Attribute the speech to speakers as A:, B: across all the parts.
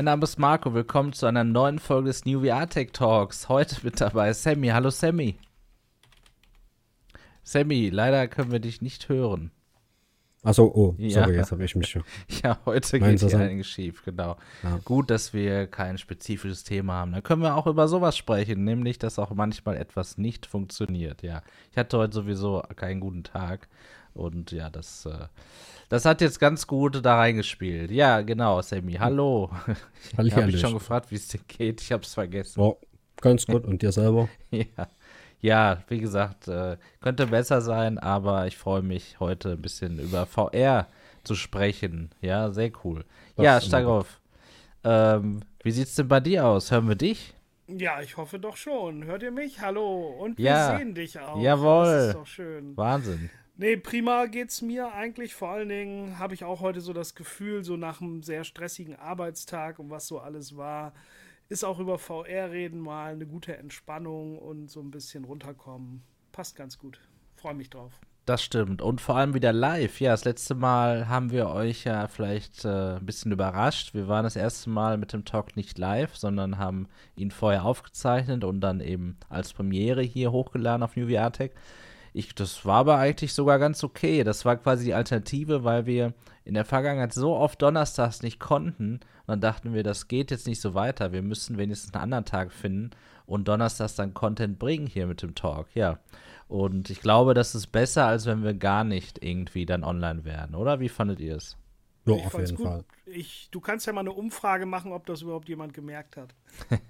A: Mein Name ist Marco, willkommen zu einer neuen Folge des New VR Tech Talks. Heute mit dabei Sammy. Hallo Sammy. Sammy, leider können wir dich nicht hören.
B: Achso, oh,
A: Ja.
B: sorry, jetzt habe ich mich schon.
A: Ja, heute geht hier
B: ein-
A: einiges schief, genau.
B: Ja.
A: Gut, dass wir kein spezifisches Thema haben. Dann können wir auch über sowas sprechen, nämlich, dass auch manchmal etwas nicht funktioniert, ja. Ich hatte heute sowieso keinen guten Tag und ja, das, äh, das hat jetzt ganz gut da reingespielt. Ja, genau, Sammy, hallo. Ich habe mich schon gefragt, wie es dir geht. Ich habe es vergessen.
B: War ganz gut. Und dir selber?
A: Ja. ja, wie gesagt, äh, könnte besser sein, aber ich freue mich heute ein bisschen über VR zu sprechen. Ja, sehr cool.
B: Das
A: ja,
B: immer
A: Stagroff, ähm, wie sieht's denn bei dir aus? Hören wir dich?
C: Ja, ich hoffe doch schon. Hört ihr mich? Hallo. Und wir
A: Ja.
C: sehen dich auch.
A: Jawohl.
C: Das ist doch schön.
A: Wahnsinn.
C: Nee, prima geht's mir eigentlich. Vor allen Dingen habe ich auch heute so das Gefühl, so nach einem sehr stressigen Arbeitstag und was so alles war, ist auch über VR reden mal eine gute Entspannung und so ein bisschen runterkommen. Passt ganz gut. Freue mich drauf.
A: Das stimmt. Und vor allem wieder live. Ja, das letzte Mal haben wir euch ja vielleicht äh, ein bisschen überrascht. Wir waren das erste Mal mit dem Talk nicht live, sondern haben ihn vorher aufgezeichnet und dann eben als Premiere hier hochgeladen auf New VR Tech. Ich, das war aber eigentlich sogar ganz okay. Das war quasi die Alternative, weil wir in der Vergangenheit so oft donnerstags nicht konnten. Und dann dachten wir, das geht jetzt nicht so weiter. Wir müssen wenigstens einen anderen Tag finden und donnerstags dann Content bringen hier mit dem Talk. Ja. Und ich glaube, das ist besser, als wenn wir gar nicht irgendwie dann online wären, oder? Wie fandet ihr es?
B: Ja,
C: ich
B: auf jeden
C: gut.
B: Fall.
C: Ich, du kannst ja mal eine Umfrage machen, ob das überhaupt jemand gemerkt hat.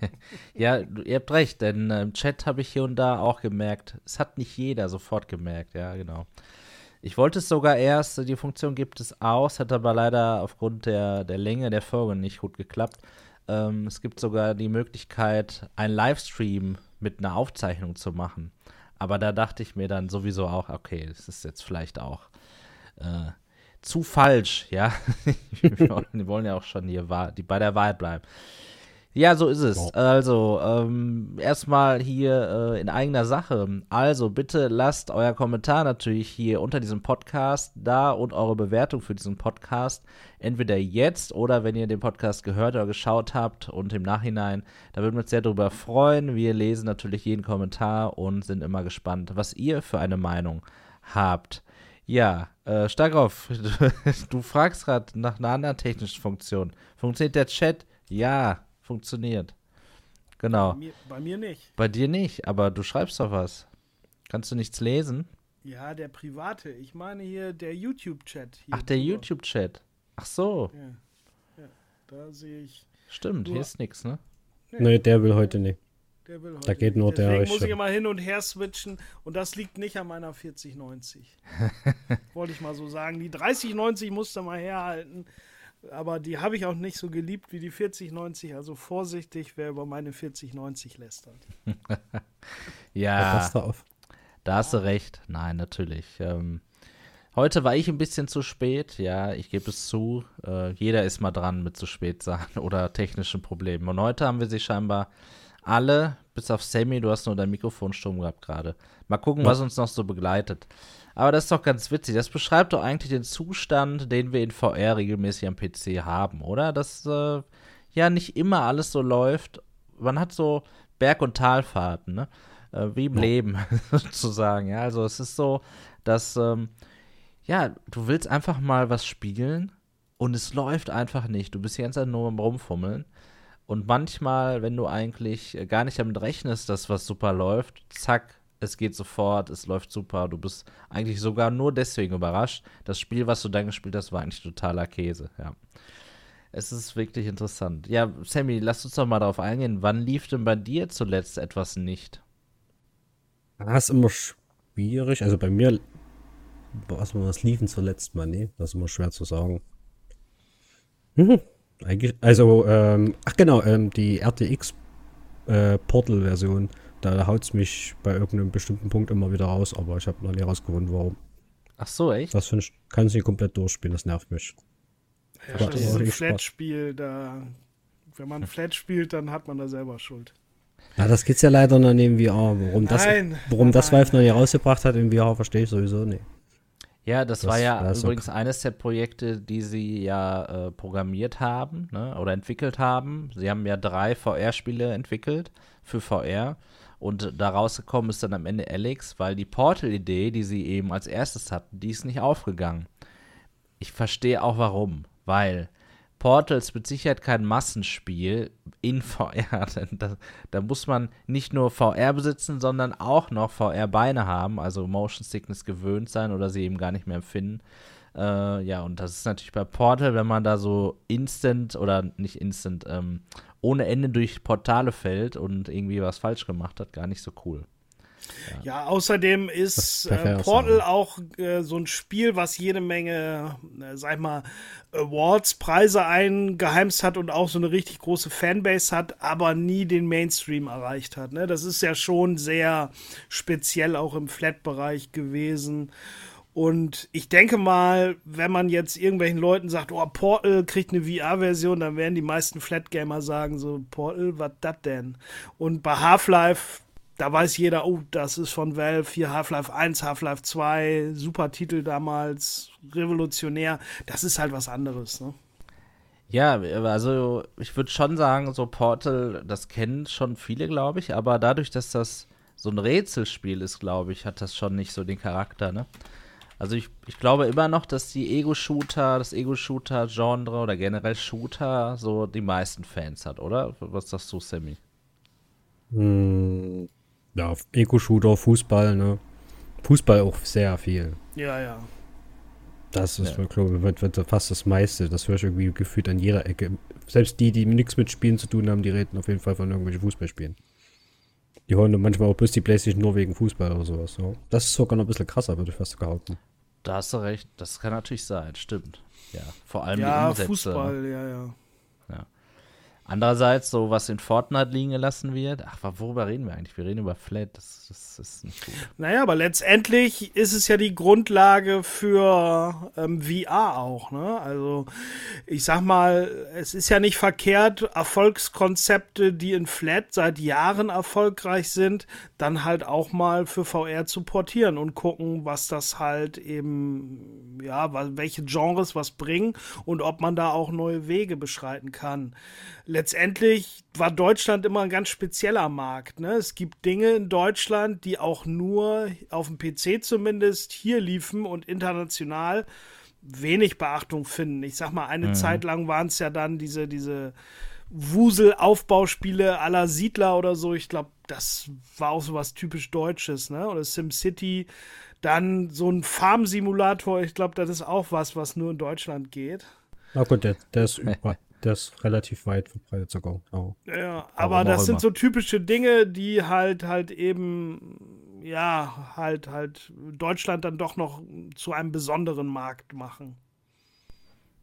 A: Ja, ihr habt recht, denn äh, im Chat habe ich hier und da auch gemerkt, es hat nicht jeder sofort gemerkt, ja, genau. Ich wollte es sogar erst, die Funktion gibt es aus, hat aber leider aufgrund der, der Länge der Folge nicht gut geklappt. Ähm, es gibt sogar die Möglichkeit, einen Livestream mit einer Aufzeichnung zu machen. Aber da dachte ich mir dann sowieso auch, okay, das ist jetzt vielleicht auch äh, zu falsch, ja. wir, wollen, ja auch schon hier wahr, die, bei der Wahrheit bleiben. Ja, so ist es. Also, ähm, erstmal hier äh, in eigener Sache. Also, bitte lasst euer Kommentar natürlich hier unter diesem Podcast da und eure Bewertung für diesen Podcast. Entweder jetzt oder wenn ihr den Podcast gehört oder geschaut habt und im Nachhinein. Da würden wir uns sehr darüber freuen. Wir lesen natürlich jeden Kommentar und sind immer gespannt, was ihr für eine Meinung habt. Ja, äh, Stagroff, du, du fragst gerade nach einer anderen technischen Funktion. Funktioniert der Chat? Ja, funktioniert. Genau.
C: Bei mir, bei mir nicht.
A: Bei dir nicht, aber du schreibst doch was. Kannst du nichts lesen?
C: Ja, der private. Ich meine hier der YouTube-Chat. hier
A: Ach, der. YouTube-Chat. Ach so,
C: Ja. ja, da sehe ich.
A: stimmt, hier ist nichts, ne?
B: Nee, der will heute nicht.
C: Der will heute
B: Da geht nur der
C: Deswegen muss ich immer hin und her switchen und das liegt nicht an meiner 4090. Wollte ich mal so sagen. Die 3090 musste mal herhalten, aber die habe ich auch nicht so geliebt wie die 4090. Also vorsichtig, wer über meine 4090 lästert.
A: Ja,
B: da auf.
A: da hast du recht. Nein, natürlich. Ähm, heute war ich ein bisschen zu spät, ja, ich gebe es zu. Äh, jeder ist mal dran mit zu spät sein oder technischen Problemen. Und heute haben wir sie scheinbar alle, bis auf Sammy, du hast nur dein Mikrofon stumm gehabt gerade. Mal gucken,
B: Ja.
A: was uns noch so begleitet. Aber das ist doch ganz witzig. Das beschreibt doch eigentlich den Zustand, den wir in VR regelmäßig am PC haben, oder? Dass äh, ja nicht immer alles so läuft. Man hat so Berg- und Talfahrten, ne? Äh, wie im
B: Ja.
A: Leben, sozusagen. Ja, also es ist so, dass ähm, ja, du willst einfach mal was spielen und es läuft einfach nicht. Du bist die ganze Zeit nur am Rumfummeln. Und manchmal, wenn du eigentlich äh, gar nicht damit rechnest, dass was super läuft, zack, es geht sofort, es läuft super. Du bist eigentlich sogar nur deswegen überrascht. Das Spiel, was du dann gespielt hast, war eigentlich totaler Käse, ja. Es ist wirklich interessant. Ja, Sammy, lass uns doch mal darauf eingehen. Wann lief denn bei dir zuletzt etwas nicht?
B: Das ist immer schwierig. Also bei mir, was, was liefen zuletzt mal? Nee, das ist immer schwer zu sagen. Mhm. Eigentlich, also, ähm, ach genau, ähm, die RTX äh, Portal-Version, da haut es mich bei irgendeinem bestimmten Punkt immer wieder raus, aber ich habe noch nie rausgefunden, warum.
A: Ach so, echt?
B: Das finde ich, kann ich nicht komplett durchspielen, das nervt mich.
C: Ja,
B: Aber
C: das ist ein. Flat-Spiel. Da, wenn man Flat spielt, dann hat man da selber Schuld.
B: Ja, das geht's ja leider noch in VR. Warum das,
C: Nein,
B: warum das
C: nein.
B: Valve noch nie rausgebracht hat in VR, verstehe ich sowieso nicht.
A: Ja, das, das war ja das übrigens okay. eines der Projekte, die sie ja äh, programmiert haben ne, oder entwickelt haben. Sie haben ja drei VR-Spiele entwickelt für VR und da rausgekommen ist dann am Ende Alex, weil die Portal-Idee, die sie eben als erstes hatten, die ist nicht aufgegangen. Ich verstehe auch warum, weil Portal ist mit Sicherheit kein Massenspiel in VR. Da, da, muss man nicht nur VR besitzen, sondern auch noch VR-Beine haben, also Motion Sickness gewöhnt sein oder sie eben gar nicht mehr empfinden. Äh, ja, und das ist natürlich bei Portal, wenn man da so instant oder nicht instant, ähm, ohne Ende durch Portale fällt und irgendwie was falsch gemacht hat, gar nicht so cool.
C: Ja, ja außerdem ist äh, Portal auch äh, so ein Spiel, was jede Menge, äh, sag ich mal, Awards, Preise eingeheimst hat und auch so eine richtig große Fanbase hat, aber nie den Mainstream erreicht hat. Ne? Das ist ja schon sehr speziell auch im Flat-Bereich gewesen. Und ich denke mal, wenn man jetzt irgendwelchen Leuten sagt, oh, Portal kriegt eine VR-Version, dann werden die meisten Flat-Gamer sagen so, Portal, was das denn? Und bei Half-Life, da weiß jeder, oh, das ist von Valve, hier Half-Life 1, Half-Life 2, super Titel damals, revolutionär. Das ist halt was anderes, ne?
A: Ja, also ich würde schon sagen, so Portal, das kennen schon viele, glaube ich, aber dadurch, dass das so ein Rätselspiel ist, glaube ich, hat das schon nicht so den Charakter, ne? Also ich, ich glaube immer noch, dass die Ego-Shooter, das Ego-Shooter-Genre oder generell Shooter so die meisten Fans hat, oder? Was sagst du, Sammy?
B: Hm, ja, Ego-Shooter, Fußball, ne? Fußball auch sehr viel.
C: Ja, ja.
B: Das ist, ja. glaube ich, wird, wird fast das meiste. Das höre ich irgendwie gefühlt an jeder Ecke. Selbst die, die nichts mit Spielen zu tun haben, die reden auf jeden Fall von irgendwelchen Fußballspielen. Die holen manchmal auch bloß die Playstation nur wegen Fußball oder sowas. So. Das ist sogar noch ein bisschen krasser, würde ich fast behaupten.
A: Da hast du recht, das kann natürlich sein, stimmt. Ja, vor allem
C: ja, die Umsätze. Fußball, ja, ja.
A: Andererseits, so was in Fortnite liegen gelassen wird, ach, worüber reden wir eigentlich? Wir reden über Flat, das, das ist nicht gut.
C: Naja, aber letztendlich ist es ja die Grundlage für ähm, VR auch, ne? Also, ich sag mal, es ist ja nicht verkehrt, Erfolgskonzepte, die in Flat seit Jahren erfolgreich sind, dann halt auch mal für VR zu portieren und gucken, was das halt eben, ja, welche Genres was bringen und ob man da auch neue Wege beschreiten kann letztendlich war Deutschland immer ein ganz spezieller Markt. Ne? Es gibt Dinge in Deutschland, die auch nur auf dem PC zumindest hier liefen und international wenig Beachtung finden. Ich sag mal, eine mhm. Zeit lang waren es ja dann diese, diese Wusel-Aufbauspiele aller Siedler oder so. Ich glaube, das war auch so was typisch Deutsches, ne? Oder SimCity. Dann so ein Farm-Simulator. Ich glaube, das ist auch was, was nur in Deutschland geht.
B: Na gut, der, der ist überall. Ist relativ weit verbreitet sogar.
C: Oh. Ja, aber, aber das sind immer. so typische Dinge, die halt halt eben ja halt halt Deutschland dann doch noch zu einem besonderen Markt machen.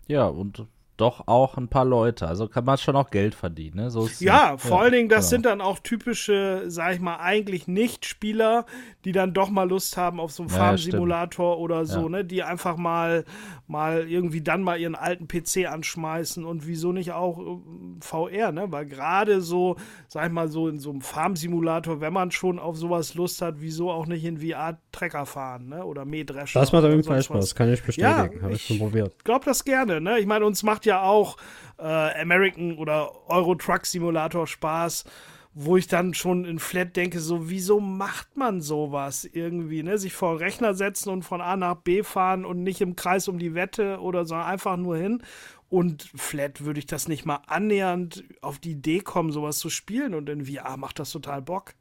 A: Ja, und doch auch ein paar Leute. Also kann man schon auch Geld verdienen. Ne? So
C: ja, ja, vor ja, allen Dingen, das genau. sind dann auch typische, sag ich mal, eigentlich Nicht-Spieler, die dann doch mal Lust haben auf so einen ja, Farm-Simulator oder so, ne? Die einfach mal, mal irgendwie dann mal ihren alten PC anschmeißen und wieso nicht auch äh, VR, ne? Weil gerade so, sag ich mal, so in so einem Farm-Simulator, wenn man schon auf sowas Lust hat, wieso auch nicht in VR-Trecker fahren, ne? Oder Mähdrescher.
B: Das macht auf jeden Fall Spaß, kann ich bestätigen. Ja, Habe ich schon probiert.
C: Ich glaube das gerne, ne? Ich meine, uns macht ja auch äh, American oder Euro Truck Simulator Spaß, wo ich dann schon in Flat denke, so, wieso macht man sowas irgendwie, ne? Sich vor den Rechner setzen und von A nach B fahren und nicht im Kreis um die Wette oder so einfach nur hin. Und Flat würde ich das nicht mal annähernd auf die Idee kommen, sowas zu spielen. Und in VR macht das total Bock.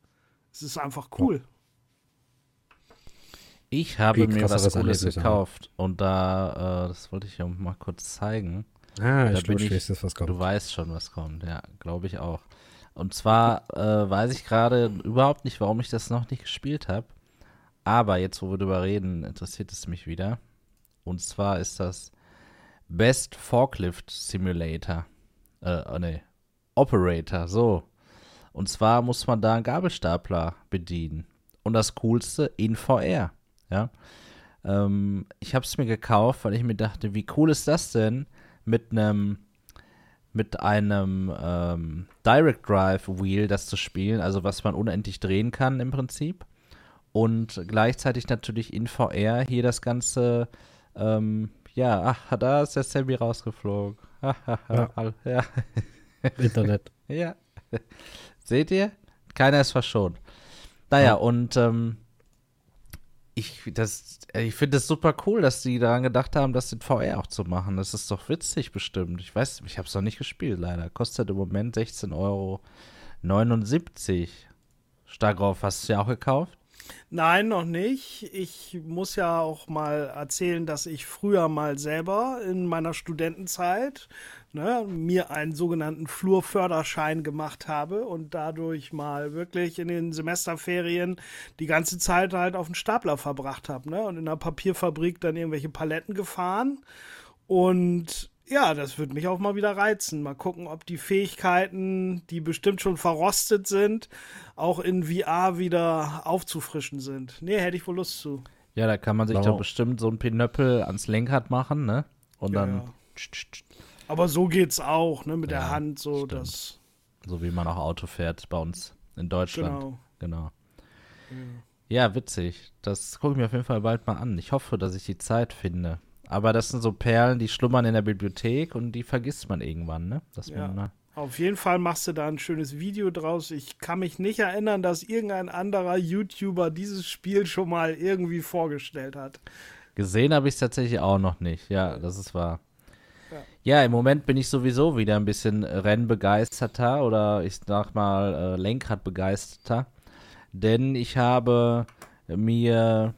C: Es ist einfach cool.
A: Ich habe mir was Cooles gekauft und da, äh, das wollte ich ja mal kurz zeigen.
B: Ah, da bin ich, weiß, was kommt.
A: Du weißt schon, was kommt, ja, glaube ich auch. Und zwar äh, weiß ich gerade überhaupt nicht, warum ich das noch nicht gespielt habe. Aber jetzt, wo wir drüber reden, interessiert es mich wieder. Und zwar ist das Best Forklift Simulator. Äh, oh nee, Operator, so. Und zwar muss man da einen Gabelstapler bedienen. Und das Coolste in VR. Ja. Ähm, ich habe es mir gekauft, weil ich mir dachte, wie cool ist das denn, mit einem mit einem ähm, Direct Drive Wheel das zu spielen, also was man unendlich drehen kann im Prinzip. und gleichzeitig natürlich in VR hier das Ganze, ähm, ja, ach, da ist der Sammy rausgeflogen. ja. ja.
B: Internet.
A: ja. Seht ihr? Keiner ist verschont. Naja, ja. und ähm, ich, ich finde es super cool, dass die daran gedacht haben, das in VR auch zu machen. Das ist doch witzig bestimmt. Ich weiß, ich habe es noch nicht gespielt, leider. Kostet im Moment 16,79 Euro. Stark hast du ja auch gekauft?
C: Nein, noch nicht. Ich muss ja auch mal erzählen, dass ich früher mal selber in meiner Studentenzeit ne, mir einen sogenannten Flurförderschein gemacht habe und dadurch mal wirklich in den Semesterferien die ganze Zeit halt auf dem Stapler verbracht habe ne, und in der Papierfabrik dann irgendwelche Paletten gefahren und ja, das würde mich auch mal wieder reizen. Mal gucken, ob die Fähigkeiten, die bestimmt schon verrostet sind, auch in VR wieder aufzufrischen sind. Nee, hätte ich wohl Lust zu.
A: Ja, da kann man sich doch bestimmt so ein Pinöppel ans Lenkrad machen, ne? Und ja, dann. Ja.
C: Aber so geht's auch, ne? Mit ja, der Hand, so stimmt. das.
A: So wie man auch Auto fährt bei uns in Deutschland. Genau. genau. Ja. witzig. Das gucke ich mir auf jeden Fall bald mal an. Ich hoffe, dass ich die Zeit finde. Aber das sind so Perlen, die schlummern in der Bibliothek und die vergisst man irgendwann, ne? Dass
C: ja.
A: man, ne?
C: Auf jeden Fall machst du da ein schönes Video draus. Ich kann mich nicht erinnern, dass irgendein anderer YouTuber dieses Spiel schon mal irgendwie vorgestellt hat.
A: Gesehen habe ich es tatsächlich auch noch nicht. Ja, das ist wahr. Ja. ja. im Moment bin ich sowieso wieder ein bisschen Rennbegeisterter oder ich sag mal äh, Lenkradbegeisterter. Denn ich habe mir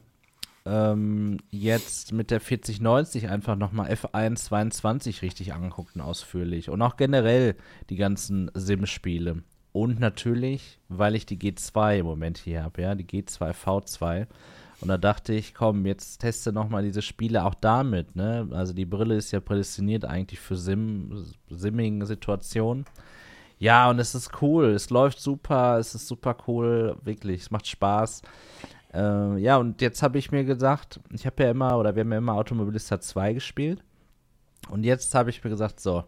A: ähm, jetzt mit der 4090 einfach nochmal F1 22 richtig angeguckt und ausführlich. Und auch generell die ganzen Sim-Spiele. Und natürlich, weil ich die G2 im Moment hier habe, ja, die G2 V2. Und da dachte ich, komm, jetzt teste nochmal diese Spiele auch damit, ne? Also die Brille ist ja prädestiniert eigentlich für Sim, Simming-Situationen. Ja, und es ist cool, es läuft super, es ist super cool, wirklich, es macht Spaß. Äh, ja, und jetzt habe ich mir gesagt, ich habe ja immer, oder wir haben ja immer Automobilista 2 gespielt. Und jetzt habe ich mir gesagt, so,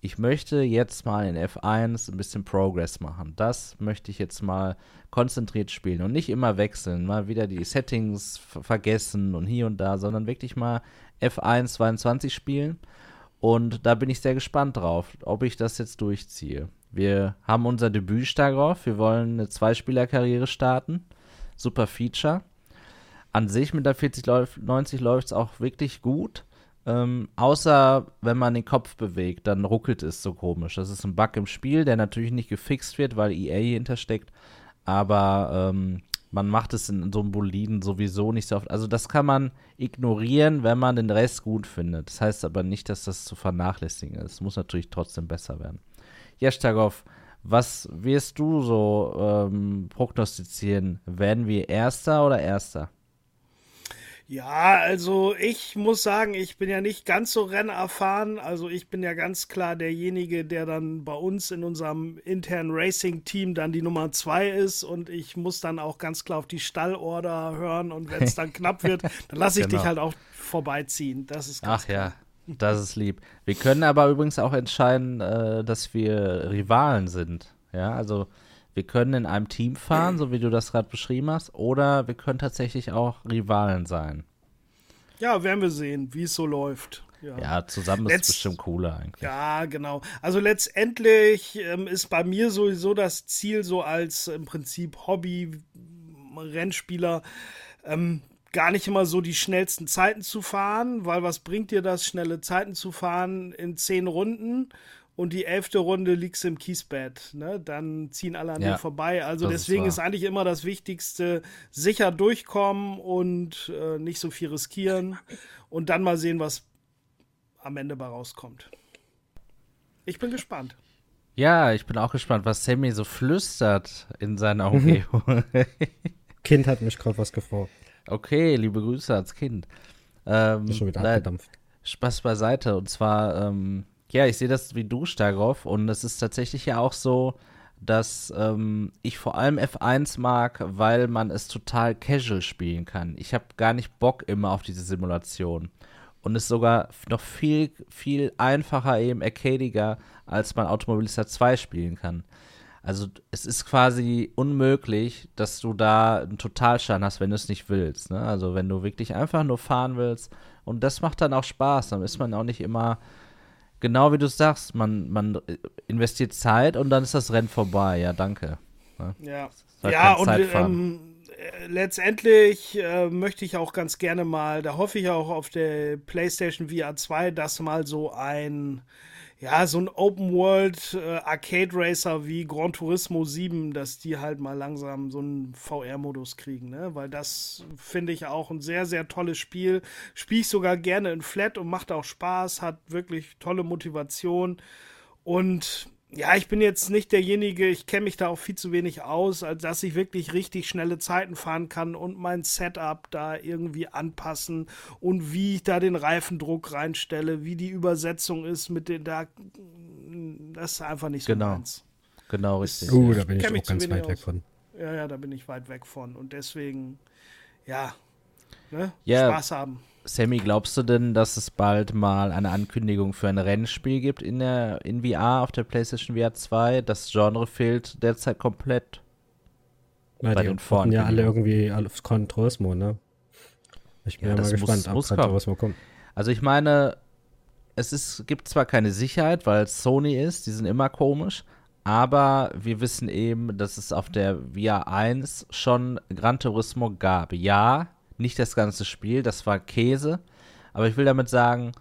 A: ich möchte jetzt mal in F1 ein bisschen Progress machen. Das möchte ich jetzt mal konzentriert spielen und nicht immer wechseln, mal wieder die Settings vergessen und hier und da, sondern wirklich mal F1 22 spielen. Und da bin ich sehr gespannt drauf, ob ich das jetzt durchziehe. Wir haben unser Debüt darauf. Wir wollen eine Zweispielerkarriere starten super Feature. An sich mit der 4090 läuft es auch wirklich gut. Ähm, außer wenn man den Kopf bewegt, dann ruckelt es so komisch. Das ist ein Bug im Spiel, der natürlich nicht gefixt wird, weil EA hinter steckt. Aber ähm, man macht es in so einem Boliden sowieso nicht so oft. Also das kann man ignorieren, wenn man den Rest gut findet. Das heißt aber nicht, dass das zu vernachlässigen ist. Es muss natürlich trotzdem besser werden. Jestagov, was wirst du so ähm, prognostizieren? Werden wir Erster oder Erster?
C: Ja, also ich muss sagen, ich bin ja nicht ganz so rennerfahren. Also ich bin ja ganz klar derjenige, der dann bei uns in unserem internen Racing-Team dann die Nummer zwei ist und ich muss dann auch ganz klar auf die Stallorder hören und wenn es dann knapp wird, dann lasse ich genau. dich halt auch vorbeiziehen. Das ist
A: ganz Ach klar. ja, das ist lieb. Wir können aber übrigens auch entscheiden, äh, dass wir Rivalen sind. Ja, also wir können in einem Team fahren, so wie du das gerade beschrieben hast, oder wir können tatsächlich auch Rivalen sein.
C: Ja, werden wir sehen, wie es so läuft.
A: Ja, ja zusammen ist es bestimmt cooler eigentlich.
C: Ja, genau. Also letztendlich ähm, ist bei mir sowieso das Ziel, so als im Prinzip Hobby-Rennspieler, ähm, gar nicht immer so die schnellsten Zeiten zu fahren, weil was bringt dir das, schnelle Zeiten zu fahren in zehn Runden und die elfte Runde liegst im Kiesbett, ne? Dann ziehen alle an ja, dir vorbei. Also deswegen ist, ist, eigentlich immer das Wichtigste, sicher durchkommen und äh, nicht so viel riskieren und dann mal sehen, was am Ende bei rauskommt. Ich bin gespannt.
A: Ja, ich bin auch gespannt, was Sammy so flüstert in seiner Umgebung.
B: kind hat mich gerade was gefragt.
A: Okay, liebe Grüße ans Kind. Ähm, ist schon wieder abgedampft. Spaß beiseite. Und zwar, ähm, ja, ich sehe das wie du, Stargroff. Und es ist tatsächlich ja auch so, dass ähm, ich vor allem F1 mag, weil man es total casual spielen kann. Ich habe gar nicht Bock immer auf diese Simulation. Und es ist sogar noch viel, viel einfacher, eben arcadiger, als man Automobilista 2 spielen kann. Also es ist quasi unmöglich, dass du da einen Totalschaden hast, wenn du es nicht willst. Ne? Also wenn du wirklich einfach nur fahren willst. Und das macht dann auch Spaß. Dann ist man auch nicht immer, genau wie du sagst, man, man investiert Zeit und dann ist das Rennen vorbei. Ja, danke.
C: Ne? Ja, halt ja und ähm, letztendlich äh, möchte ich auch ganz gerne mal, da hoffe ich auch auf der PlayStation VR 2, dass mal so ein ja, so ein Open World äh, Arcade Racer wie Gran Turismo 7, dass die halt mal langsam so einen VR-Modus kriegen, ne? Weil das finde ich auch ein sehr, sehr tolles Spiel. Spiele ich sogar gerne in Flat und macht auch Spaß, hat wirklich tolle Motivation. Und ja, ich bin jetzt nicht derjenige, ich kenne mich da auch viel zu wenig aus, als dass ich wirklich richtig schnelle Zeiten fahren kann und mein Setup da irgendwie anpassen und wie ich da den Reifendruck reinstelle, wie die Übersetzung ist mit den da. Das ist einfach nicht so
A: genau.
C: meins.
A: Genau, richtig.
B: Uh, da bin ich, ich auch ganz weit weg von.
C: Ja, ja, da bin ich weit weg von. Und deswegen, ja, ne?
A: Yeah.
C: Spaß haben.
A: Sammy, glaubst du denn, dass es bald mal eine Ankündigung für ein Rennspiel gibt in der in VR auf der PlayStation VR 2? Das Genre fehlt derzeit komplett.
B: Ja, bei die den ja alle irgendwie aufs Gran Turismo, ne? Ich bin ja, ja mal gespannt,
A: ob Gran Turismo kommt. Also ich meine, es ist, gibt zwar keine Sicherheit, weil es Sony ist, die sind immer komisch, aber wir wissen eben, dass es auf der VR 1 schon Gran Turismo gab. Ja, nicht das ganze Spiel, das war Käse. Aber ich will damit sagen,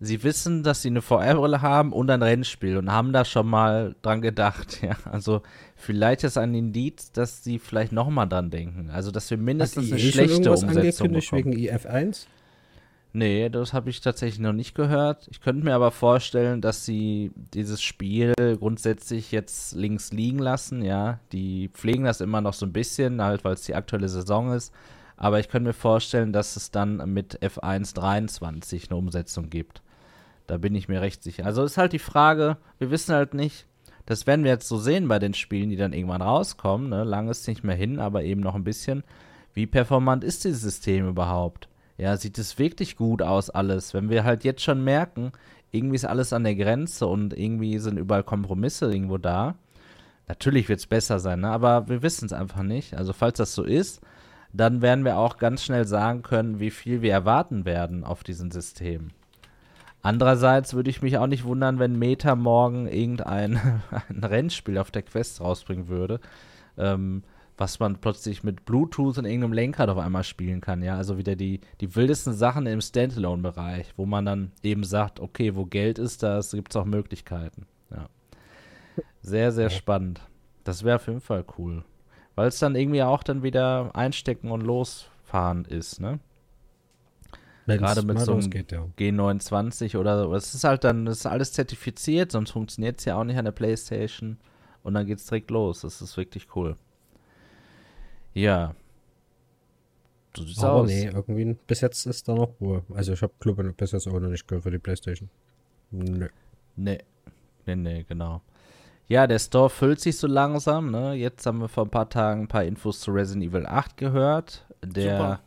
A: sie wissen, dass sie eine VR-Brille haben und ein Rennspiel und haben da schon mal dran gedacht, ja. Also vielleicht ist ein Indiz, dass sie vielleicht nochmal dran denken. Also dass wir mindestens eine schlechte Umsetzung bekommen.
B: wegen IF1?
A: Nee, das habe ich tatsächlich noch nicht gehört. Ich könnte mir aber vorstellen, dass sie dieses Spiel grundsätzlich jetzt links liegen lassen, ja. Die pflegen das immer noch so ein bisschen, halt, weil es die aktuelle Saison ist. Aber ich könnte mir vorstellen, dass es dann mit F1 23 eine Umsetzung gibt. Da bin ich mir recht sicher. Also ist halt die Frage, wir wissen halt nicht, das werden wir jetzt so sehen bei den Spielen, die dann irgendwann rauskommen. Ne? Lang ist nicht mehr hin, aber eben noch ein bisschen. Wie performant ist dieses System überhaupt? Ja, sieht es wirklich gut aus alles? Wenn wir halt jetzt schon merken, irgendwie ist alles an der Grenze und irgendwie sind überall Kompromisse irgendwo da. Natürlich wird es besser sein, ne? aber wir wissen es einfach nicht. Also falls das so ist, dann werden wir auch ganz schnell sagen können, wie viel wir erwarten werden auf diesem System. Andererseits würde ich mich auch nicht wundern, wenn Meta morgen irgendein ein Rennspiel auf der Quest rausbringen würde, ähm, was man plötzlich mit Bluetooth und irgendeinem Lenkrad auf einmal spielen kann. Ja, also wieder die, die wildesten Sachen im Standalone-Bereich, wo man dann eben sagt, okay, wo Geld ist, da gibt es auch Möglichkeiten. Ja. Sehr, sehr spannend. Das wäre auf jeden Fall cool. Weil es dann irgendwie auch dann wieder einstecken und losfahren ist, ne? Gerade mit so einem ja. G29 oder so. Es ist halt dann, das ist alles zertifiziert, sonst funktioniert es ja auch nicht an der Playstation. Und dann geht's direkt los. Das ist wirklich cool. Ja.
B: So sieht's Aber aus. nee, irgendwie bis jetzt ist da noch Ruhe. Also ich habe Club bis jetzt auch noch nicht gehört für die Playstation.
A: Nö. Nee. Nee, nee, genau. Ja, der Store füllt sich so langsam. Ne? Jetzt haben wir vor ein paar Tagen ein paar Infos zu Resident Evil 8 gehört. Der Super.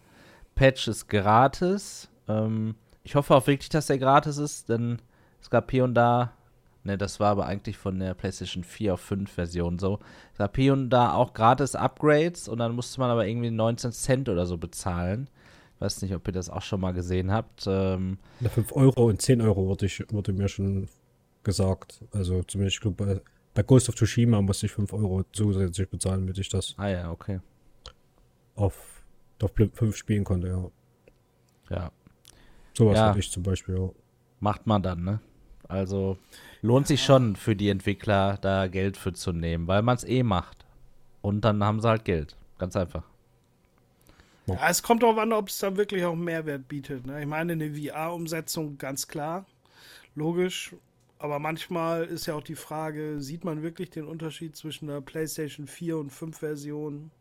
A: Patch ist gratis. Ähm, ich hoffe auch wirklich, dass der gratis ist, denn es gab hier und da, ne, das war aber eigentlich von der PlayStation 4 auf 5 Version so. Es gab hier und da auch gratis Upgrades und dann musste man aber irgendwie 19 Cent oder so bezahlen. Ich weiß nicht, ob ihr das auch schon mal gesehen habt. Ähm,
B: 5 Euro und 10 Euro wurde, ich, wurde mir schon gesagt. Also zumindest, ich glaube, bei Ghost of Tsushima musste ich 5 Euro zusätzlich bezahlen, damit ich das
A: ah, ja, okay.
B: auf Top 5 spielen konnte, ja.
A: Ja.
B: Sowas ja. hatte ich zum Beispiel, ja.
A: Macht man dann, ne? Also lohnt sich schon für die Entwickler, da Geld für zu nehmen, weil man es eh macht. Und dann haben sie halt Geld. Ganz einfach.
C: Ja, es kommt darauf an, ob es dann wirklich auch Mehrwert bietet. Ne? Ich meine, eine VR-Umsetzung, ganz klar. Logisch. Aber manchmal ist ja auch die Frage, sieht man wirklich den Unterschied zwischen der PlayStation 4 und 5 Version?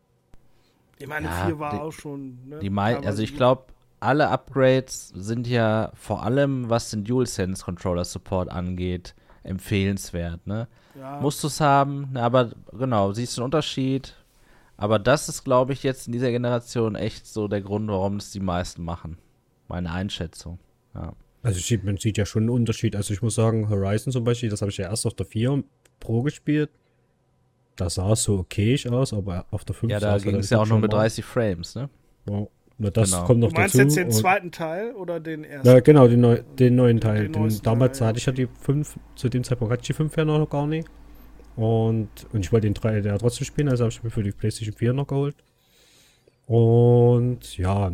C: Ich meine, ja, 4 war die, auch schon.
A: Ne? Die also ich glaube, alle Upgrades sind ja vor allem, was den DualSense Controller Support angeht, empfehlenswert. Ne? Ja. Musst du es haben, aber genau, siehst du einen Unterschied. Aber das ist, glaube ich, jetzt in dieser Generation echt so der Grund, warum es die meisten machen. Meine Einschätzung. Ja.
B: Also man sieht ja schon einen Unterschied. Also ich muss sagen, Horizon zum Beispiel, das habe ich ja erst auf der 4 Pro gespielt. das sah so okay aus, aber auf der 5
A: Ja, da ging es ja auch nur mit 30 Frames, ne?
B: Ja. Na, das
A: Genau.
B: kommt noch
C: Du meinst
B: dazu.
C: jetzt den zweiten Teil oder den ersten?
B: Ja, genau, den, neu, den neuen Teil.
C: Den
B: Den damals
C: Teil,
B: hatte ich ja die 5, zu dem Zeitpunkt hatte ich die 5 ja noch gar nicht. Und, und ich wollte den 3 ja trotzdem spielen, also habe ich mir für die PlayStation 4 noch geholt. Und ja,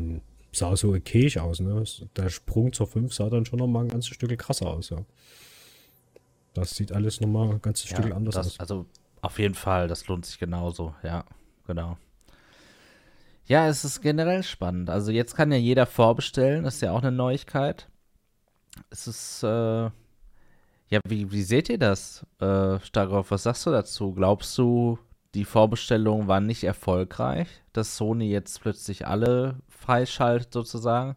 B: sah so okay aus, ne? Der Sprung zur 5 sah dann schon noch mal ein ganzes Stück krasser aus, ja. Das sieht alles noch mal ein ganzes Stück anders
A: das,
B: aus.
A: Also auf jeden Fall, das lohnt sich genauso, ja, genau. Ja, es ist generell spannend. Also jetzt kann ja jeder vorbestellen, das ist ja auch eine Neuigkeit. Es ist, äh, ja, wie, wie seht ihr das, äh, Starkov, was sagst du dazu? Glaubst du, die Vorbestellungen waren nicht erfolgreich, dass Sony jetzt plötzlich alle freischaltet sozusagen?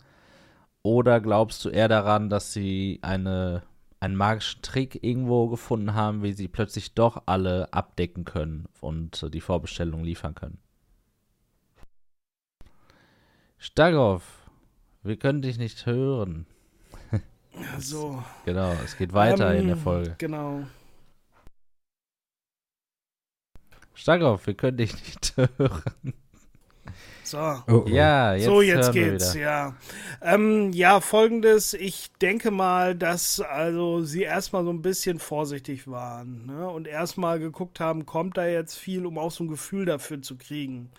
A: Oder glaubst du eher daran, dass sie eine, einen magischen Trick irgendwo gefunden haben, wie sie plötzlich doch alle abdecken können und äh, die Vorbestellung liefern können? Starkov, wir können dich nicht hören.
C: so.
A: Genau, es geht weiter in der
C: Ähm,
A: Folge.
C: Genau.
A: Starkov, wir können dich nicht hören.
C: So.
B: Oh, oh.
A: Ja, jetzt,
C: so, jetzt geht's, ja. Ähm, ja, folgendes, ich denke mal, dass also sie erstmal so ein bisschen vorsichtig waren ne? und erstmal geguckt haben, kommt da jetzt viel, um auch so ein Gefühl dafür zu kriegen.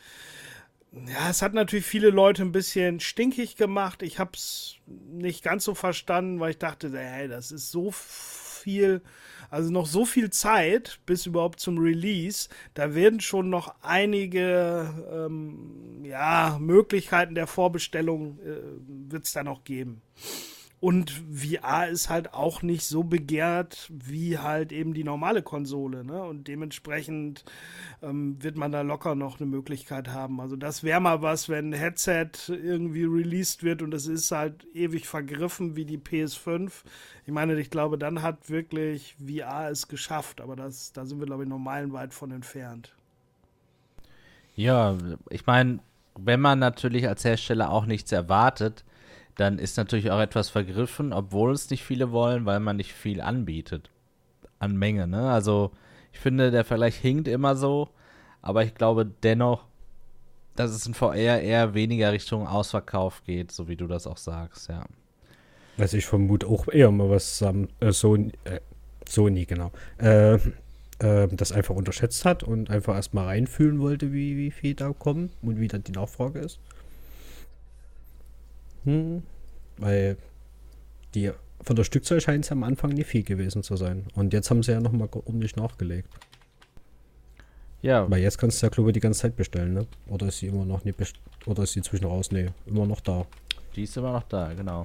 C: Ja, es hat natürlich viele Leute ein bisschen stinkig gemacht. Ich hab's nicht ganz so verstanden, weil ich dachte, hey, das ist so viel, also noch so viel Zeit bis überhaupt zum Release. Da werden schon noch einige ähm, ja, Möglichkeiten der Vorbestellung äh, wird es da noch geben. Und VR ist halt auch nicht so begehrt wie halt eben die normale Konsole. Ne? Und dementsprechend ähm, wird man da locker noch eine Möglichkeit haben. Also das wäre mal was, wenn ein Headset irgendwie released wird und es ist halt ewig vergriffen wie die PS5. Ich meine, ich glaube, dann hat wirklich VR es geschafft. Aber das, da sind wir, glaube ich, noch meilenweit von entfernt.
A: Ja, ich meine, wenn man natürlich als Hersteller auch nichts erwartet, dann ist natürlich auch etwas vergriffen, obwohl es nicht viele wollen, weil man nicht viel anbietet. An Menge, ne? Also, ich finde, der Vergleich hinkt immer so, aber ich glaube dennoch, dass es in VR eher weniger Richtung Ausverkauf geht, so wie du das auch sagst, ja.
B: Also ich vermute auch eher mal was Sam äh, Sony, äh, Sony, genau. Äh, äh, das einfach unterschätzt hat und einfach erstmal reinfühlen wollte, wie, wie viel da kommen und wie dann die Nachfrage ist. Hm, weil die von der Stückzahl scheint es am Anfang nicht viel gewesen zu sein. Und jetzt haben sie ja nochmal ordentlich nachgelegt.
A: Ja,
B: Weil jetzt kannst du ja, glaube ich, die ganze Zeit bestellen, ne? Oder ist sie immer noch nicht Oder ist sie zwischen raus? Nee, immer noch da.
A: die ist immer noch da, genau.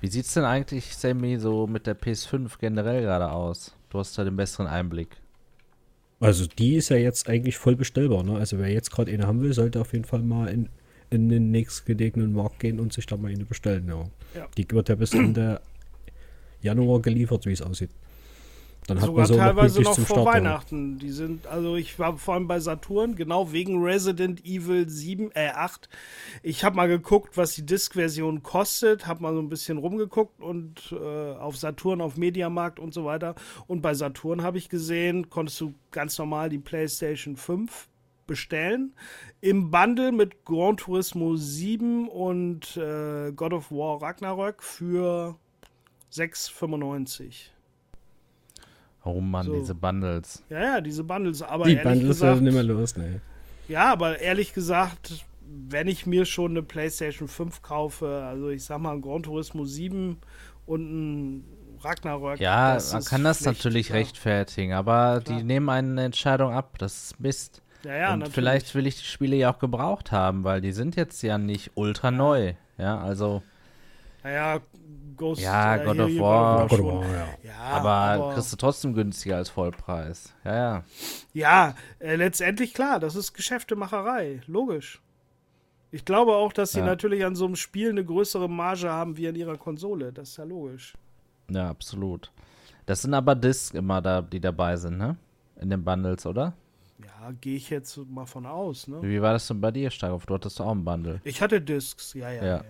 A: Wie sieht's denn eigentlich, Sammy, so mit der PS5 generell gerade aus? Du hast da den besseren Einblick.
B: Also die ist ja jetzt eigentlich voll bestellbar, ne? Also wer jetzt gerade eine haben will, sollte auf jeden Fall mal in, in den nächstgelegenen Markt gehen und sich da mal eine bestellen, ja.
C: Ja.
B: Die wird ja bis Ende Januar geliefert, wie es aussieht. Dann hat
C: Sogar
B: man so noch
C: teilweise noch
B: zum
C: vor
B: Start.
C: Weihnachten. Die sind, also ich war vor allem bei Saturn, genau wegen Resident Evil 7, äh 8. Ich habe mal geguckt, was die Disk-Version kostet, habe mal so ein bisschen rumgeguckt und äh, auf Saturn, auf Mediamarkt und so weiter. Und bei Saturn habe ich gesehen, konntest du ganz normal die PlayStation 5 bestellen. Im Bundle mit Gran Turismo 7 und äh, God of War Ragnarök für 6,95.
A: Oh Mann,
C: So.
A: diese Bundles.
C: Ja, ja, diese Bundles. Aber
B: Die Bundles
C: gesagt,
B: werden nicht mehr los, ne?
C: ja, aber ehrlich gesagt, wenn ich mir schon eine PlayStation 5 kaufe, also ich sag mal ein Gran Turismo 7 und ein Ragnarök.
A: Ja,
C: das
A: man kann das
C: Pflicht,
A: natürlich
C: klar.
A: rechtfertigen, aber
C: Klar.
A: die nehmen eine Entscheidung ab. Das ist Mist.
C: Ja, ja,
A: Und
C: natürlich.
A: vielleicht will ich die Spiele ja auch gebraucht haben, weil die sind jetzt ja nicht ultra neu. Ja, also,
C: Naja, Ghost.
A: Ja,
C: äh,
A: God of War.
B: Gott,
C: schon.
B: oh, ja.
C: Ja,
A: aber,
C: aber,
A: kriegst du trotzdem günstiger als Vollpreis. Ja, ja.
C: ja äh, letztendlich klar, das ist Geschäftemacherei, logisch. Ich glaube auch, dass sie
A: Ja.
C: natürlich an so einem Spiel eine größere Marge haben wie an ihrer Konsole. Das ist ja logisch.
A: Ja, absolut. Das sind aber Discs immer da, die dabei sind, ne? In den Bundles, oder?
C: Ja, gehe ich jetzt mal von aus. Ne?
A: Wie war das denn bei dir, Starkov? Du hattest auch einen Bundle.
C: Ich hatte Discs, ja, ja.
A: Ja.
C: ja.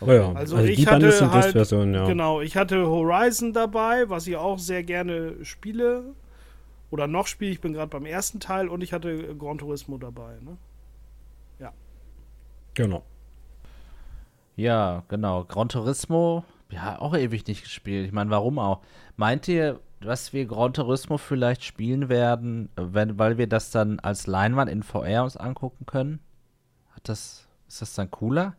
B: Ja.
C: Also,
B: Also,
C: ich hatte
B: sind
C: halt,
B: ja.
C: Genau, ich hatte Horizon dabei, was ich auch sehr gerne spiele. Oder noch spiele ich bin gerade beim ersten Teil und ich hatte Gran Turismo dabei. Ne? Ja.
B: Genau.
A: Ja, genau. Gran Turismo, ja, auch ewig nicht gespielt. Ich meine, warum auch? Meint ihr, dass wir Gran Turismo vielleicht spielen werden, wenn, weil wir das dann als Leinwand in VR uns angucken können? Hat das, ist das dann cooler?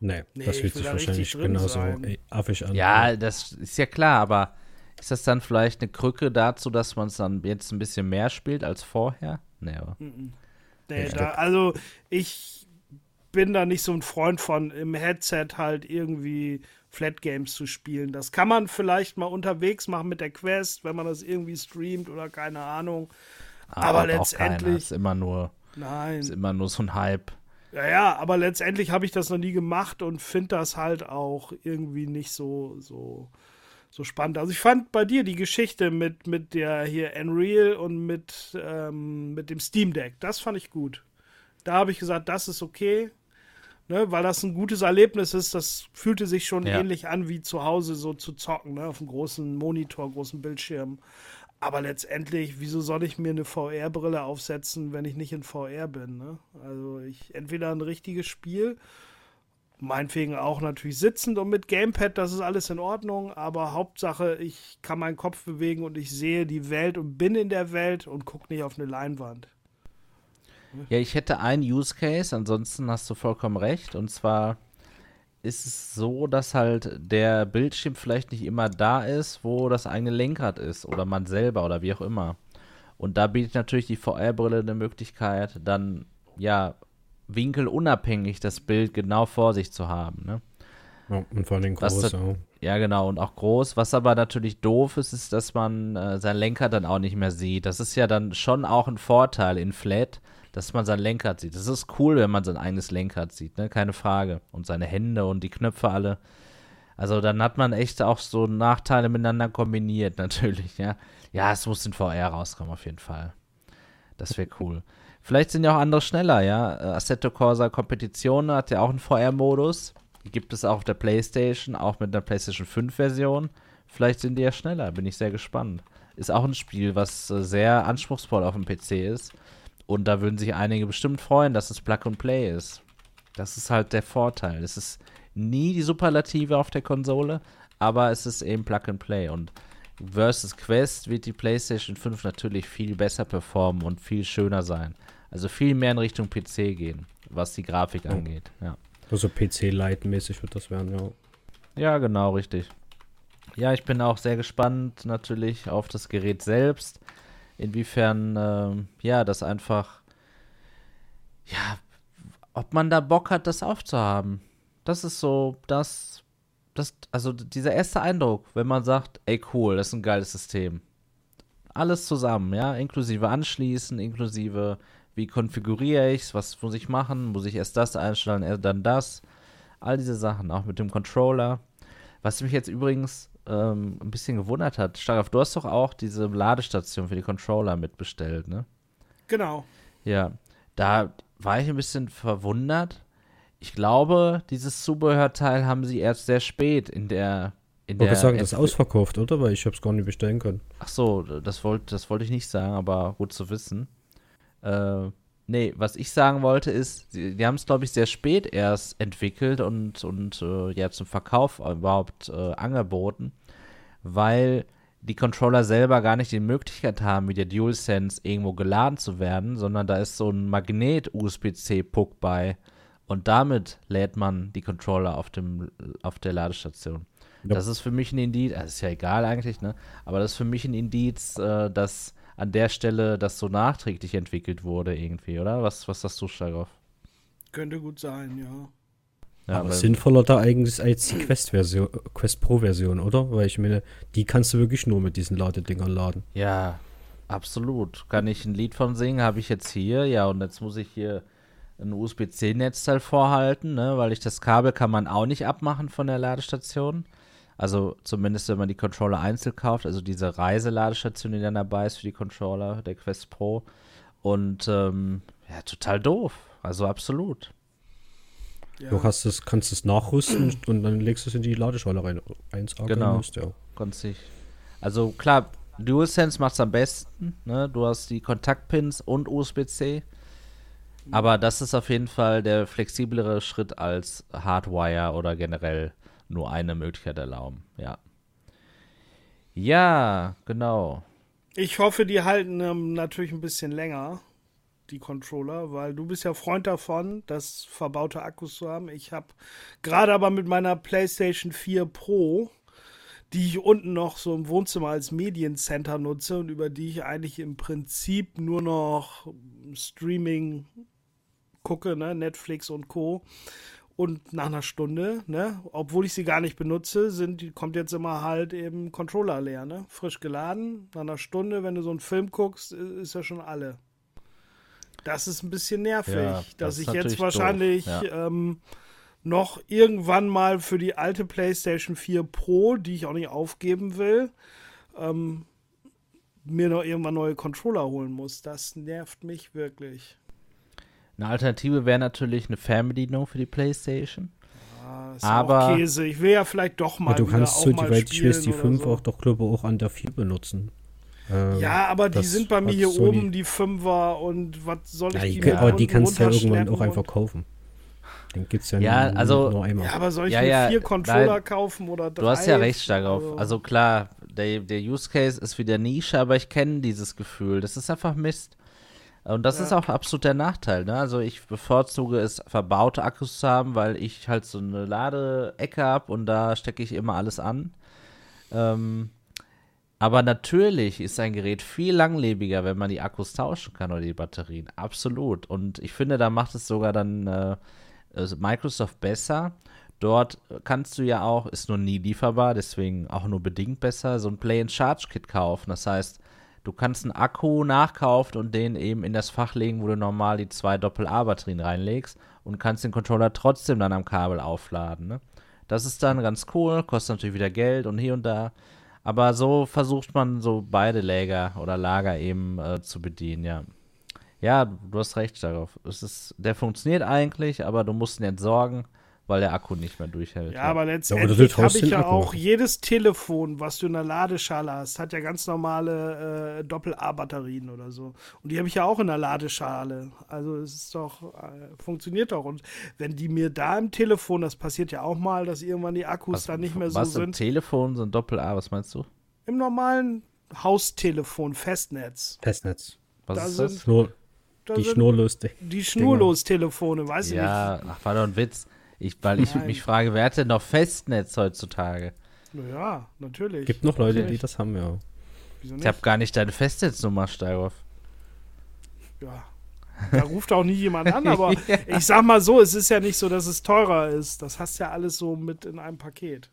B: Nee,
C: Nee,
B: das fühlt
C: will
B: sich
C: da
B: wahrscheinlich genauso
C: sein.
B: affig an.
A: Ja, das ist ja klar, aber ist das dann vielleicht eine Krücke dazu, dass man es dann jetzt ein bisschen mehr spielt als vorher? Nee, aber.
C: Nee,
B: Ich
C: da, also ich bin da nicht so ein Freund von, im Headset halt irgendwie Flat Games zu spielen. Das kann man vielleicht mal unterwegs machen mit der Quest, wenn man das irgendwie streamt oder keine Ahnung. Aber
A: hat auch keiner.
C: letztendlich-
A: Ist immer nur, ist
C: Nein.
A: immer nur so ein Hype.
C: Ja, ja, aber letztendlich habe ich das noch nie gemacht und finde das halt auch irgendwie nicht so, so, so spannend. Also ich fand bei dir die Geschichte mit, mit der hier Unreal und mit, ähm, mit dem Steam Deck, das fand ich gut. Da habe ich gesagt, das ist okay, ne, weil das ein gutes Erlebnis ist. Das fühlte sich schon
A: Ja.
C: ähnlich an wie zu Hause so zu zocken, ne, auf einem großen Monitor, großen Bildschirm. Aber letztendlich, wieso soll ich mir eine VR-Brille aufsetzen, wenn ich nicht in VR bin? Ne? Also ich entweder ein richtiges Spiel, meinetwegen auch natürlich sitzend und mit Gamepad, das ist alles in Ordnung, aber Hauptsache, ich kann meinen Kopf bewegen und ich sehe die Welt und bin in der Welt und gucke nicht auf eine Leinwand.
A: Ja, ich hätte einen Use Case, ansonsten hast du vollkommen recht. Und zwar ist es so, dass halt der Bildschirm vielleicht nicht immer da ist, wo das eigene Lenkrad ist oder man selber oder wie auch immer. Und da bietet natürlich die VR-Brille eine Möglichkeit, dann ja winkelunabhängig das Bild genau vor sich zu haben. Ne?
B: Ja, und vor allem groß, ja.
A: Ja, genau, und auch groß. Was aber natürlich doof ist, ist, dass man äh, sein Lenkrad dann auch nicht mehr sieht. Das ist ja dann schon auch ein Vorteil in Flat, dass man sein Lenkrad sieht. Das ist cool, wenn man sein eigenes Lenkrad sieht, ne? Keine Frage. Und seine Hände und die Knöpfe alle. Also dann hat man echt auch so Nachteile miteinander kombiniert, natürlich, ja. Ja, es muss in VR rauskommen, auf jeden Fall. Das wäre cool. Vielleicht sind ja auch andere schneller, ja. Äh, Assetto Corsa Competizione hat ja auch einen VR-Modus. Gibt es auch auf der PlayStation, auch mit einer PlayStation 5-Version. Vielleicht sind die ja schneller, bin ich sehr gespannt. Ist auch ein Spiel, was äh, sehr anspruchsvoll auf dem PC ist. Und da würden sich einige bestimmt freuen, dass es Plug and Play ist. Das ist halt der Vorteil. Es ist nie die Superlative auf der Konsole, aber es ist eben Plug and Play. Und versus Quest wird die PlayStation 5 natürlich viel besser performen und viel schöner sein. Also viel mehr in Richtung PC gehen, was die Grafik angeht. Ja.
B: Also PC-Lite-mäßig wird das werden, ja.
A: Ja, genau, richtig. Ja, ich bin auch sehr gespannt natürlich auf das Gerät selbst. Inwiefern, ähm, ja, das einfach, ja, ob man da Bock hat, das aufzuhaben. Das ist so, das, das, also dieser erste Eindruck, wenn man sagt, ey, cool, das ist ein geiles System. Alles zusammen, ja, inklusive Anschließen, inklusive, wie konfiguriere ich es, was muss ich machen, muss ich erst das einstellen, dann das. All diese Sachen, auch mit dem Controller. Was mich jetzt übrigens ähm, ein bisschen gewundert hat, Starov, du hast doch auch diese Ladestation für die Controller mitbestellt, ne?
C: Genau.
A: Ja, da war ich ein bisschen verwundert. Ich glaube, dieses Zubehörteil haben sie erst sehr spät in der. In
B: Ich wollte sagen, das ist ausverkauft, oder? Weil ich hab's gar nicht bestellen können.
A: Ach so, das wollte das wollte ich nicht sagen, aber gut zu wissen. Äh, nee, was ich sagen wollte ist, sie, die haben es, glaube ich, sehr spät erst entwickelt und, und äh, ja zum Verkauf überhaupt äh, angeboten, weil die Controller selber gar nicht die Möglichkeit haben, wie der DualSense irgendwo geladen zu werden, sondern da ist so ein Magnet-USB-C-Puck bei und damit lädt man die Controller auf, dem, auf der Ladestation.
B: Ja.
A: Das ist für mich ein Indiz, also ist ja egal eigentlich, ne? Aber das ist für mich ein Indiz, äh, dass an der Stelle das so nachträglich entwickelt wurde irgendwie, oder? Was, was sagst du, Starov?
C: Könnte gut sein, ja.
A: Ja,
B: Aber sinnvoller da eigentlich als die Quest-Version, Quest Pro-Version, oder? Weil ich meine, die kannst du wirklich nur mit diesen Ladedingern laden.
A: Ja, absolut. Kann ich ein Lied von singen, habe ich jetzt hier. Ja, und jetzt muss ich hier ein USB-C-Netzteil vorhalten, ne? Weil ich das Kabel kann man auch nicht abmachen von der Ladestation. Also zumindest, wenn man die Controller einzeln kauft, also diese Reiseladestation, die dann dabei ist für die Controller, der Quest Pro. Und ähm, ja, total doof. Also absolut.
C: ja.
B: Du hast es, kannst es nachrüsten und dann legst du es in die Ladeschale rein. 1A
A: Genau.
B: müsste ja.
A: Ganz sich. Also klar, DualSense macht es am besten. Ne? Du hast die Kontaktpins und USB-C. Aber das ist auf jeden Fall der flexiblere Schritt als Hardwire oder generell nur eine Möglichkeit erlauben. Ja. Ja, genau.
C: Ich hoffe, die halten ähm, natürlich ein bisschen länger, die Controller, weil du bist ja Freund davon, das verbaute Akkus zu haben. Ich habe gerade aber mit meiner PlayStation 4 Pro, die ich unten noch so im Wohnzimmer als Mediencenter nutze und über die ich eigentlich im Prinzip nur noch Streaming gucke, ne, Netflix und Co. Und nach einer Stunde, ne, obwohl ich sie gar nicht benutze, sind, kommt jetzt immer halt eben Controller leer, ne? Frisch geladen. Nach einer Stunde, wenn du so einen Film guckst, ist ja schon alle. Das ist ein bisschen nervig,
A: Ja,
C: dass
A: das
C: ich
A: ist
C: jetzt wahrscheinlich
A: doof,
C: ähm, noch irgendwann mal für die alte PlayStation 4 Pro, die ich auch nicht aufgeben will, ähm, mir noch irgendwann neue Controller holen muss. Das nervt mich wirklich.
A: Eine Alternative wäre natürlich eine Fernbedienung für die PlayStation.
C: Ah, ist
A: Aber-
C: auch Käse. Ich will ja vielleicht doch mal
B: Ja, du kannst so,
C: mal
B: ich weiß, die
C: spielen
B: 5
C: oder so.
B: auch doch, glaube ich, auch an der 4 benutzen. Ähm,
C: Ja, aber die sind bei mir hier
B: Sony-
C: oben, die Fünfer und was soll ich
B: Ja,
C: die
B: die,
C: mir
B: aber die kannst du ja irgendwann auch einfach kaufen. Den gibt's ja,
A: Ja,
B: nur,
A: also-
B: nur einmal.
C: Ja, aber soll ich
A: Ja,
C: mir
A: ja,
C: vier Controller
A: nein.
C: kaufen oder drei?
A: Du hast ja recht stark auf.
C: Also-
A: Also klar, der, der Use Case ist wieder Nische, aber ich kenne dieses Gefühl. Das ist einfach Mist. Und das
C: Ja.
A: ist auch absolut der Nachteil. Ne? Also ich bevorzuge es, verbaute Akkus zu haben, weil ich halt so eine Ladeecke habe und da stecke ich immer alles an. Ähm, aber natürlich ist ein Gerät viel langlebiger, wenn man die Akkus tauschen kann oder die Batterien. Absolut. Und ich finde, da macht es sogar dann äh, also Microsoft besser. Dort kannst du ja auch, ist nur nie lieferbar, deswegen auch nur bedingt besser, so ein Play-and-Charge-Kit kaufen. Das heißt, du kannst einen Akku nachkaufen und den eben in das Fach legen, wo du normal die zwei Doppel-A-Batterien reinlegst und kannst den Controller trotzdem dann am Kabel aufladen. Ne? Das ist dann ganz cool, kostet natürlich wieder Geld und hier und da. Aber so versucht man so beide Lager oder Lager eben äh, zu bedienen, ja. Ja, du hast recht darauf. Es ist, der funktioniert eigentlich, aber du musst ihn entsorgen, weil der Akku nicht mehr durchhält.
C: Ja, aber
B: oder
C: letztendlich
B: du
C: habe ich ja
B: Akku.
C: auch jedes Telefon, was du in der Ladeschale hast, hat ja ganz normale äh, Doppel-A-Batterien oder so. Und die habe ich ja auch in der Ladeschale. Also es ist doch, äh, funktioniert doch. Und wenn die mir da im Telefon, das passiert ja auch mal, dass irgendwann die Akkus
A: was,
C: dann nicht mehr so
A: was im
C: sind.
A: Telefon so ein Doppel-A, was meinst du?
C: Im normalen Haustelefon, Festnetz.
B: Festnetz.
A: Was
C: Da
A: ist
C: sind-
A: das?
B: Schnur,
C: Da
B: die
C: sind
B: schnurlos.
C: die Schnurlos-Telefone, weiß ich
A: Ja, ach, war doch ein Witz. Ich, weil ich
C: Nein.
A: mich frage, wer hat denn noch Festnetz heutzutage?
C: nicht. Ja, natürlich.
B: Gibt noch Leute,
A: Okay.
B: die das haben, ja.
C: Wieso
A: Ich habe gar nicht deine Festnetznummer, Steiroff.
C: Ja. Da ruft auch nie jemand an, aber ich sag mal so, es ist ja nicht so, dass es teurer ist. Das hast ja alles so mit in einem Paket.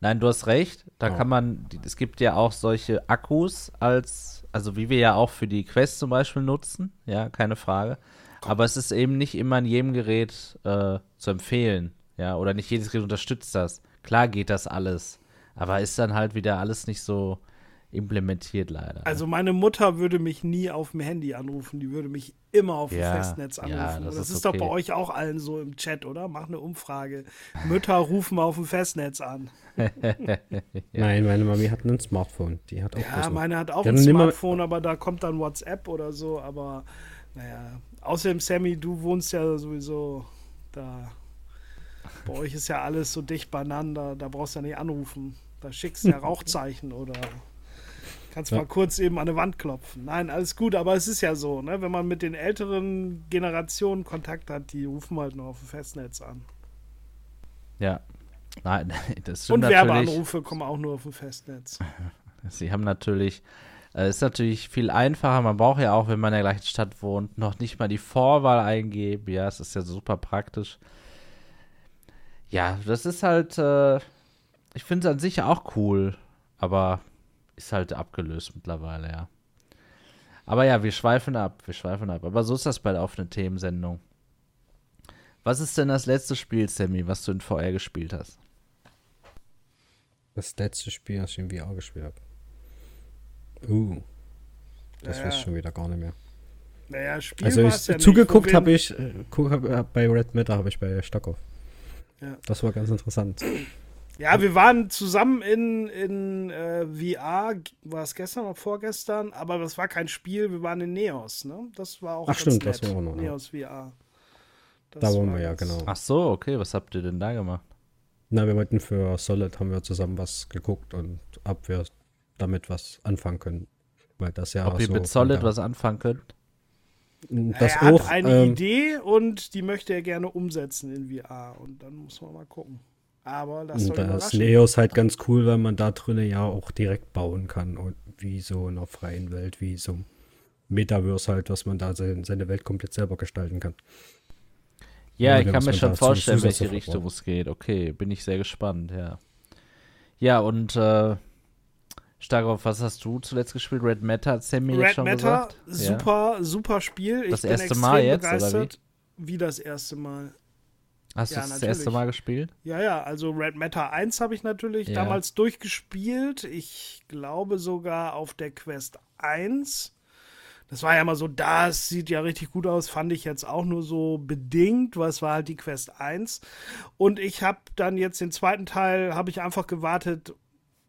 A: Nein, du hast recht. Da
B: Oh.
A: kann man, es gibt ja auch solche Akkus als, also wie wir ja auch für die Quest zum Beispiel nutzen, ja, keine Frage. Aber es ist eben nicht immer in jedem Gerät äh, zu empfehlen, ja, oder nicht jedes Gerät unterstützt das. Klar geht das alles, aber ist dann halt wieder alles nicht so implementiert leider.
C: Also meine Mutter würde mich nie auf dem Handy anrufen, die würde mich immer auf dem
A: Ja,
C: Festnetz
A: ja,
C: anrufen.
A: das
C: das
A: ist
C: ist, doch bei
A: okay.
C: euch auch allen so im Chat, oder? Mach eine Umfrage. Mütter rufen auf dem Festnetz an.
B: Nein, meine Mami hat ein Smartphone. Die hat auch
C: Ja, meine hat auch
B: Ja,
C: ein Smartphone, aber da kommt dann WhatsApp oder so. Aber naja, außerdem, Sammy, du wohnst ja sowieso da. Bei euch ist ja alles so dicht beieinander, da brauchst du ja nicht anrufen. Da schickst du ja Rauchzeichen oder kannst
B: Ja.
C: mal kurz eben an eine Wand klopfen. Nein, alles gut, aber es ist ja so, ne? wenn man mit den älteren Generationen Kontakt hat, die rufen halt noch auf dem Festnetz an.
A: ja. Nein, das
C: Und
A: stimmt natürlich.
C: Werbeanrufe kommen auch nur auf dem Festnetz.
A: Sie haben natürlich, äh, ist natürlich viel einfacher. Man braucht ja auch, wenn man in der gleichen Stadt wohnt, noch nicht mal die Vorwahl eingeben. Ja, es ist ja super praktisch. Ja, das ist halt, äh, ich finde es an sich auch cool, aber ist halt abgelöst mittlerweile, ja. Aber ja, wir schweifen ab, wir schweifen ab. Aber so ist das bei der offenen Themensendung. Was ist denn das letzte Spiel, Sammy, was du in VR gespielt hast?
B: Das letzte Spiel, das ich in VR gespielt habe. Uh. Das
C: Ja,
B: weiß ich schon wieder gar nicht mehr.
C: Naja, Spiel
B: Also ich,
C: ja
B: zugeguckt habe ich, äh, guck, hab, äh, bei Red Matter habe ich bei Stockhoff.
C: Ja.
B: Das war ganz interessant.
C: Ja, wir waren zusammen in, in äh, VR, war es gestern oder vorgestern, aber das war kein Spiel, wir waren in Neos, ne? Das war auch
B: Ach stimmt, das war auch noch.
C: Neos VR. Das
B: Da waren
C: war
B: wir ja, genau.
A: Ach so, okay, was habt ihr denn da gemacht?
B: Na, wir wollten für Solid haben wir zusammen was geguckt und ob wir damit was anfangen können. Weil das ja
A: Ob ihr
B: so
A: mit Solid was anfangen könnt?
B: Das
C: er
B: auch.
C: hat eine
B: ähm,
C: Idee und die möchte er gerne umsetzen in VR und dann muss man mal gucken. Aber das soll
B: Da ist. Neos halt ganz cool, weil man da drinnen ja auch direkt bauen kann und wie so in einer freien Welt, wie so ein Metaverse halt, was man da sein- seine Welt komplett selber gestalten kann.
A: Ja, ich kann mir schon vorstellen, welche Richtung es geht. Okay, bin ich sehr gespannt, ja. Ja, und äh, Starkov, was hast du zuletzt gespielt? Red Matter hat Sammy jetzt
C: Red
A: schon
C: Matter,
A: gesagt. Ja.
C: super, super Spiel. Ich
A: Das erste Mal jetzt, oder
C: begeistert. Wie das erste Mal.
A: Hast du
C: Ja,
A: das, das
C: natürlich.
A: erste Mal gespielt?
C: Ja, ja, also Red Matter 1 habe ich natürlich
A: Ja.
C: damals durchgespielt. Ich glaube sogar auf der Quest 1. Das war ja mal so, das sieht ja richtig gut aus, fand ich jetzt auch nur so bedingt, weil es war halt die Quest 1. Und ich habe dann jetzt den zweiten Teil, habe ich einfach gewartet,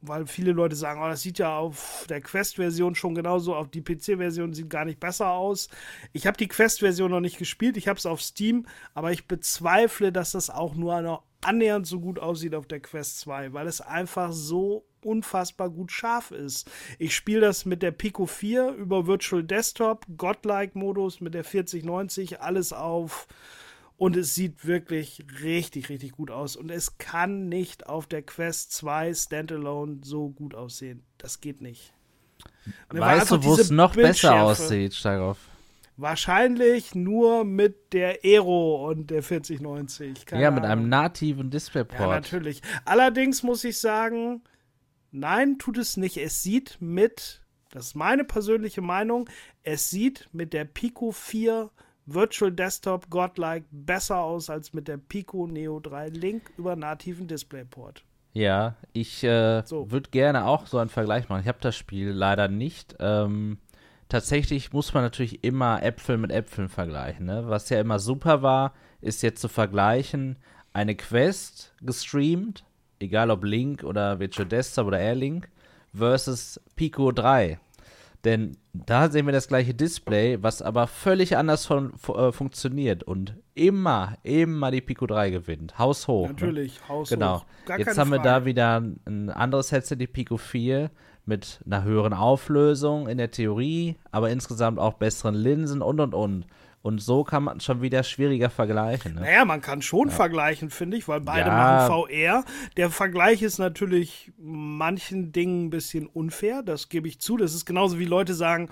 C: weil viele Leute sagen, oh, das sieht ja auf der Quest-Version schon genauso, auf die PC-Version sieht gar nicht besser aus. Ich habe die Quest-Version noch nicht gespielt, ich habe es auf Steam, aber ich bezweifle, dass das auch nur noch annähernd so gut aussieht auf der Quest 2, weil es einfach so unfassbar gut scharf ist. Ich spiele das mit der Pico 4 über Virtual Desktop, Godlike-Modus mit der 4090, alles auf und es sieht wirklich richtig, richtig gut aus. Und es kann nicht auf der Quest 2 Standalone so gut aussehen. Das geht nicht. War
A: Weißt du, wo es noch besser aussieht, Starkov?
C: Wahrscheinlich nur mit der Aero und der 4090. Keine
A: Ja, mit einem nativen
C: Ja,
A: Displayport.
C: natürlich. Allerdings muss ich sagen, nein, tut es nicht. Es sieht mit, das ist meine persönliche Meinung, es sieht mit der Pico 4 Virtual Desktop Godlike besser aus als mit der Pico Neo 3 Link über nativen Displayport.
A: Ja, ich äh,
C: So.
A: würde gerne auch so einen Vergleich machen. Ich habe das Spiel leider nicht. Ähm, tatsächlich muss man natürlich immer Äpfel mit Äpfeln vergleichen. Ne? Was ja immer super war, ist jetzt zu vergleichen, eine Quest gestreamt, egal ob Link oder Virtual Desktop oder Airlink, versus Pico 3. Denn da sehen wir das gleiche Display, was aber völlig anders von, äh, funktioniert und immer, immer die Pico 3 gewinnt. Haushoch. Ne?
C: Natürlich, Haus
A: Genau.
C: hoch. Gar
A: Jetzt haben wir
C: Frage.
A: da wieder ein, ein anderes Headset, die Pico 4, mit einer höheren Auflösung in der Theorie, aber insgesamt auch besseren Linsen und und und. Und so kann man schon wieder schwieriger vergleichen. Ne?
C: Naja, man kann schon vergleichen, finde ich, weil beide
A: Ja.
C: machen VR. Der Vergleich ist natürlich manchen Dingen ein bisschen unfair, das gebe ich zu. Das ist genauso wie Leute sagen,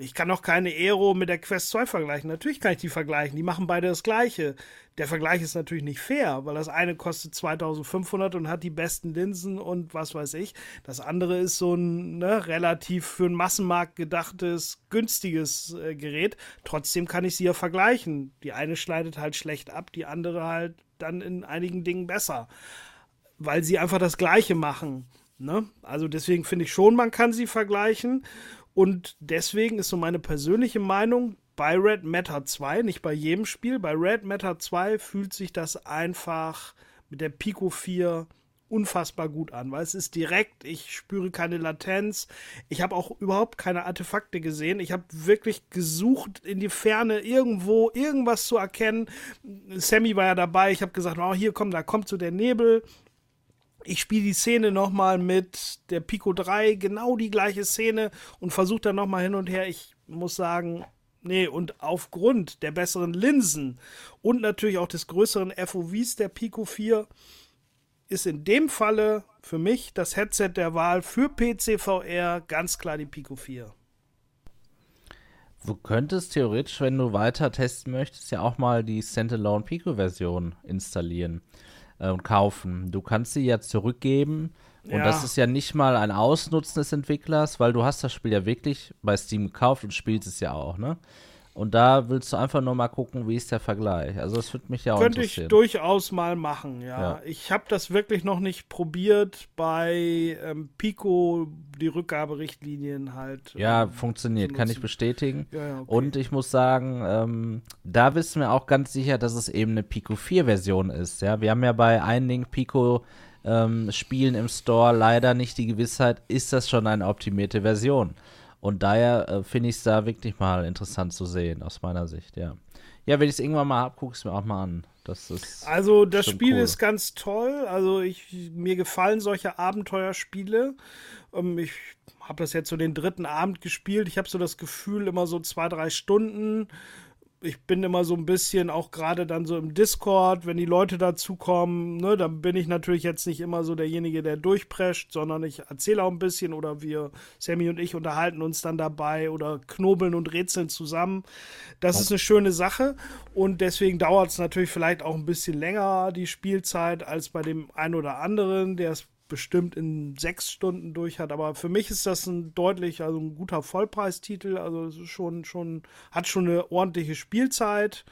C: ich kann doch keine Aero mit der Quest 2 vergleichen. Natürlich kann ich die vergleichen, die machen beide das Gleiche. Der Vergleich ist natürlich nicht fair, weil das eine kostet 2500 und hat die besten Linsen und was weiß ich. Das andere ist so ein ne, relativ für den Massenmarkt gedachtes, günstiges äh, Gerät. Trotzdem kann ich sie ja vergleichen. Die eine schneidet halt schlecht ab, die andere halt dann in einigen Dingen besser. Weil sie einfach das Gleiche machen. Ne? Also deswegen finde ich schon, man kann sie vergleichen. Und deswegen ist so meine persönliche Meinung, bei Red Matter 2, nicht bei jedem Spiel, bei Red Matter 2 fühlt sich das einfach mit der Pico 4 unfassbar gut an, weil es ist direkt, ich spüre keine Latenz, ich habe auch überhaupt keine Artefakte gesehen, ich habe wirklich gesucht in die Ferne irgendwo irgendwas zu erkennen. Sammy war ja dabei, ich habe gesagt, oh, hier komm, da kommt so der Nebel, ich spiele die Szene nochmal mit der Pico 3, genau die gleiche Szene und versuche dann nochmal hin und her. Ich muss sagen, nee, und aufgrund der besseren Linsen und natürlich auch des größeren FOVs der Pico 4 ist in dem Falle für mich das Headset der Wahl für PC VR ganz klar die Pico 4.
A: Du könntest theoretisch, wenn du weiter testen möchtest, ja auch mal die Standalone Pico-Version installieren äh, und kaufen. Du kannst sie ja zurückgeben und
C: Ja.
A: das ist ja nicht mal ein Ausnutzen des Entwicklers, weil du hast das Spiel ja wirklich bei Steam gekauft und spielst es ja auch, ne? Und da willst du einfach nur mal gucken, wie ist der Vergleich. Also das würde mich ja auch
C: Könnte ich
A: interessieren.
C: durchaus mal machen, ja.
A: Ja.
C: Ich habe das wirklich noch nicht probiert bei ähm, Pico, die Rückgaberichtlinien halt.
A: Ja,
C: ähm,
A: funktioniert,
C: zu
A: kann ich bestätigen.
C: Ja, ja, okay.
A: Und ich muss sagen, ähm, da wissen wir auch ganz sicher, dass es eben eine Pico 4 Version ist. Ja, wir haben ja bei einigen Pico ähm, Spielen im Store leider nicht die Gewissheit, ist das schon eine optimierte Version. Und daher äh, finde ich es da wirklich mal interessant zu sehen, aus meiner Sicht, ja. Ja, wenn ich es irgendwann mal habe, gucke ich es mir auch mal an. Das ist
C: also das Spiel cool. ist ganz toll. Also ich, mir gefallen solche Abenteuerspiele. Ähm, ich habe das jetzt so den dritten Abend gespielt. Ich habe so das Gefühl, immer so zwei, drei Stunden ich bin immer so ein bisschen auch gerade dann so im Discord, wenn die Leute dazukommen, ne, dann bin ich natürlich jetzt nicht immer so derjenige, der durchprescht, sondern ich erzähle auch ein bisschen oder wir, Sammy und ich, unterhalten uns dann dabei oder knobeln und rätseln zusammen. Das ist eine schöne Sache und deswegen dauert es natürlich vielleicht auch ein bisschen länger, die Spielzeit, als bei dem einen oder anderen, der es bestimmt in sechs Stunden durch hat. Aber für mich ist das ein deutlich, also ein guter Vollpreistitel. Also es ist schon, schon, hat schon eine ordentliche Spielzeit.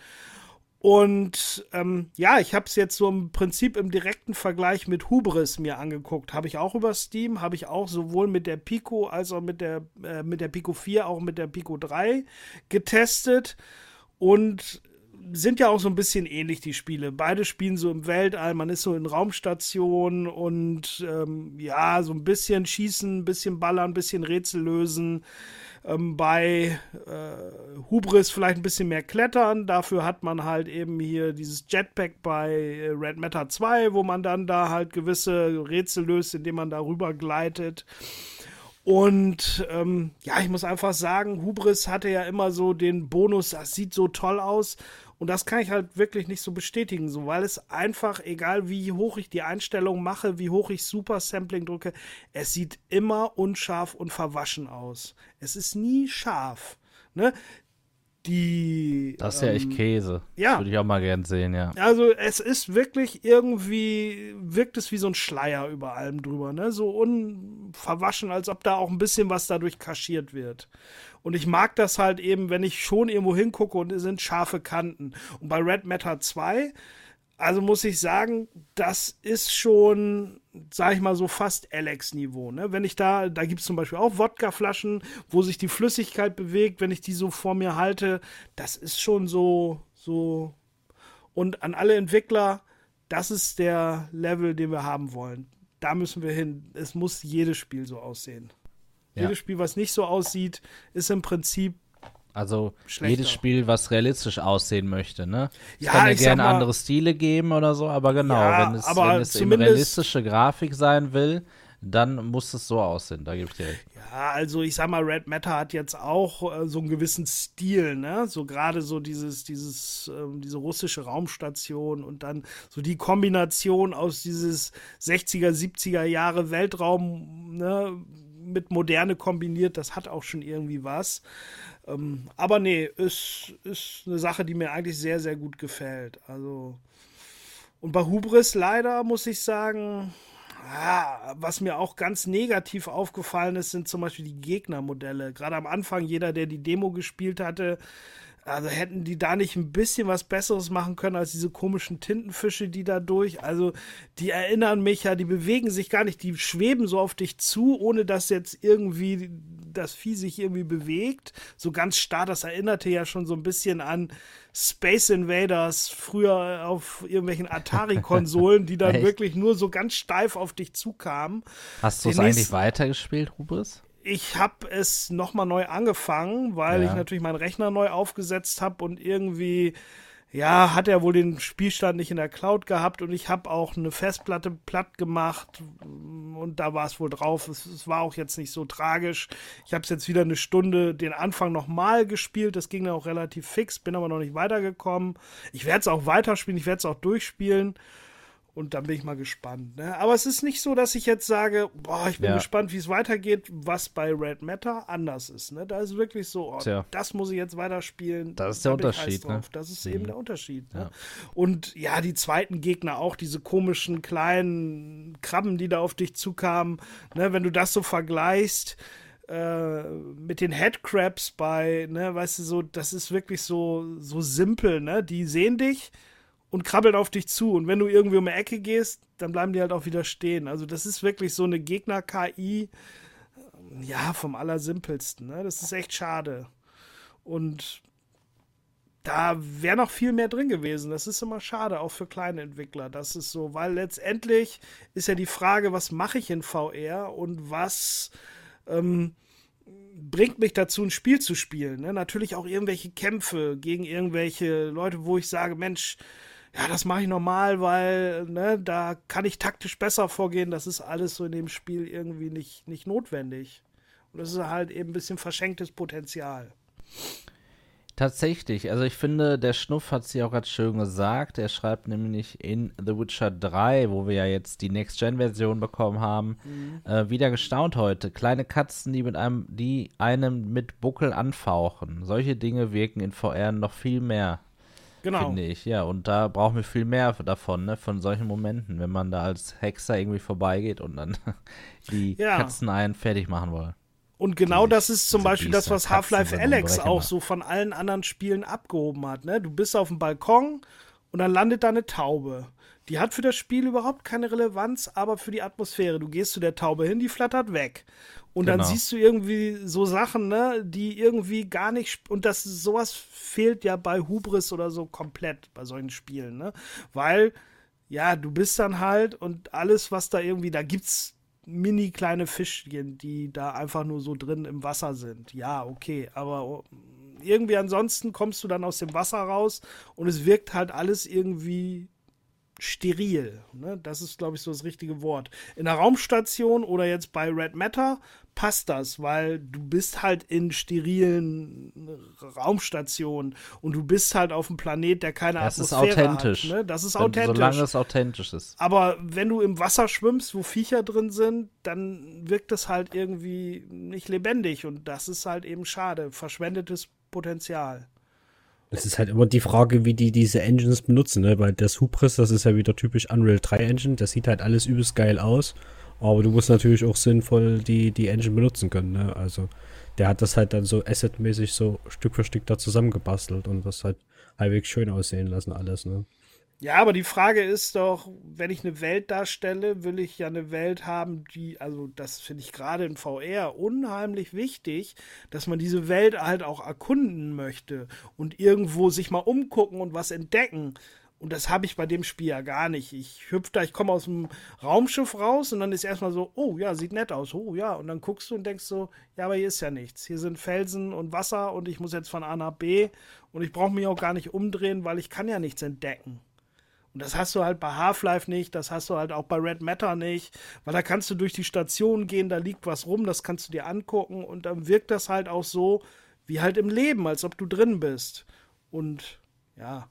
C: Und ähm, ja, ich habe es jetzt so im Prinzip im direkten Vergleich mit Hubris mir angeguckt. Habe ich auch über Steam, habe ich auch sowohl mit der Pico als auch mit der, äh, mit der Pico 4, auch mit der Pico 3 getestet. Und sind ja auch so ein bisschen ähnlich, die Spiele. Beide spielen so im Weltall, man ist so in Raumstationen und ähm, ja, so ein bisschen schießen, ein bisschen ballern, ein bisschen Rätsel lösen. Ähm, bei äh, Hubris vielleicht ein bisschen mehr klettern. Dafür hat man halt eben hier dieses Jetpack bei äh, Red Matter 2, wo man dann da halt gewisse Rätsel löst, indem man darüber gleitet. Und ähm, ja, ich muss einfach sagen, Hubris hatte ja immer so den Bonus, das sieht so toll aus. Und das kann ich halt wirklich nicht so bestätigen, so, weil es einfach, egal wie hoch ich die Einstellung mache, wie hoch ich Super Sampling drücke, es sieht immer unscharf und verwaschen aus. Es ist nie scharf. Ne? die.
A: Das ist ja echt ähm, Käse.
C: Ja.
A: Würde ich auch mal gern sehen, ja.
C: Also es ist wirklich irgendwie, wirkt es wie so ein Schleier über allem drüber, ne? So unverwaschen, als ob da auch ein bisschen was dadurch kaschiert wird. Und ich mag das halt eben, wenn ich schon irgendwo hingucke und es sind scharfe Kanten. Und bei Red Matter 2 also muss ich sagen, das ist schon, sag ich mal so, fast Alex-Niveau. Ne? Wenn ich da, da gibt es zum Beispiel auch Wodkaflaschen, wo sich die Flüssigkeit bewegt, wenn ich die so vor mir halte, das ist schon so, so. Und an alle Entwickler, das ist der Level, den wir haben wollen. Da müssen wir hin. Es muss jedes Spiel so aussehen. Ja. Jedes Spiel, was nicht so aussieht, ist im Prinzip
A: also Schlechter. jedes Spiel, was realistisch aussehen möchte, ne? Es ja, kann ja gerne mal, andere Stile geben oder so, aber genau, ja, wenn es, wenn es eben realistische Grafik sein will, dann muss es so aussehen, da gebe ich dir recht.
C: Ja, also ich sag mal, Red Matter hat jetzt auch äh, so einen gewissen Stil, ne? So gerade so dieses, dieses, ähm, diese russische Raumstation und dann so die Kombination aus dieses 60er, 70er Jahre Weltraum, ne? Mit Moderne kombiniert, das hat auch schon irgendwie was. Ähm, aber nee, ist, ist eine Sache, die mir eigentlich sehr, sehr gut gefällt. Also. Und bei Hubris leider muss ich sagen, ah, was mir auch ganz negativ aufgefallen ist, sind zum Beispiel die Gegnermodelle. Gerade am Anfang, jeder, der die Demo gespielt hatte, also hätten die da nicht ein bisschen was Besseres machen können als diese komischen Tintenfische, die da durch. Also die erinnern mich ja, die bewegen sich gar nicht, die schweben so auf dich zu, ohne dass jetzt irgendwie das Vieh sich irgendwie bewegt. So ganz starr, das erinnerte ja schon so ein bisschen an Space Invaders früher auf irgendwelchen Atari-Konsolen, die dann wirklich nur so ganz steif auf dich zukamen.
A: Hast du es eigentlich weitergespielt, Rubris?
C: Ich habe es nochmal neu angefangen, weil ja. ich natürlich meinen Rechner neu aufgesetzt habe und irgendwie, ja, hat er wohl den Spielstand nicht in der Cloud gehabt und ich habe auch eine Festplatte platt gemacht und da war es wohl drauf. Es, es, war auch jetzt nicht so tragisch. Ich habe es jetzt wieder eine Stunde den Anfang nochmal gespielt. Das ging dann auch relativ fix, bin aber noch nicht weitergekommen. Ich werde es auch weiterspielen, ich werde es auch durchspielen. Und dann bin ich mal gespannt. Ne? Aber es ist nicht so, dass ich jetzt sage, boah, ich bin ja. gespannt, wie es weitergeht, was bei Red Matter anders ist. Ne? Da ist wirklich so, oh, das muss ich jetzt weiterspielen.
A: Das ist der Unterschied. Ne?
C: Das ist mhm. eben der Unterschied. Ne? Ja. Und ja, die zweiten Gegner auch, diese komischen kleinen Krabben, die da auf dich zukamen. Ne? Wenn du das so vergleichst, äh, mit den Headcrabs bei, ne, weißt du, so, das ist wirklich so, so simpel, ne? Die sehen dich, und krabbeln auf dich zu. Und wenn du irgendwie um die Ecke gehst, dann bleiben die halt auch wieder stehen. Also das ist wirklich so eine Gegner-KI, ja, vom Allersimpelsten. Ne? Das ist echt schade. Und da wäre noch viel mehr drin gewesen. Das ist immer schade, auch für kleine Entwickler. Das ist so, weil letztendlich ist ja die Frage, was mache ich in VR und was ähm, bringt mich dazu, ein Spiel zu spielen. Ne? Natürlich auch irgendwelche Kämpfe gegen irgendwelche Leute, wo ich sage, Mensch, ja, das mache ich normal, weil ne, da kann ich taktisch besser vorgehen. Das ist alles so in dem Spiel irgendwie nicht, nicht notwendig. Und das ist halt eben ein bisschen verschenktes Potenzial.
A: Tatsächlich, also ich finde, der Schnuff hat sie auch ganz schön gesagt. Er schreibt nämlich in The Witcher 3, wo wir ja jetzt die Next-Gen-Version bekommen haben, mhm. äh, wieder gestaunt heute. Kleine Katzen, die mit einem, die einem mit Buckel anfauchen. Solche Dinge wirken in VR noch viel mehr. Genau. Finde ich, ja. Und da brauchen wir viel mehr davon, ne? Von solchen Momenten, wenn man da als Hexer irgendwie vorbeigeht und dann die ja. Katzen einen fertig machen will.
C: Und genau die, das ist zum Beispiel das, was Half-Life Alex auch so von allen anderen Spielen abgehoben hat. Ne? Du bist auf dem Balkon und dann landet da eine Taube. Die hat für das Spiel überhaupt keine Relevanz, aber für die Atmosphäre. Du gehst zu der Taube hin, die flattert weg. Und genau. dann siehst du irgendwie so Sachen, ne, die irgendwie gar nicht. Und das sowas fehlt ja bei Hubris oder so komplett bei solchen Spielen, ne? Weil, ja, du bist dann halt und alles, was da irgendwie, da gibt's mini kleine Fischchen, die da einfach nur so drin im Wasser sind. Ja, okay, aber irgendwie ansonsten kommst du dann aus dem Wasser raus und es wirkt halt alles irgendwie steril. Ne? Das ist, glaube ich, so das richtige Wort. In der Raumstation oder jetzt bei Red Matter passt das, weil du bist halt in sterilen Raumstationen und du bist halt auf einem Planet, der keine das Atmosphäre
A: ist authentisch.
C: hat. Ne? Das ist authentisch.
A: Solange es authentisch ist.
C: Aber wenn du im Wasser schwimmst, wo Viecher drin sind, dann wirkt es halt irgendwie nicht lebendig und das ist halt eben schade. Verschwendetes Potenzial.
B: Es ist halt immer die Frage, wie die diese Engines benutzen, ne? Weil das Hubris, das ist ja wieder typisch Unreal 3 Engine, das sieht halt alles übelst geil aus. Aber du musst natürlich auch sinnvoll die, die Engine benutzen können, ne? Also der hat das halt dann so assetmäßig so Stück für Stück da zusammengebastelt und das halt halbwegs schön aussehen lassen, alles, ne?
C: Ja, aber die Frage ist doch, wenn ich eine Welt darstelle, will ich ja eine Welt haben, die, also das finde ich gerade in VR unheimlich wichtig, dass man diese Welt halt auch erkunden möchte und irgendwo sich mal umgucken und was entdecken. Und das habe ich bei dem Spiel ja gar nicht. Ich hüpfe da, ich komme aus dem Raumschiff raus und dann ist erstmal so, oh ja, sieht nett aus, oh ja. Und dann guckst du und denkst so, ja, aber hier ist ja nichts. Hier sind Felsen und Wasser und ich muss jetzt von A nach B und ich brauche mich auch gar nicht umdrehen, weil ich kann ja nichts entdecken. Und das hast du halt bei Half-Life nicht, das hast du halt auch bei Red Matter nicht, weil da kannst du durch die Station gehen, da liegt was rum, das kannst du dir angucken und dann wirkt das halt auch so wie halt im Leben, als ob du drin bist. Und ja,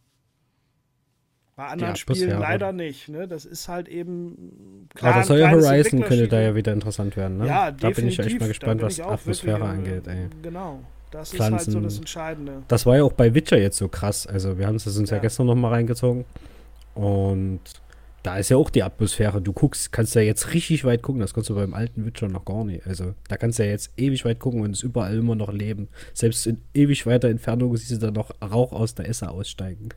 C: bei anderen Spielen leider nicht. Ne? Das ist halt eben
B: klar. Aber das neue Horizon könnte da ja wieder interessant werden. Ne? Ja, da bin ich echt mal gespannt, was Atmosphäre angeht. Ey.
C: Genau. Das Pflanzen. ist halt so das Entscheidende.
B: Das war ja auch bei Witcher jetzt so krass. Also wir haben es uns ja. ja gestern noch mal reingezogen. Und da ist ja auch die Atmosphäre. Du guckst, kannst ja jetzt richtig weit gucken. Das kannst du beim alten Witcher noch gar nicht. Also da kannst du ja jetzt ewig weit gucken und es überall immer noch leben. Selbst in ewig weiter Entfernung siehst du da noch Rauch aus der Esse aussteigen.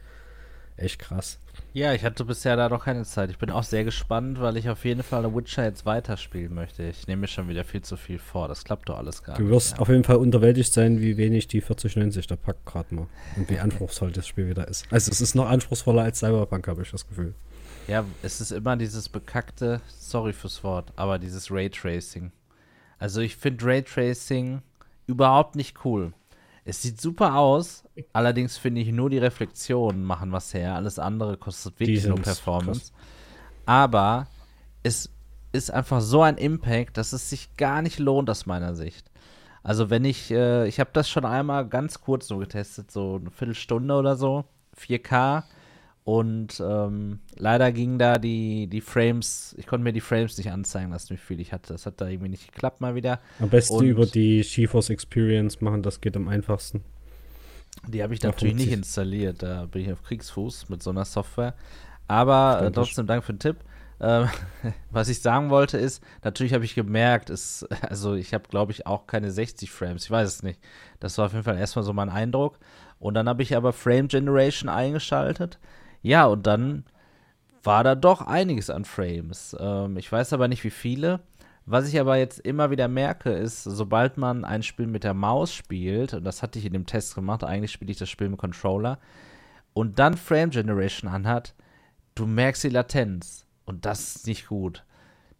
B: Echt krass.
A: Ja, ich hatte bisher da noch keine Zeit. Ich bin auch sehr gespannt, weil ich auf jeden Fall The Witcher jetzt weiterspielen möchte. Ich nehme mir schon wieder viel zu viel vor. Das klappt doch alles gar
B: nicht. Du wirst ja. auf jeden Fall unterwältigt sein, wie wenig die 4090 da packt gerade mal. Und wie anspruchsvoll das Spiel wieder ist. Also es ist noch anspruchsvoller als Cyberpunk, habe ich das Gefühl.
A: Ja, es ist immer dieses bekackte, sorry fürs Wort, aber dieses Raytracing. Also ich finde Raytracing überhaupt nicht cool. Es sieht super aus, allerdings finde ich nur die Reflexionen machen was her. Alles andere kostet wirklich nur Performance. Krass. Aber es ist einfach so ein Impact, dass es sich gar nicht lohnt aus meiner Sicht. Also wenn ich, äh, ich habe das schon einmal ganz kurz so getestet, so eine Viertelstunde oder so, 4K und ähm, leider ging da die, die Frames, ich konnte mir die Frames nicht anzeigen lassen, wie viel ich hatte. Das hat da irgendwie nicht geklappt mal wieder.
B: Am besten und über die GeForce Experience machen, das geht am einfachsten.
A: Die habe ich natürlich nicht installiert, da bin ich auf Kriegsfuß mit so einer Software. Aber äh, trotzdem Dank für den Tipp. Ähm, was ich sagen wollte ist, natürlich habe ich gemerkt, ist, also ich habe glaube ich auch keine 60 Frames, ich weiß es nicht. Das war auf jeden Fall erstmal so mein Eindruck. Und dann habe ich aber Frame Generation eingeschaltet ja, und dann war da doch einiges an Frames. Ähm, ich weiß aber nicht, wie viele, Was ich aber jetzt immer wieder merke, ist, sobald man ein Spiel mit der Maus spielt, und das hatte ich in dem Test gemacht, eigentlich spiele ich das Spiel mit Controller, und dann Frame Generation anhat, du merkst die Latenz. Und das ist nicht gut.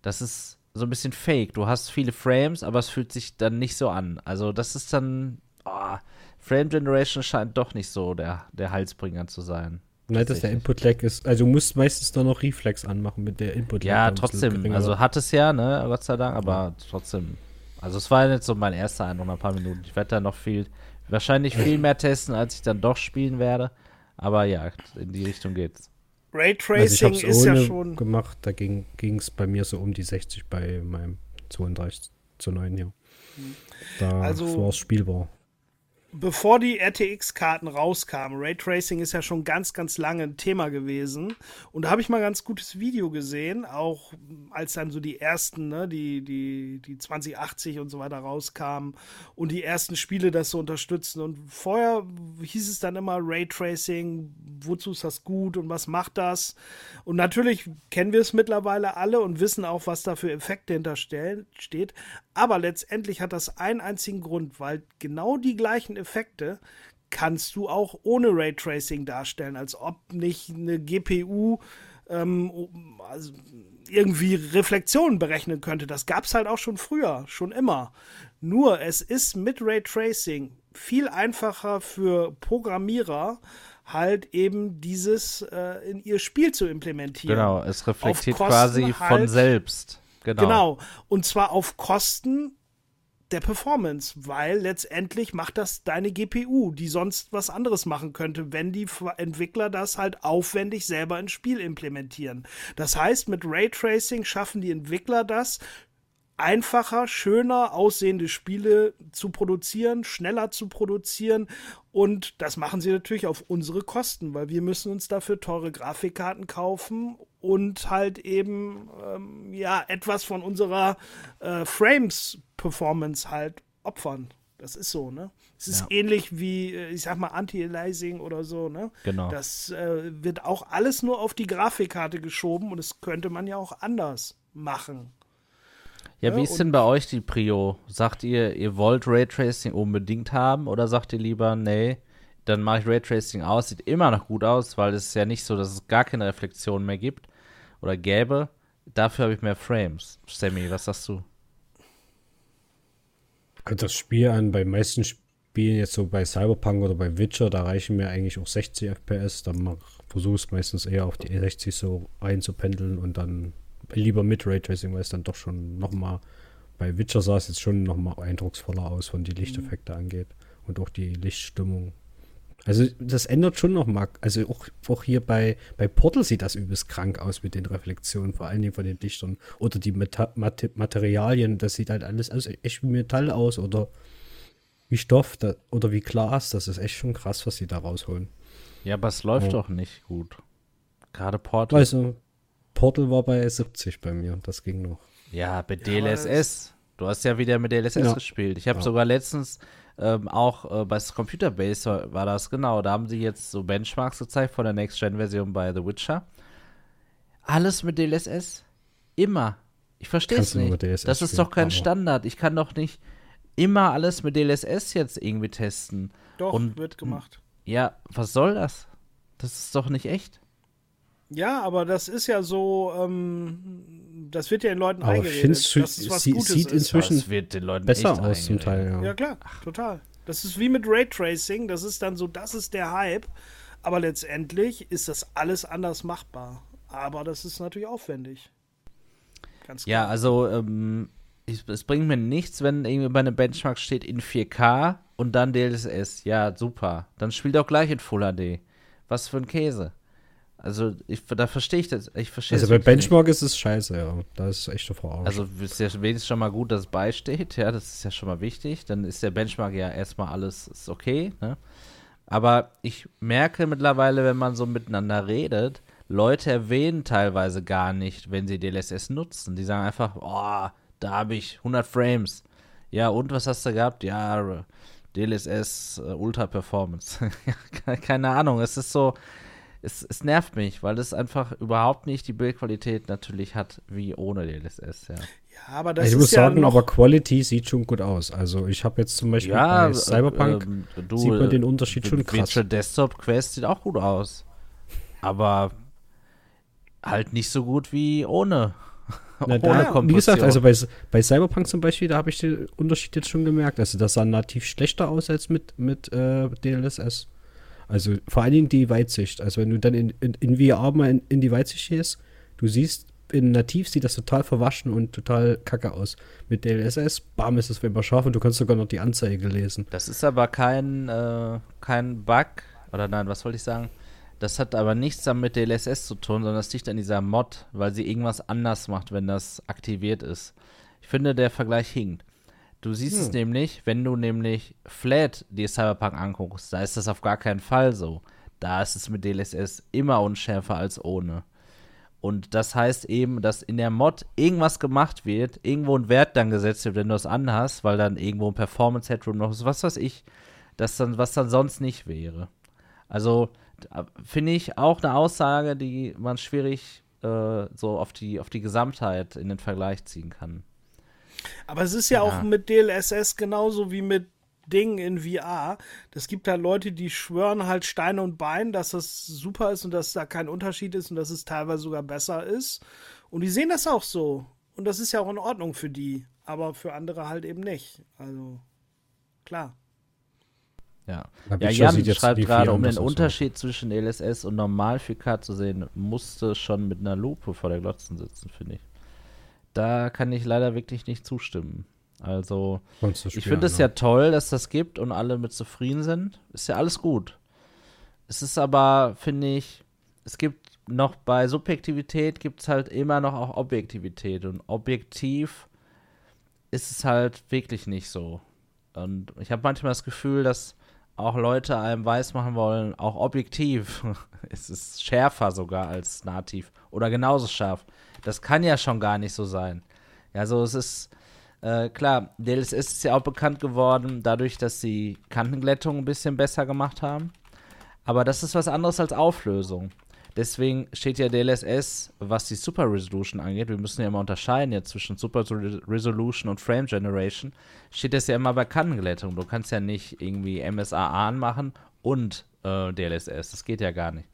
A: Das ist so ein bisschen fake. Du hast viele Frames, aber es fühlt sich dann nicht so an. Also, das ist dann. Oh, Frame Generation scheint doch nicht so der, der Halsbringer zu sein.
B: Nein, dass der Input-Lag ist. Also, du musst meistens dann noch Reflex anmachen mit der Input-Lag.
A: Ja, trotzdem. Also, hat es ja, ne, Gott sei Dank, aber ja. trotzdem. Also, es war jetzt so mein erster Eindruck nach ein paar Minuten. Ich werde da noch viel, wahrscheinlich viel mehr testen, als ich dann doch spielen werde. Aber ja, in die Richtung geht's.
C: Raytracing also ist ja schon.
B: gemacht, da ging es bei mir so um die 60 bei meinem 32 zu 9 hier. Hm. Da also, war es spielbar
C: bevor die RTX-Karten rauskamen, Raytracing ist ja schon ganz, ganz lange ein Thema gewesen. Und da habe ich mal ein ganz gutes Video gesehen, auch als dann so die ersten, ne, die, die, die 2080 und so weiter rauskamen und die ersten Spiele das so unterstützen. Und vorher hieß es dann immer Raytracing, wozu ist das gut und was macht das? Und natürlich kennen wir es mittlerweile alle und wissen auch, was da für Effekte hintersteht. Aber letztendlich hat das einen einzigen Grund, weil genau die gleichen Effekte kannst du auch ohne Raytracing darstellen, als ob nicht eine GPU ähm, also irgendwie Reflexionen berechnen könnte. Das gab es halt auch schon früher, schon immer. Nur es ist mit Raytracing viel einfacher für Programmierer, halt eben dieses äh, in ihr Spiel zu implementieren.
A: Genau, es reflektiert quasi halt, von selbst. Genau.
C: genau. Und zwar auf Kosten der Performance, weil letztendlich macht das deine GPU, die sonst was anderes machen könnte, wenn die Entwickler das halt aufwendig selber ins Spiel implementieren. Das heißt, mit Raytracing schaffen die Entwickler das, einfacher, schöner aussehende Spiele zu produzieren, schneller zu produzieren. Und das machen sie natürlich auf unsere Kosten, weil wir müssen uns dafür teure Grafikkarten kaufen und halt eben ähm, ja etwas von unserer äh, Frames-Performance halt opfern. Das ist so, ne? Es ist ja. ähnlich wie, äh, ich sag mal, Anti-Aliasing oder so, ne?
A: Genau.
C: Das äh, wird auch alles nur auf die Grafikkarte geschoben und das könnte man ja auch anders machen.
A: Ja, wie ist denn bei euch die Prio? Sagt ihr, ihr wollt Raytracing unbedingt haben oder sagt ihr lieber, nee, dann mache ich Raytracing aus, sieht immer noch gut aus, weil es ist ja nicht so, dass es gar keine Reflexion mehr gibt oder gäbe. Dafür habe ich mehr Frames. Sammy, was sagst du?
B: Das Spiel an bei meisten Spielen, jetzt so bei Cyberpunk oder bei Witcher, da reichen mir eigentlich auch 60 FPS. Dann versuchst meistens eher auf die 60 so einzupendeln und dann lieber mit Raytracing, weil es dann doch schon nochmal bei Witcher sah es jetzt schon nochmal eindrucksvoller aus, von die Lichteffekte mhm. angeht und auch die Lichtstimmung. Also das ändert schon nochmal, also auch, auch hier bei, bei Portal sieht das übelst krank aus mit den Reflexionen, vor allen Dingen von den Lichtern. Oder die Meta Mat Materialien, das sieht halt alles aus, echt wie Metall aus oder wie Stoff da, oder wie Glas. Das ist echt schon krass, was sie da rausholen.
A: Ja, aber es läuft ja. doch nicht gut. Gerade Portal.
B: Also, Portal war bei 70 bei mir, das ging noch.
A: Ja, bei DLSS. Du hast ja wieder mit DLSS ja. gespielt. Ich habe ja. sogar letztens ähm, auch äh, bei Computer Base war, war das genau. Da haben sie jetzt so Benchmarks gezeigt von der Next-Gen-Version bei The Witcher. Alles mit DLSS. Immer. Ich verstehe es nicht. Das ist doch kein Standard. Ich kann doch nicht immer alles mit DLSS jetzt irgendwie testen.
C: Doch, Und, wird gemacht.
A: Ja, was soll das? Das ist doch nicht echt.
C: Ja, aber das ist ja so, ähm, das wird ja den Leuten aber eingeredet.
B: Du, dass es was sie, Gutes sieht ist. inzwischen das
A: wird den Leuten
B: besser aus zum Teil. Ja.
C: ja, klar, total. Das ist wie mit Raytracing, das ist dann so, das ist der Hype. Aber letztendlich ist das alles anders machbar. Aber das ist natürlich aufwendig.
A: Ganz klar. Ja, also ähm, ich, es bringt mir nichts, wenn irgendwie bei einem Benchmark steht in 4K und dann DLSS. Ja, super. Dann spielt auch gleich in Full HD. Was für ein Käse. Also, ich, da verstehe ich das. Ich verstehe
B: also, bei Benchmark nicht. ist es scheiße, ja. Da ist echt so Verarsch.
A: Also, ist ja wenigstens schon mal gut, dass es beisteht. Ja, das ist ja schon mal wichtig. Dann ist der Benchmark ja erstmal alles ist okay. Ne? Aber ich merke mittlerweile, wenn man so miteinander redet, Leute erwähnen teilweise gar nicht, wenn sie DLSS nutzen. Die sagen einfach, oh, da habe ich 100 Frames. Ja, und was hast du gehabt? Ja, DLSS uh, Ultra Performance. Keine Ahnung, es ist so es, es nervt mich, weil es einfach überhaupt nicht die Bildqualität natürlich hat wie ohne DLSS, ja.
C: Ja, aber das
B: ich
C: ist
B: muss
C: ja
B: sagen, aber Quality sieht schon gut aus. Also ich habe jetzt zum Beispiel
A: Ja,
B: bei Cyberpunk
A: ähm, du,
B: sieht man den
A: äh,
B: Unterschied schon krass.
A: Virtual Desktop Quest sieht auch gut aus. Aber halt nicht so gut wie ohne.
B: Na, da, wie gesagt, also bei, bei Cyberpunk zum Beispiel, da habe ich den Unterschied jetzt schon gemerkt. Also das sah nativ schlechter aus als mit, mit äh, DLSS. Also vor allen Dingen die Weitsicht. Also wenn du dann in, in, in VR mal in, in die Weitsicht gehst, du siehst, in nativ sieht das total verwaschen und total kacke aus. Mit DLSS, bam, ist es immer scharf und du kannst sogar noch die Anzeige lesen.
A: Das ist aber kein, äh, kein Bug, oder nein, was wollte ich sagen? Das hat aber nichts dann mit DLSS zu tun, sondern das liegt an dieser Mod, weil sie irgendwas anders macht, wenn das aktiviert ist. Ich finde, der Vergleich hinkt. Du siehst es
B: Hm.
A: nämlich, wenn du nämlich Flat dir Cyberpunk anguckst, da ist das auf gar keinen Fall so. Da ist es mit DLSS immer unschärfer als ohne. Und das heißt eben, dass in der Mod irgendwas gemacht wird, irgendwo ein Wert dann gesetzt wird, wenn du es anhast, weil dann irgendwo ein Performance Headroom noch ist, was weiß ich, das dann, was dann sonst nicht wäre. Also da finde ich auch eine Aussage, die man schwierig äh, so auf die, auf die Gesamtheit in den Vergleich ziehen kann.
C: Aber es ist ja,
A: Ja.
C: auch mit DLSS genauso wie mit Dingen in VR. Es gibt da Leute, die schwören halt Stein und Bein, dass das super ist und dass da kein Unterschied ist und dass es teilweise sogar besser ist. Und die sehen das auch so. Und das ist ja auch in Ordnung für die, aber für andere halt eben nicht. Also, klar.
A: Ja, ja Jan schreibt
B: die
A: gerade, um den Unterschied zwischen LSS und Normal 4K zu sehen, musste schon mit einer Lupe vor der Glotze sitzen, finde ich. Da kann ich leider wirklich nicht zustimmen. Also, ich finde es
B: ne?
A: ja toll, dass das gibt und alle mit zufrieden sind. Ist ja alles gut. Es ist aber, finde ich, es gibt noch bei Subjektivität gibt es halt immer noch auch Objektivität. Und objektiv ist es halt wirklich nicht so. Und ich habe manchmal das Gefühl, dass auch Leute einem weismachen wollen, auch objektiv es ist schärfer sogar als nativ oder genauso scharf. Das kann ja schon gar nicht so sein. Ja, so es ist äh, klar, DLSS ist ja auch bekannt geworden dadurch, dass sie Kantenglättung ein bisschen besser gemacht haben. Aber das ist was anderes als Auflösung. Deswegen steht ja DLSS, was die Super Resolution angeht, wir müssen ja immer unterscheiden jetzt zwischen Super Re- Resolution und Frame Generation, steht das ja immer bei Kantenglättung. Du kannst ja nicht irgendwie MSAA anmachen und äh, DLSS. Das geht ja gar nicht.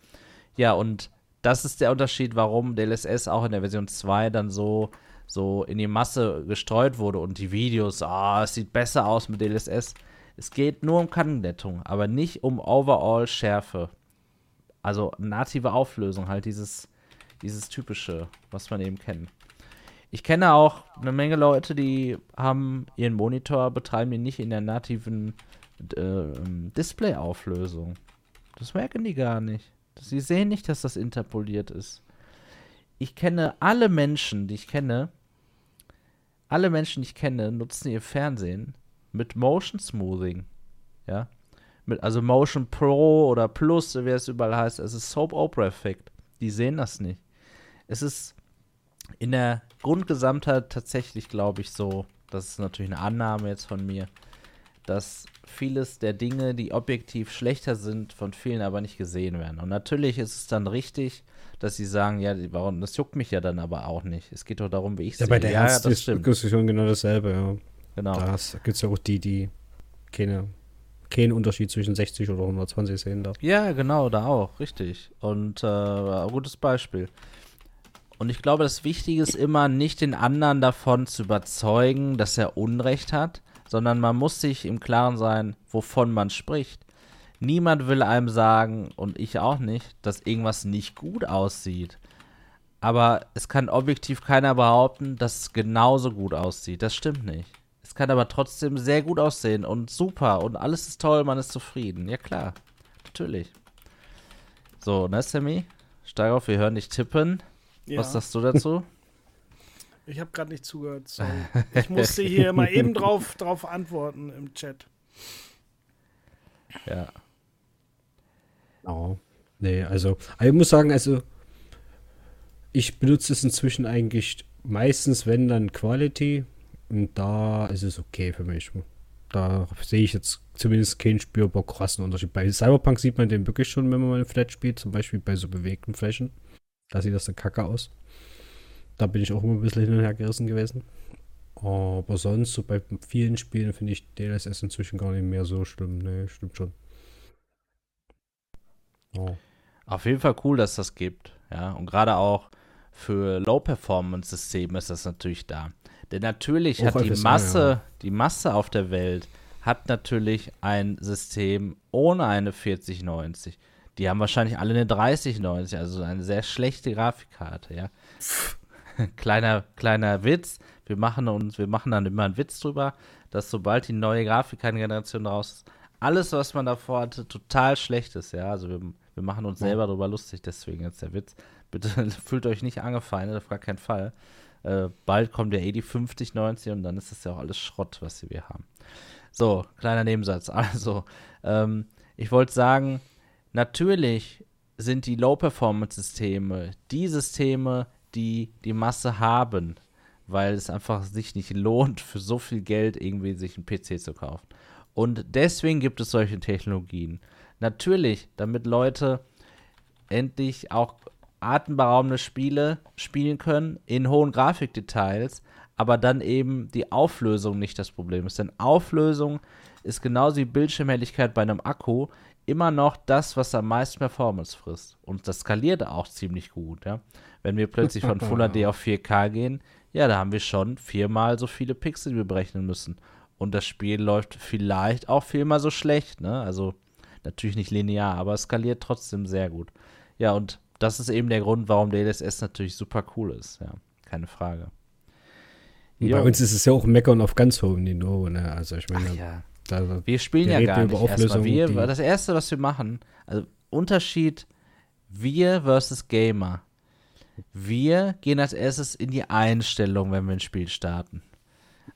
A: Ja, und das ist der Unterschied, warum DLSS auch in der Version 2 dann so, so in die Masse gestreut wurde und die Videos, ah, es sieht besser aus mit DLSS. Es geht nur um Kantenglättung, aber nicht um Overall Schärfe. Also native Auflösung, halt dieses, dieses typische, was man eben kennt. Ich kenne auch eine Menge Leute, die haben ihren Monitor, betreiben ihn nicht in der nativen äh, Display-Auflösung. Das merken die gar nicht. Sie sehen nicht, dass das interpoliert ist. Ich kenne alle Menschen, die ich kenne, alle Menschen, die ich kenne, nutzen ihr Fernsehen mit Motion Smoothing. Ja. Mit, also Motion Pro oder Plus, wie es überall heißt. Es ist Soap Opera Effekt. Die sehen das nicht. Es ist in der Grundgesamtheit tatsächlich, glaube ich, so, das ist natürlich eine Annahme jetzt von mir, dass vieles der Dinge, die objektiv schlechter sind, von vielen aber nicht gesehen werden. Und natürlich ist es dann richtig, dass sie sagen, ja, warum, das juckt mich ja dann aber auch nicht. Es geht doch darum, wie ich
B: Ja,
A: sehe.
B: bei der
A: ja.
B: Diskussion genau dasselbe, ja.
A: Genau.
B: Da gibt es ja auch die, die keine, keinen Unterschied zwischen 60 oder 120 sehen darf.
A: Ja, genau, da auch, richtig. Und äh, gutes Beispiel. Und ich glaube, das Wichtige ist immer, nicht den anderen davon zu überzeugen, dass er Unrecht hat, sondern man muss sich im Klaren sein, wovon man spricht. Niemand will einem sagen, und ich auch nicht, dass irgendwas nicht gut aussieht. Aber es kann objektiv keiner behaupten, dass es genauso gut aussieht. Das stimmt nicht. Es kann aber trotzdem sehr gut aussehen und super und alles ist toll, man ist zufrieden. Ja klar, natürlich. So, ne, Sammy? Steig auf, wir hören dich tippen.
C: Ja,
A: Was sagst du dazu?
C: Ich habe gerade nicht zugehört. Sorry. Ich musste hier mal eben drauf, drauf antworten im Chat.
A: ja.
B: Oh. Nee, also, aber ich muss sagen, also, ich benutze es inzwischen eigentlich meistens, wenn dann Quality. Und da ist es okay für mich. Da sehe ich jetzt zumindest keinen spürbar krassen Unterschied. Bei Cyberpunk sieht man den wirklich schon, wenn man mal Flat spielt, zum Beispiel bei so bewegten Flächen. Da sieht das dann kacke aus. Da bin ich auch immer ein bisschen hin und her gerissen gewesen. Aber sonst, so bei vielen Spielen finde ich DLSS inzwischen gar nicht mehr so schlimm. Ne, stimmt schon.
A: Oh. Auf jeden Fall cool, dass das gibt. Ja, und gerade auch für Low-Performance-Systeme ist das natürlich da. Denn natürlich Auch hat die Masse, ja. die Masse auf der Welt hat natürlich ein System ohne eine 4090. Die haben wahrscheinlich alle eine 3090, also eine sehr schlechte Grafikkarte, ja. kleiner, kleiner Witz. Wir machen uns, wir machen dann immer einen Witz drüber, dass sobald die neue Grafikkartengeneration raus ist, alles, was man davor hatte, total schlecht ist, ja. Also wir, wir machen uns selber darüber lustig, deswegen jetzt der Witz. Bitte fühlt euch nicht angefeindet, auf gar keinen Fall. Äh, bald kommt ja eh die 5090 und dann ist das ja auch alles Schrott, was wir haben. So, kleiner Nebensatz. Also, ähm, ich wollte sagen, natürlich sind die Low-Performance-Systeme die Systeme, die die Masse haben, weil es einfach sich nicht lohnt, für so viel Geld irgendwie sich einen PC zu kaufen. Und deswegen gibt es solche Technologien. Natürlich, damit Leute endlich auch atemberaubende Spiele spielen können in hohen Grafikdetails, aber dann eben die Auflösung nicht das Problem ist. Denn Auflösung ist genauso wie Bildschirmhelligkeit bei einem Akku immer noch das, was am meisten Performance frisst. Und das skaliert auch ziemlich gut, ja. Wenn wir plötzlich von Full HD auf 4K gehen, ja, da haben wir schon viermal so viele Pixel, die wir berechnen müssen. Und das Spiel läuft vielleicht auch viermal so schlecht, ne? Also natürlich nicht linear, aber es skaliert trotzdem sehr gut. Ja, und das ist eben der Grund, warum DLSS natürlich super cool ist. Ja, keine Frage.
B: Bei uns ist es ja auch Meckern auf ganz hohem Niveau. Ne? Also ich meine,
A: ja. da, wir spielen ja gar nicht erstmal. Wir, das erste, was wir machen, also Unterschied wir versus Gamer. Wir gehen als erstes in die Einstellung, wenn wir ein Spiel starten.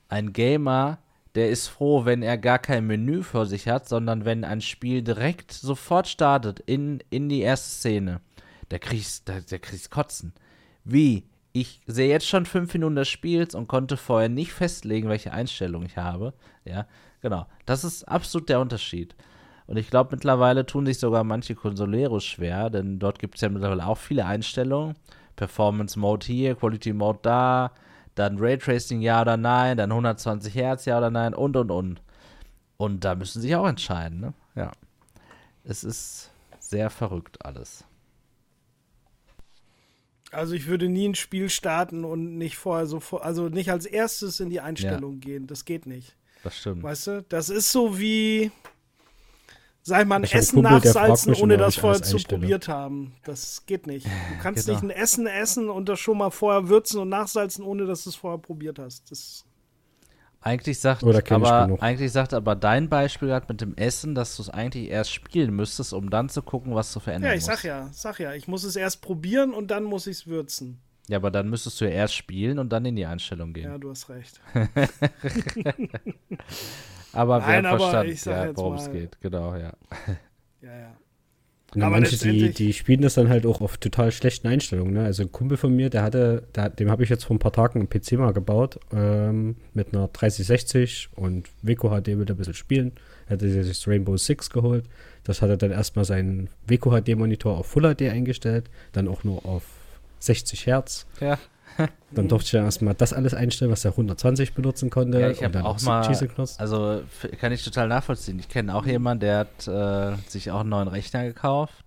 A: Ein Gamer, der ist froh, wenn er gar kein Menü vor sich hat, sondern wenn ein Spiel direkt sofort startet in, in die erste Szene der kriegst, der, der kriegst Kotzen. Wie? Ich sehe jetzt schon fünf Minuten des Spiels und konnte vorher nicht festlegen, welche Einstellung ich habe. Ja, genau. Das ist absolut der Unterschied. Und ich glaube, mittlerweile tun sich sogar manche Consoleros schwer, denn dort gibt es ja mittlerweile auch viele Einstellungen. Performance Mode hier, Quality Mode da, dann Raytracing ja oder nein, dann 120 Hertz ja oder nein und und und. Und da müssen sie sich auch entscheiden, ne? Ja. Es ist sehr verrückt alles.
C: Also ich würde nie ein Spiel starten und nicht vorher so, also nicht als erstes in die Einstellung ja. gehen. Das geht nicht.
A: Das stimmt.
C: Weißt du, das ist so wie, sag ich mal, ein ich Essen Kumpel, nachsalzen, ohne das vorher zu probiert haben. Das geht nicht. Du kannst genau. nicht ein Essen essen und das schon mal vorher würzen und nachsalzen, ohne dass du es vorher probiert hast. Das
A: eigentlich sagt, aber, eigentlich sagt aber dein Beispiel gerade mit dem Essen, dass du es eigentlich erst spielen müsstest, um dann zu gucken, was zu verändern
C: Ja, ich sag ja, sag ja, ich muss es erst probieren und dann muss ich es würzen.
A: Ja, aber dann müsstest du ja erst spielen und dann in die Einstellung gehen.
C: Ja, du hast recht.
A: aber wir haben verstanden, ja, worum es geht. Genau, ja.
C: Ja, ja.
B: Und aber manche, die, die spielen das dann halt auch auf total schlechten Einstellungen. Ne? Also ein Kumpel von mir, der hatte, der, dem habe ich jetzt vor ein paar Tagen einen PC mal gebaut, ähm, mit einer 3060 und Weko HD will ein bisschen spielen. Er hatte sich das Rainbow Six geholt. Das hat er dann erstmal seinen Weko HD Monitor auf Full HD eingestellt, dann auch nur auf 60 Hertz.
A: Ja.
B: Dann durfte ich ja erstmal das alles einstellen, was er 120 benutzen konnte.
A: Ja, ich habe auch mal, also kann ich total nachvollziehen. Ich kenne auch jemanden, der hat äh, sich auch einen neuen Rechner gekauft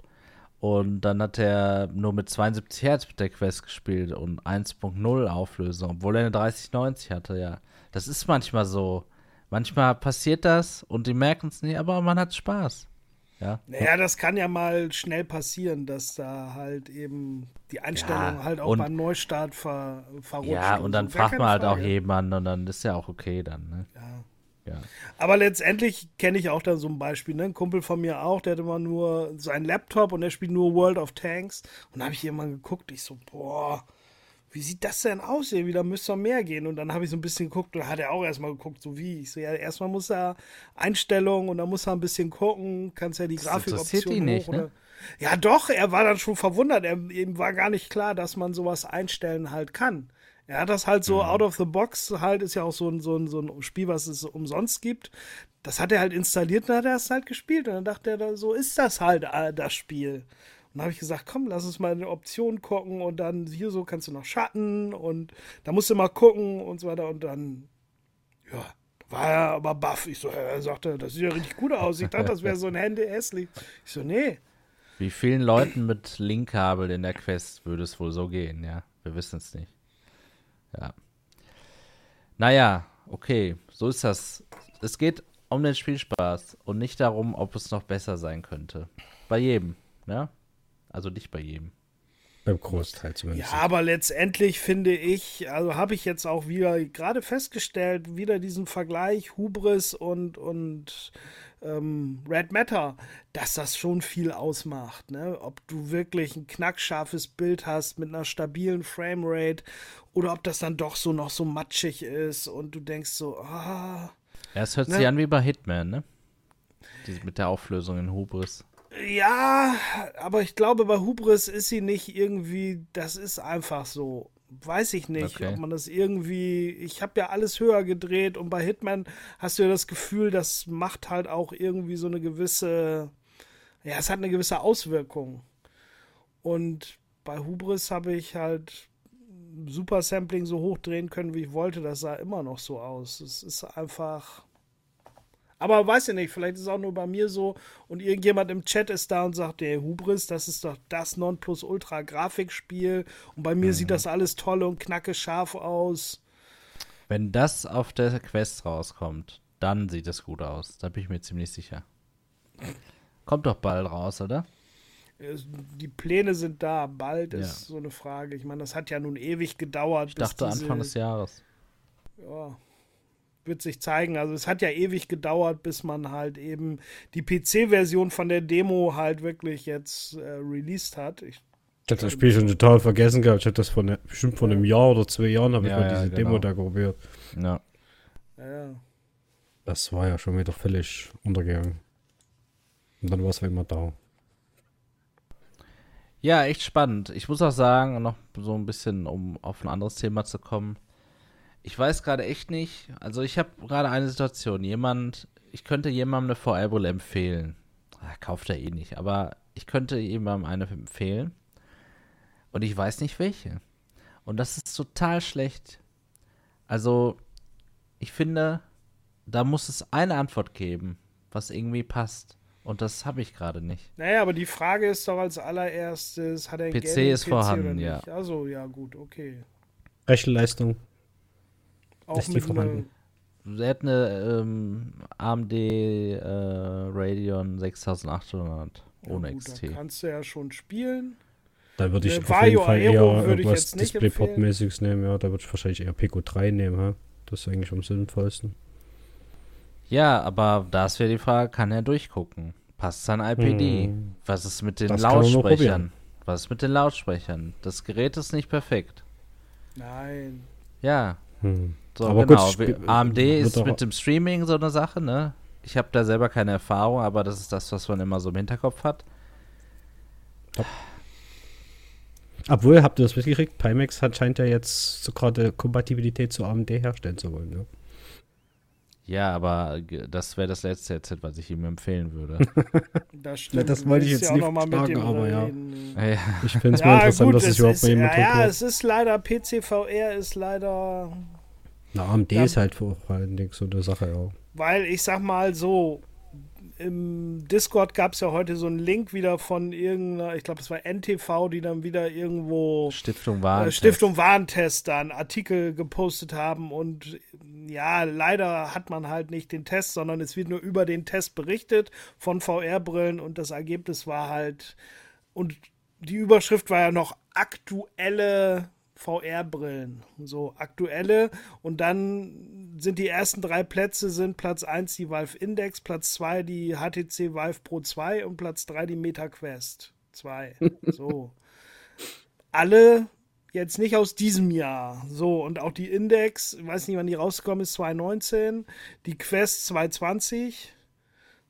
A: und dann hat er nur mit 72 Hertz mit der Quest gespielt und 1.0 Auflösung, obwohl er eine 3090 hatte, ja. Das ist manchmal so. Manchmal passiert das und die merken es nicht, aber man hat Spaß. Ja.
C: Naja, das kann ja mal schnell passieren, dass da halt eben die Einstellung ja, halt auch beim Neustart ver, verrutscht.
A: Ja, und, dann fragt man halt Frage. auch jemanden und dann ist ja auch okay dann. Ne?
C: Ja. ja. Aber letztendlich kenne ich auch da so ein Beispiel. Ne? Ein Kumpel von mir auch, der hat immer nur seinen Laptop und der spielt nur World of Tanks. Und da habe ich jemanden geguckt, ich so, boah, wie sieht das denn aus hier? Wieder müsste doch mehr gehen. Und dann habe ich so ein bisschen geguckt und hat er auch erstmal geguckt, so wie. Ich so, ja, erstmal muss er Einstellungen und dann muss er ein bisschen gucken, kannst ja die Grafikoption
A: nicht, ne?
C: Ja, doch, er war dann schon verwundert. Er, ihm war gar nicht klar, dass man sowas einstellen halt kann. Er hat das halt so mhm. out of the box, halt, ist ja auch so ein, so, ein, so ein Spiel, was es umsonst gibt. Das hat er halt installiert und hat er es halt gespielt. Und dann dachte er, so ist das halt, äh, das Spiel. Dann habe ich gesagt, komm, lass uns mal eine Option gucken und dann hier so kannst du noch Schatten und da musst du mal gucken und so weiter und dann, ja, war er aber baff. Ich so, er sagte, das sieht ja richtig gut aus. Ich dachte, das wäre so ein Handy hässlich. Ich so, nee.
A: Wie vielen Leuten mit Linkkabel in der Quest würde es wohl so gehen, ja? Wir wissen es nicht. Ja. Naja, okay, so ist das. Es geht um den Spielspaß und nicht darum, ob es noch besser sein könnte. Bei jedem, ja? Also nicht bei jedem.
B: Beim Großteil zumindest.
C: Ja, aber letztendlich finde ich, also habe ich jetzt auch wieder gerade festgestellt, wieder diesen Vergleich Hubris und, und ähm, Red Matter, dass das schon viel ausmacht. Ne? Ob du wirklich ein knackscharfes Bild hast mit einer stabilen Framerate oder ob das dann doch so noch so matschig ist und du denkst so, ah.
A: Ja, es hört
C: Ne?
A: sich an wie bei Hitman, ne? Mit der Auflösung in Hubris.
C: Ja, aber ich glaube, bei Hubris ist sie nicht irgendwie, das ist einfach so. Weiß ich nicht,
A: Okay.
C: ob man das irgendwie. Ich habe ja alles höher gedreht und bei Hitman hast du ja das Gefühl, das macht halt auch irgendwie so eine gewisse. Ja, es hat eine gewisse Auswirkung. Und bei Hubris habe ich halt Super Sampling so hochdrehen können, wie ich wollte. Das sah immer noch so aus. Es ist einfach. Aber weiß ich nicht, vielleicht ist es auch nur bei mir so und irgendjemand im Chat ist da und sagt, der Hubris, das ist doch das Nonplusultra-Grafikspiel und bei mir sieht das alles toll und knacke scharf aus.
A: Wenn das auf der Quest rauskommt, dann sieht es gut aus. Da bin ich mir ziemlich sicher. Kommt doch bald raus, oder?
C: Die Pläne sind da, bald
A: Ja.
C: ist so eine Frage. Ich meine, das hat ja nun ewig gedauert.
A: Ich dachte Anfang des Jahres.
C: ja, wird sich zeigen. Also es hat ja ewig gedauert, bis man halt eben die PC-Version von der Demo halt wirklich jetzt äh, released hat. Ich,
B: Ich hab das Spiel schon total vergessen gehabt. Ich hab das von, bestimmt vor einem Jahr oder zwei Jahren habe ich
A: Ja,
B: mal
A: ja,
B: diese
A: genau.
B: Demo da probiert.
A: Ja.
C: ja,
B: Das war ja schon wieder völlig untergegangen. Und dann war es immer da.
A: Ja, echt spannend. Ich muss auch sagen, noch so ein bisschen, um auf ein anderes Thema zu kommen. Ich weiß gerade echt nicht, also ich habe gerade eine Situation. Jemand, ich könnte jemandem eine VR-Brille empfehlen. Ah, kauft er eh nicht, aber ich könnte jemandem eine empfehlen. Und ich weiß nicht welche. Und das ist total schlecht. Also, ich finde, da muss es eine Antwort geben, was irgendwie passt. Und das habe ich gerade nicht.
C: Naja, aber die Frage ist doch als allererstes, hat er
A: PC
C: Gaming
A: ist vorhanden,
C: oder
A: ja.
C: nicht? Also, ja, gut, okay.
B: Rechenleistung.
C: Auch
B: Ist die
C: mit
B: vorhanden?
A: Er hat eine ähm, AMD äh, Radeon 6800 ohne
C: ja, gut,
A: XT.
C: Da kannst du ja schon spielen.
B: Da würde ich
C: Äh,
B: auf
C: Vario
B: jeden Fall
C: Aero
B: eher irgendwas Displayport-mäßiges nehmen. Ja, da würde ich wahrscheinlich eher Pico 3 nehmen. Ha? Das ist eigentlich am sinnvollsten.
A: Ja, aber das wäre die Frage, kann er durchgucken? Passt sein IPD?
B: Hm.
A: Was ist mit den
B: Das
A: Lautsprechern? Was ist mit den Lautsprechern? Das Gerät ist nicht perfekt.
C: Nein.
A: Ja,
B: Hm.
A: So
B: Aber gut,
A: genau.
B: sp-
A: Wir- AMD ist mit dem Streaming so eine Sache, ne? Ich habe da selber keine Erfahrung, aber das ist das, was man immer so im Hinterkopf hat.
B: Obwohl, habt ihr das mitgekriegt? Pimax hat, scheint ja jetzt so gerade Kompatibilität zu AMD herstellen zu wollen. Ja?
A: Ja, aber ge- das wäre das letzte Headset, was ich ihm empfehlen würde.
C: Das stimmt.
B: das wollte ich jetzt
C: ja auch
B: nicht
C: noch mal mit
B: sagen,
C: dem
B: aber ja.
A: ja.
B: Ich finde es mal interessant, dass
C: es
B: es überhaupt
C: ist,
B: mal jemand
C: ja, ja, es ist leider, PC-VR ist leider,
B: Na, AMD
C: Ja.
B: ist halt vor allen Dingen so eine Sache, ja.
C: weil ich sag mal so, im Discord gab es ja heute so einen Link wieder von irgendeiner, ich glaube, es war NTV, die dann wieder irgendwo
A: Stiftung war.
C: äh, Stiftung Warentest da einen Artikel gepostet haben und ja, leider hat man halt nicht den Test, sondern es wird nur über den Test berichtet von VR-Brillen und das Ergebnis war halt und die Überschrift war ja noch aktuelle VR-Brillen, so aktuelle und dann sind die ersten drei Plätze sind Platz 1 die Valve Index, Platz 2 die HTC Vive Pro 2 und Platz 3 die Meta Quest 2. So. Alle jetzt nicht aus diesem Jahr. So, und auch die Index, ich weiß nicht, wann die rausgekommen ist, 2019, die Quest 2020.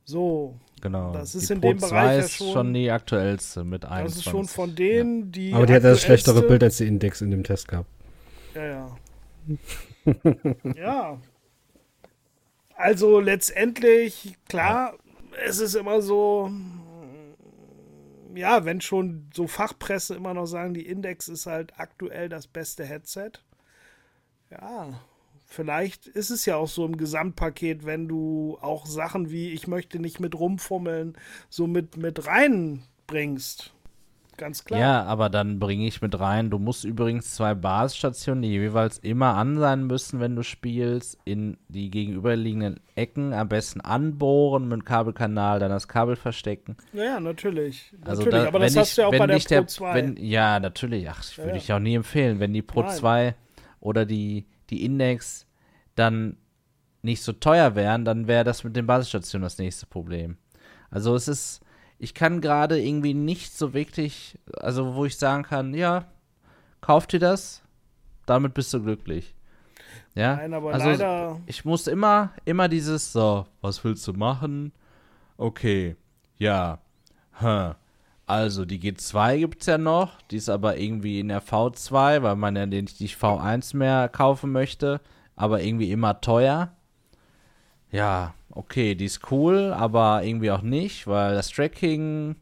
C: So,
A: Genau.
C: Das ist
A: die
C: in
A: Pro
C: dem
A: 2
C: Bereich ja
A: ist
C: schon-
A: schon die aktuellste mit
C: das
A: 21.
C: ist schon von denen, die.
B: Aber die hat das schlechtere Bild als die Index in dem Test gehabt.
C: Ja, ja. ja. Also letztendlich, klar, es ist immer so, ja, wenn schon so Fachpresse immer noch sagen, die Index ist halt aktuell das beste Headset. Ja, vielleicht ist es ja auch so im Gesamtpaket, wenn du auch Sachen wie ich möchte nicht mit rumfummeln, so mit, mit reinbringst. Ganz klar.
A: Ja, aber dann bringe ich mit rein. Du musst übrigens zwei Basisstationen, die jeweils immer an sein müssen, wenn du spielst, in die gegenüberliegenden Ecken am besten anbohren mit Kabelkanal, dann das Kabel verstecken.
C: Ja, ja natürlich.
A: Also
C: natürlich.
A: da,
C: aber das
A: wenn
C: hast
A: ich,
C: du ja auch bei der Pro
A: der,
C: 2.
A: Wenn, ja, natürlich. Ach, das
C: Ja,
A: würde
C: ja.
A: ich auch nie empfehlen. Wenn die Pro
C: Nein.
A: 2 oder die, die Index dann nicht so teuer wären, dann wäre das mit den Basisstationen das nächste Problem. Also es ist, ich kann gerade irgendwie nicht so wirklich, also wo ich sagen kann, ja, kauf dir das, damit bist du glücklich. Ja,
C: Nein, aber
A: also
C: leider.
A: ich muss immer, immer dieses, so, was willst du machen? Okay, ja, hm. Also, die G2 gibt's ja noch, die ist aber irgendwie in der V2, weil man ja den- die V1 mehr kaufen möchte, aber irgendwie immer teuer. Ja, okay, die ist cool, aber irgendwie auch nicht, weil das Tracking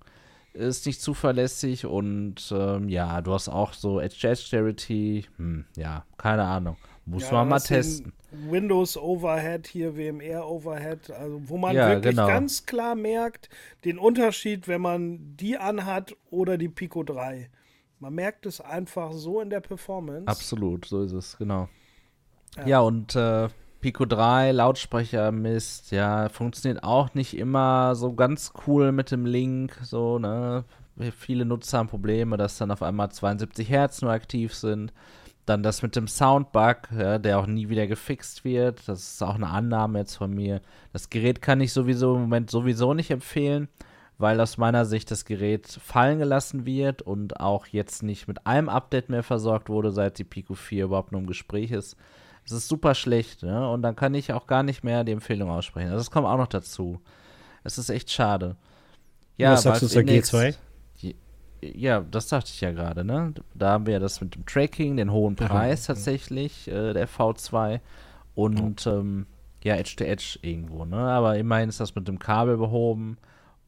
A: ist nicht zuverlässig und ähm, ja, du hast auch so Edge-Edge-Charity, hm, ja, keine Ahnung. Muss
C: Ja,
A: man mal testen.
C: Windows Overhead hier, WMR Overhead, also wo man
A: Ja,
C: wirklich
A: genau.
C: ganz klar merkt, den Unterschied, wenn man die anhat oder die Pico 3. Man merkt es einfach so in der Performance.
A: Absolut, so ist es, genau.
C: Ja.
A: Und äh, Pico 3, Lautsprecher Mist, ja, funktioniert auch nicht immer so ganz cool mit dem Link, so, ne? Viele Nutzer haben Probleme, dass dann auf einmal 72 Hertz nur aktiv sind. Dann das mit dem Soundbug, ja, der auch nie wieder gefixt wird. Das ist auch eine Annahme jetzt von mir. Das Gerät kann ich sowieso im Moment sowieso nicht empfehlen, weil aus meiner Sicht das Gerät fallen gelassen wird und auch jetzt nicht mit einem Update mehr versorgt wurde, seit die Pico 4 überhaupt nur im Gespräch ist. Es ist super schlecht, ne? Und dann kann ich auch gar nicht mehr die Empfehlung aussprechen. Also das kommt auch noch dazu. Es ist echt schade.
B: Was sagst du zur
A: Index-
B: G2?
A: Ja, das dachte ich ja gerade, ne? Da haben wir ja das mit dem Tracking, den hohen
B: Aha,
A: Preis
B: okay.
A: tatsächlich, äh, der V2 und ähm, ja, Edge to Edge irgendwo, ne? Aber immerhin ist das mit dem Kabel behoben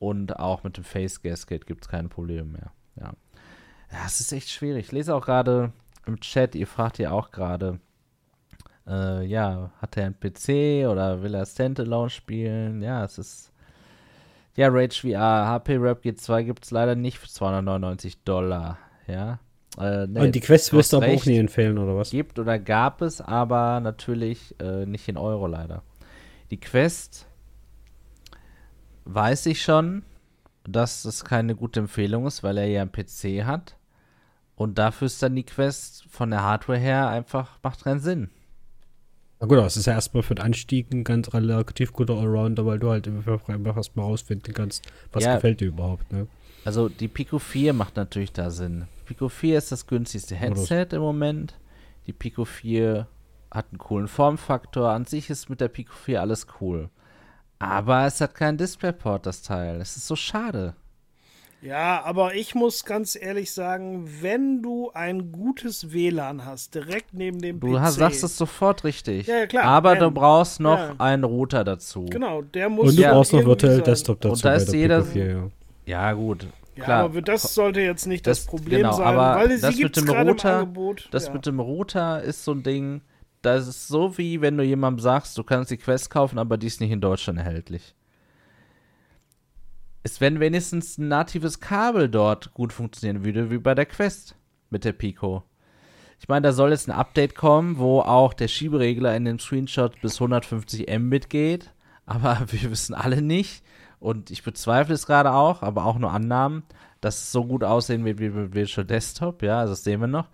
A: und auch mit dem Face Gasket gibt es keine Probleme mehr. Ja. ja, es ist echt schwierig. Ich lese auch gerade im Chat, ihr fragt ja auch gerade, äh, ja, hat er einen PC oder will er Standalone spielen? Ja, es ist. Ja, Rage VR, HP Rap G2 gibt es leider nicht für 299 Dollar. Ja. Äh, nee,
B: Und die Quest wirst du aber auch nie empfehlen, oder was?
A: Gibt oder gab es, aber natürlich äh, nicht in Euro leider. Die Quest weiß ich schon, dass es keine gute Empfehlung ist, weil er ja einen PC hat. Und dafür ist dann die Quest von der Hardware her einfach, macht keinen Sinn.
B: Na gut, aber es ist ja erstmal für den Anstieg ein ganz relativ guter Allrounder, weil du halt einfach erstmal rausfinden kannst, was
A: Ja.
B: gefällt dir überhaupt, ne?
A: Also die Pico 4 macht natürlich da Sinn. Pico 4 ist das günstigste Headset im Moment. Die Pico 4 hat einen coolen Formfaktor. An sich ist mit der Pico 4 alles cool. Aber es hat keinen DisplayPort, das Teil. Es ist so schade.
C: Ja, aber ich muss ganz ehrlich sagen, wenn du ein gutes WLAN hast, direkt neben dem
A: Du
C: PC.
A: hast, sagst es sofort richtig.
C: Ja, ja, klar.
A: Aber du
C: Ähm,
A: brauchst noch
C: ja.
A: einen Router dazu.
C: Genau, der muss
B: Und du
A: Ja,
B: brauchst noch virtuell. Desktop dazu
A: Und da ist
B: der
A: jeder-
B: Pico 4, ja.
A: Ja, gut.
C: Ja,
A: Klar.
C: aber das sollte jetzt nicht das,
A: Das-
C: Problem
A: genau,
C: sein,
A: aber
C: weil sie
A: das mit dem Router-
C: im Angebot.
A: Das
C: ja.
A: mit dem Router ist so ein Ding, das ist so wie wenn du jemandem sagst, du kannst die Quest kaufen, aber die ist nicht in Deutschland erhältlich. Es wenn wenigstens ein natives Kabel dort gut funktionieren würde, wie bei der Quest mit der Pico. Ich meine, da soll jetzt ein Update kommen, wo auch der Schieberegler in dem Screenshot bis 150 Mbit geht, aber wir wissen alle nicht und ich bezweifle es gerade auch, aber auch nur Annahmen, dass es so gut aussehen wird wie mit Virtual Desktop, ja, also das sehen wir noch.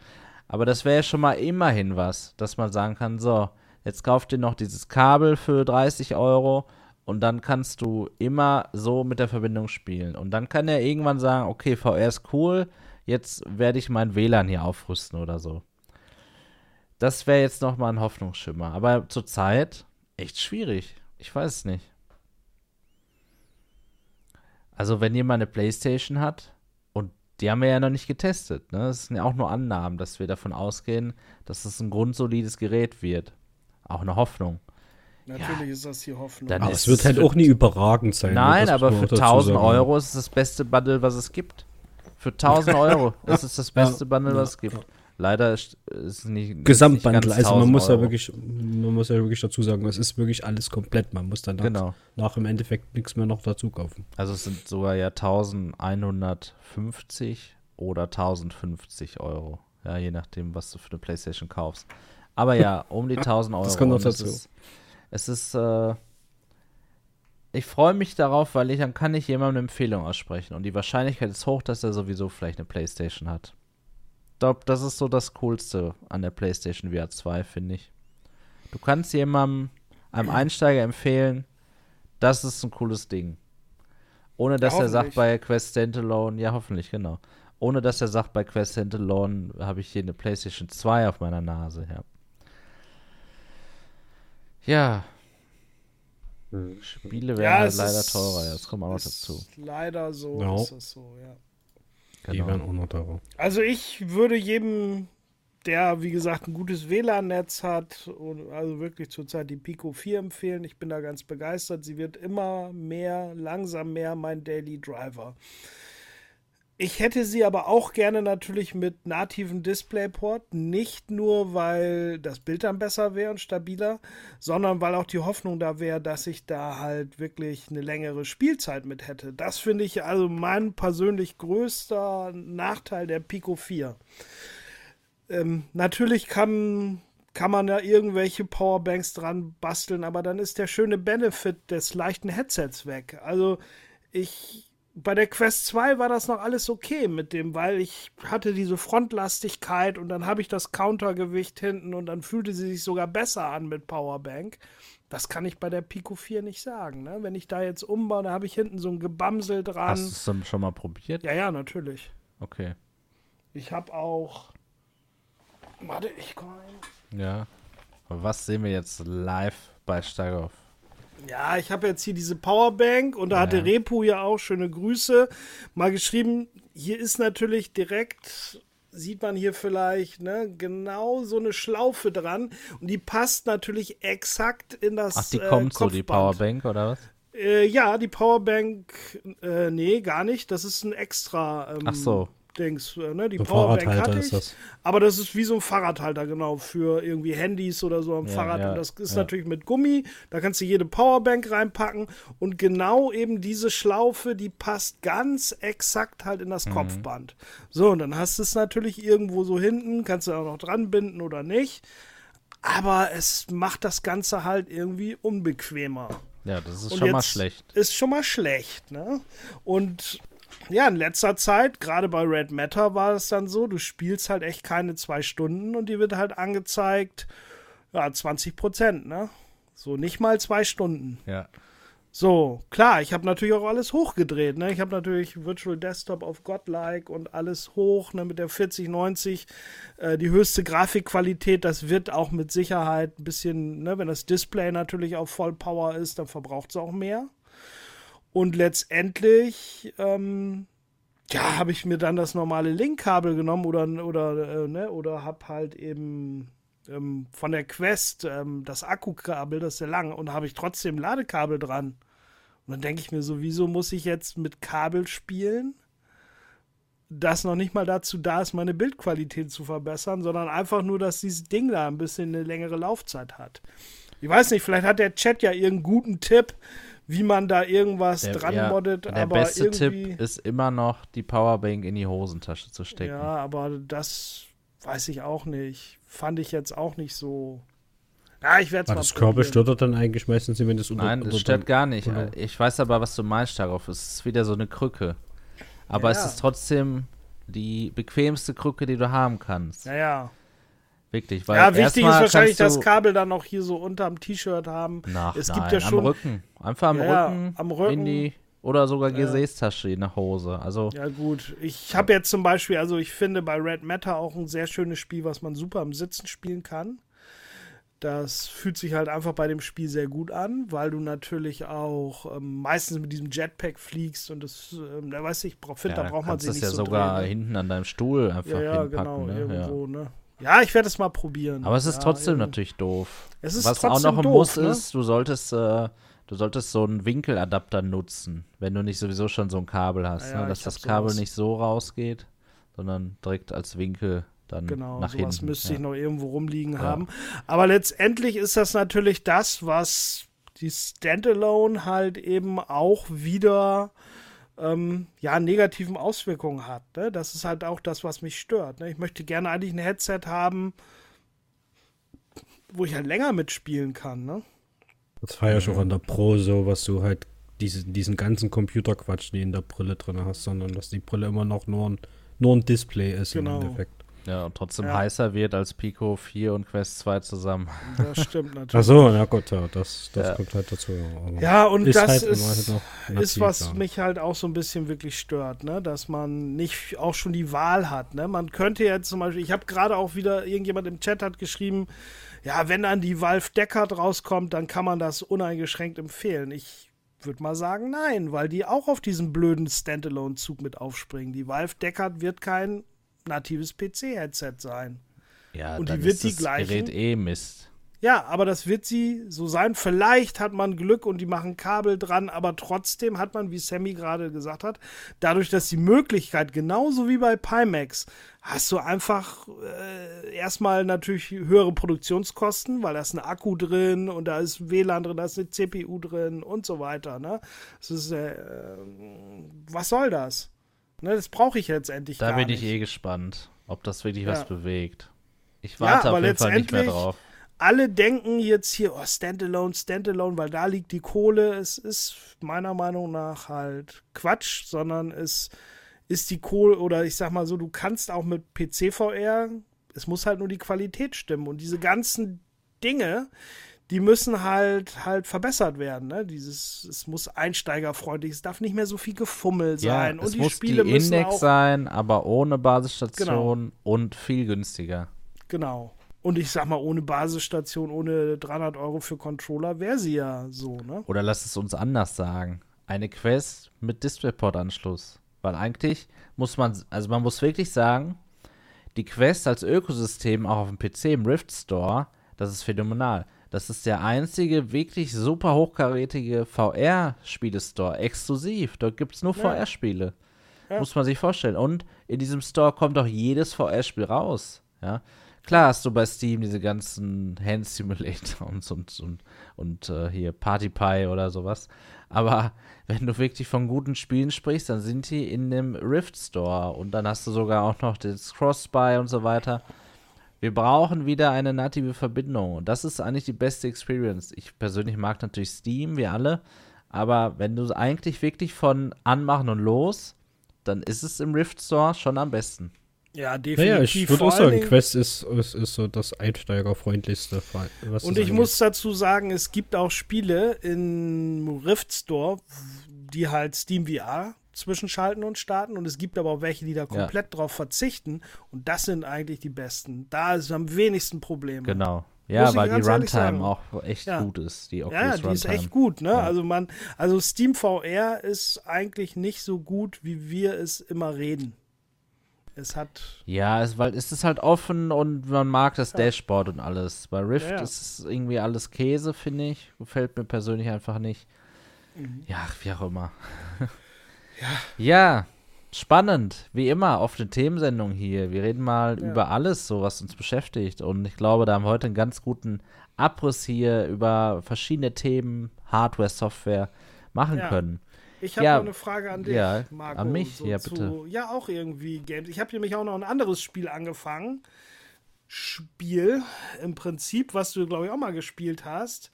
A: Aber das wäre ja schon mal immerhin was, dass man sagen kann, so, jetzt kauft ihr noch dieses Kabel für 30 Euro und dann kannst du immer so mit der Verbindung spielen. Und dann kann er irgendwann sagen, okay, VR ist cool, jetzt werde ich mein WLAN hier aufrüsten oder so. Das wäre jetzt noch mal ein Hoffnungsschimmer. Aber zurzeit echt schwierig. Ich weiß es nicht. Also wenn jemand eine Playstation hat, und die haben wir ja noch nicht getestet, ne? Das sind ja auch nur Annahmen, dass wir davon ausgehen, dass es ein grundsolides Gerät wird. Auch eine Hoffnung.
C: Natürlich ist das die Hoffnung.
A: Dann
B: Aber
A: ist
B: es wird
A: es
B: halt auch nie überragend sein. ne?
A: Nein, aber für
B: auch dazu
A: 1000
B: sagen.
A: Euro ist es das beste Bundle, was es gibt. Für 1000 Euro. Ist das beste
B: Ja,
A: Bundle,
B: ja,
A: was es gibt. Leider ist es nicht.
B: Gesamtbundle,
A: nicht ganz
B: also man
A: 1000
B: muss ja wirklich, man muss ja wirklich dazu sagen, es ist wirklich alles komplett. Man muss dann
A: Genau.
B: nach im Endeffekt nichts mehr noch dazu kaufen.
A: Also es sind sogar ja 1150 oder 1050 Euro. Ja, je nachdem, was du für eine Playstation kaufst. Aber ja, um die 1000 Euro.
B: Das kommt noch
A: es
B: dazu.
A: Ist, es ist, äh, ich freue mich darauf, weil ich dann kann ich jemandem eine Empfehlung aussprechen. Und die Wahrscheinlichkeit ist hoch, dass er sowieso vielleicht eine Playstation hat. Ich glaube, das ist so das Coolste an der Playstation VR 2, finde ich. Du kannst jemandem, einem Einsteiger empfehlen, das ist ein cooles Ding. Ohne dass er sagt bei Quest Standalone, ja hoffentlich, genau. Ohne dass er sagt bei Quest Standalone habe ich hier eine PlayStation 2 auf meiner Nase, ja. Ja, Spiele werden
C: Ja,
A: halt leider teurer, das kommt auch noch dazu.
C: Leider so
B: Ja.
C: ist es so, ja.
B: Die
A: Genau.
B: werden auch noch teurer.
C: Also ich würde jedem, der wie gesagt ein gutes WLAN-Netz hat und also wirklich zurzeit die Pico 4 empfehlen. Ich bin da ganz begeistert. Sie wird immer mehr, langsam mehr mein Daily Driver. Ich hätte sie aber auch gerne natürlich mit nativen Displayport, nicht nur weil das Bild dann besser wäre und stabiler, sondern weil auch die Hoffnung da wäre, dass ich da halt wirklich eine längere Spielzeit mit hätte. Das finde ich also mein persönlich größter Nachteil der Pico 4. Ähm, natürlich kann, kann man da irgendwelche Powerbanks dran basteln, aber dann ist der schöne Benefit des leichten Headsets weg. Also ich bei der Quest 2 war das noch alles okay mit dem, weil ich hatte diese Frontlastigkeit und dann habe ich das Countergewicht hinten und dann fühlte sie sich sogar besser an mit Powerbank. Das kann ich bei der Pico 4 nicht sagen. Ne? Wenn ich da jetzt umbaue, da habe ich hinten so ein Gebamsel dran.
A: Hast du es dann schon mal probiert?
C: Ja, ja, natürlich.
A: Okay.
C: Ich habe auch. Warte, ich komme rein.
A: Ja. Was sehen wir jetzt live bei Steigerhoff?
C: Ja, ich habe jetzt hier diese Powerbank und da hatte
A: Ja.
C: Repu ja auch schöne Grüße mal geschrieben. Hier ist natürlich direkt, sieht man hier vielleicht, ne, genau so eine Schlaufe dran und die passt natürlich exakt in das.
A: Ach, die
C: äh,
A: kommt so, die. Powerbank, oder was?
C: Äh, ja, die Powerbank, äh, nee, gar nicht. Das ist ein extra. Ähm,
A: Ach so.
C: Dings, äh, ne? Die
B: So
C: Powerbank hatte ich.
B: das.
C: Aber das ist wie so ein Fahrradhalter, genau, für irgendwie Handys oder so am
A: Ja,
C: Fahrrad.
A: ja,
C: und das ist
A: ja.
C: natürlich mit Gummi. Da kannst du jede Powerbank reinpacken. Und genau eben diese Schlaufe, die passt ganz exakt halt in das
A: Mhm.
C: Kopfband. So, und dann hast du es natürlich irgendwo so hinten, kannst du auch noch dran binden oder nicht. Aber es macht das Ganze halt irgendwie unbequemer.
A: Ja, das ist
C: Und
A: schon mal schlecht.
C: Ist schon mal schlecht, ne? Und ja, in letzter Zeit, gerade bei Red Matter war es dann so, du spielst halt echt keine zwei Stunden und die wird halt angezeigt, ja, 20 Prozent, ne? So, nicht mal zwei Stunden.
A: Ja.
C: So, klar, ich habe natürlich auch alles hochgedreht. Ne? Ich habe natürlich Virtual Desktop auf Godlike und alles hoch ne? mit der 4090. Äh, die höchste Grafikqualität, das wird auch mit Sicherheit ein bisschen, ne? wenn das Display natürlich auf Vollpower ist, dann verbraucht es auch mehr. Und letztendlich, ähm, ja, habe ich mir dann das normale Link-Kabel genommen oder, oder, äh, ne? oder habe halt eben ähm, von der Quest ähm, das Akkukabel, das ist sehr lang, und habe ich trotzdem Ladekabel dran. Und dann denke ich mir so, wieso muss ich jetzt mit Kabel spielen, das noch nicht mal dazu da ist, meine Bildqualität zu verbessern, sondern einfach nur, dass dieses Ding da ein bisschen eine längere Laufzeit hat. Ich weiß nicht, vielleicht hat der Chat ja irgendeinen guten Tipp, wie man da irgendwas
A: Der,
C: dran
A: ja,
C: moddet,
A: der
C: aber
A: beste
C: irgendwie.
A: Tipp ist immer noch, die Powerbank in die Hosentasche zu stecken.
C: Ja, aber das weiß ich auch nicht. Fand ich jetzt auch nicht so. Ja, ich werde es mal
B: das Körper stört dann eigentlich meistens, wenn das unter
A: Nein,
B: unter
A: das stört gar nicht.
B: oder-
A: Ich weiß aber, was du meinst darauf. Es ist wieder so eine Krücke. Aber
C: Ja,
A: es ist trotzdem die bequemste Krücke, die du haben kannst.
C: Ja, ja.
A: Wirklich. Weil
C: Ja, wichtig ist wahrscheinlich das Kabel dann noch hier so unterm T-Shirt haben.
A: Ach,
C: es
A: nein,
C: gibt ja schon.
A: am Rücken. Einfach am,
C: Ja, ja,
A: Rücken,
C: am Rücken.
A: in die oder sogar
C: Ja.
A: Gesäßtasche in der Hose. Also
C: Ja, gut. Ich habe jetzt zum Beispiel, also ich finde bei Red Matter auch ein sehr schönes Spiel, was man super im Sitzen spielen kann. Das fühlt sich halt einfach bei dem Spiel sehr gut an, weil du natürlich auch ähm, meistens mit diesem Jetpack fliegst und das, ähm, da weiß ich, finde,
A: ja,
C: da braucht man
A: kannst
C: sie
A: das
C: nicht
A: ja
C: so
A: sogar
C: drehen, ne?
A: hinten an deinem Stuhl einfach
C: Ja, ja,
A: hinpacken.
C: genau,
A: ne? ja.
C: irgendwo, ne? Ja, ich werde es mal probieren.
A: Aber es ist
C: ja,
A: trotzdem
C: irgendwie.
A: natürlich doof.
C: Es ist
A: Was auch noch ein
C: doof,
A: Muss
C: ne?
A: ist, du solltest, äh, du solltest so einen Winkeladapter nutzen, wenn du nicht sowieso schon so ein Kabel hast,
C: Ja,
A: ne? dass das Kabel
C: sowas.
A: nicht so rausgeht, sondern direkt als Winkel dann
C: Genau,
A: nach
C: sowas
A: hinten.
C: müsste
A: ja.
C: ich noch irgendwo rumliegen haben. Aber letztendlich ist das natürlich das, was die Standalone halt eben auch wieder ähm, ja, negativen Auswirkungen hat. Ne? Das ist halt auch das, was mich stört. Ne? Ich möchte gerne eigentlich ein Headset haben, wo ich halt länger mitspielen kann. Ne?
B: Das war ja schon an der Pro so, was du halt diese, diesen ganzen Computerquatsch nie in der Brille drin hast, sondern dass die Brille immer noch nur ein, nur ein Display ist
C: Genau.
B: im Endeffekt.
A: Ja, und trotzdem
C: Ja.
A: heißer wird als Pico 4 und Quest 2 zusammen.
C: Das stimmt natürlich.
B: Ach so, na gut, ja, das, das
A: Ja.
B: kommt halt dazu. ja, aber
C: Ja, und
B: ist
C: das
B: halt
C: ist,
B: halt noch
C: ist,
B: nativ,
C: was
B: ja.
C: mich halt auch so ein bisschen wirklich stört, ne? dass man nicht auch schon die Wahl hat. Ne? Man könnte jetzt zum Beispiel, ich habe gerade auch wieder, irgendjemand im Chat hat geschrieben, ja, wenn dann die Valve Deckard rauskommt, dann kann man das uneingeschränkt empfehlen. Ich würde mal sagen, nein, weil die auch auf diesen blöden Standalone-Zug mit aufspringen. Die Valve Deckard wird kein natives PC-Headset sein.
A: Ja,
C: Und die wird
A: ist
C: die
A: das
C: gleichen-
A: Gerät eh Mist.
C: Ja, aber das wird sie so sein. Vielleicht hat man Glück und die machen Kabel dran, aber trotzdem hat man, wie Sammy gerade gesagt hat, dadurch, dass die Möglichkeit, genauso wie bei Pimax, hast du einfach äh, erstmal natürlich höhere Produktionskosten, weil da ist ein Akku drin und da ist WLAN drin, da ist eine CPU drin und so weiter. Ne? Das ist, äh, äh, was soll das? Ne, das brauche ich letztendlich
A: Da
C: gar
A: bin
C: nicht.
A: ich eh gespannt, ob das wirklich
C: Ja.
A: was bewegt. Ich
C: Ja,
A: warte
C: aber
A: auf jeden Fall nicht mehr drauf.
C: alle denken jetzt hier, oh, Standalone, Standalone, weil da liegt die Kohle. Es ist meiner Meinung nach halt Quatsch, sondern es ist die Kohle, oder ich sag mal so, du kannst auch mit PC-VR, es muss halt nur die Qualität stimmen. Und diese ganzen Dinge, die müssen halt halt verbessert werden. Ne? Dieses, es muss einsteigerfreundlich, es darf nicht mehr so viel Gefummel sein.
A: Ja,
C: und
A: es
C: die
A: muss
C: Spiele
A: die
C: müssen
A: Index
C: auch
A: sein, aber ohne Basisstation und viel günstiger.
C: Genau. Und ich sag mal, ohne Basisstation, ohne 300 Euro für Controller wäre sie ja so, ne?
A: Oder lass es uns anders sagen. Eine Quest mit DisplayPort-Anschluss. Weil eigentlich muss man, also man muss wirklich sagen, die Quest als Ökosystem auch auf dem PC im Rift Store, das ist phänomenal. Das ist der einzige wirklich super hochkarätige VR-Spiele-Store, exklusiv. Dort gibt es nur
C: Ja.
A: VR-Spiele.
C: Ja.
A: Muss man sich vorstellen. Und in diesem Store kommt auch jedes VR-Spiel raus. Ja. Klar hast du bei Steam diese ganzen Hand Simulator und, und, und, und äh, hier Party Pie oder sowas. Aber wenn du wirklich von guten Spielen sprichst, dann sind die in dem Rift Store und dann hast du sogar auch noch das Cross-Buy und so weiter. Wir brauchen wieder eine native Verbindung und das ist eigentlich die beste Experience. Ich persönlich mag natürlich Steam, wir alle, aber wenn du eigentlich wirklich von anmachen und los, dann ist es im Rift Store schon am besten.
C: Ja, definitiv.
B: Naja, ich würde auch sagen,
C: Dingen-
B: Quest ist, ist, ist so das einsteigerfreundlichste. Was
C: Und ich
B: angeht.
C: muss dazu sagen, es gibt auch Spiele im Rift Store, die halt Steam VR zwischenschalten und starten. Und es gibt aber auch welche, die da komplett drauf verzichten. Und das sind eigentlich die besten. Da ist am wenigsten Probleme.
A: Genau.
C: Muss
A: Ja,
C: ich
A: weil die Runtime auch echt
C: Ja.
A: gut ist, die Oculus
C: Ja, die ist
A: Runtime.
C: echt gut, ne?
A: Ja.
C: Also man, also Steam VR ist eigentlich nicht so gut, wie wir es immer reden. Es hat,
A: Ja, es, weil es ist halt offen und man mag das Dashboard und alles. Bei Rift
C: Ja, ja.
A: ist es irgendwie alles Käse, finde ich. Gefällt mir persönlich einfach nicht.
C: Mhm.
A: Ja, wie auch immer. ja. spannend, wie immer, auf den Themensendungen hier. Wir reden mal
C: Ja.
A: über alles, so was uns beschäftigt. Und ich glaube, da haben wir heute einen ganz guten Abriss hier über verschiedene Themen, Hardware, Software machen
C: Ja.
A: können.
C: ich habe
A: Ja,
C: noch eine Frage an dich,
A: ja,
C: Marco.
A: an mich?
C: so
A: Ja,
C: zu-
A: bitte.
C: ja, auch irgendwie Games. Ich habe nämlich auch noch ein anderes Spiel angefangen. Spiel im Prinzip, was du, glaube ich, auch mal gespielt hast.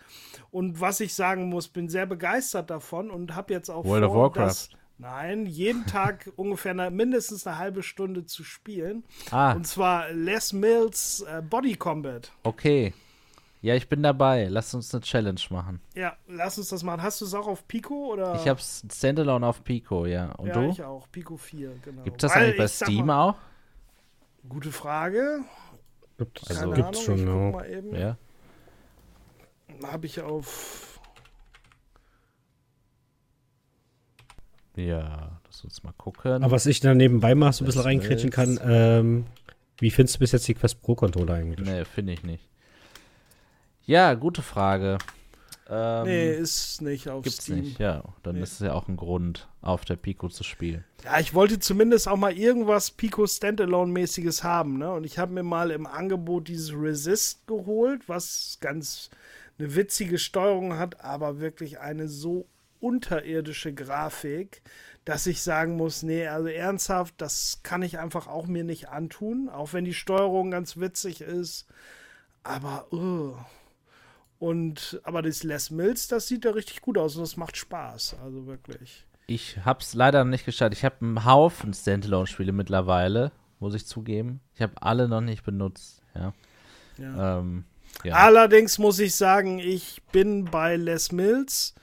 C: Und was ich sagen muss, bin sehr begeistert davon und habe jetzt auch
A: World of
C: vor,
A: Warcraft.
C: Nein, jeden Tag ungefähr eine, mindestens eine halbe Stunde zu spielen.
A: Ah,
C: Und zwar Les Mills äh, Body Combat.
A: okay. Ja, ich bin dabei. Lass uns eine Challenge machen.
C: Ja, lass uns das machen. Hast du es auch auf Pico oder?
A: Ich hab's Standalone auf Pico, ja. Und
C: ja,
A: du?
C: ich auch. Pico 4, genau.
A: Gibt das
C: Weil
A: eigentlich bei Steam
C: mal,
A: auch?
C: Gute Frage.
B: Gibt,
A: Also-
C: Keine
B: gibt's
C: Ahnung,
B: schon,
C: ich guck
B: ja.
C: mal eben.
A: Ja.
C: Habe ich auf.
A: Ja, lass uns mal gucken.
B: Aber was ich dann nebenbei mal so ein bisschen
A: Das
B: reinkrätschen kann, ähm, wie findest du bis jetzt die Quest Pro Controller eigentlich?
A: nee, finde ich nicht. Ja, gute Frage. Ähm,
C: nee, ist nicht auf
A: gibt's
C: Steam.
A: nicht, ja. Dann
C: Nee.
A: ist es ja auch ein Grund, auf der Pico zu spielen.
C: Ja, ich wollte zumindest auch mal irgendwas Pico Standalone-mäßiges haben, ne? Und ich habe mir mal im Angebot dieses Resist geholt, was ganz eine witzige Steuerung hat, aber wirklich eine so unterirdische Grafik, dass ich sagen muss, nee, also ernsthaft, das kann ich einfach auch mir nicht antun, auch wenn die Steuerung ganz witzig ist. Aber, uh. Und, aber das Les Mills, das sieht ja richtig gut aus und das macht Spaß, also wirklich.
A: Ich hab's leider noch nicht gestartet. Ich habe einen Haufen Standalone-Spiele mittlerweile, muss ich zugeben. Ich habe alle noch nicht benutzt, ja.
C: Ja.
A: Ähm, ja.
C: Allerdings muss ich sagen, ich bin bei Les Mills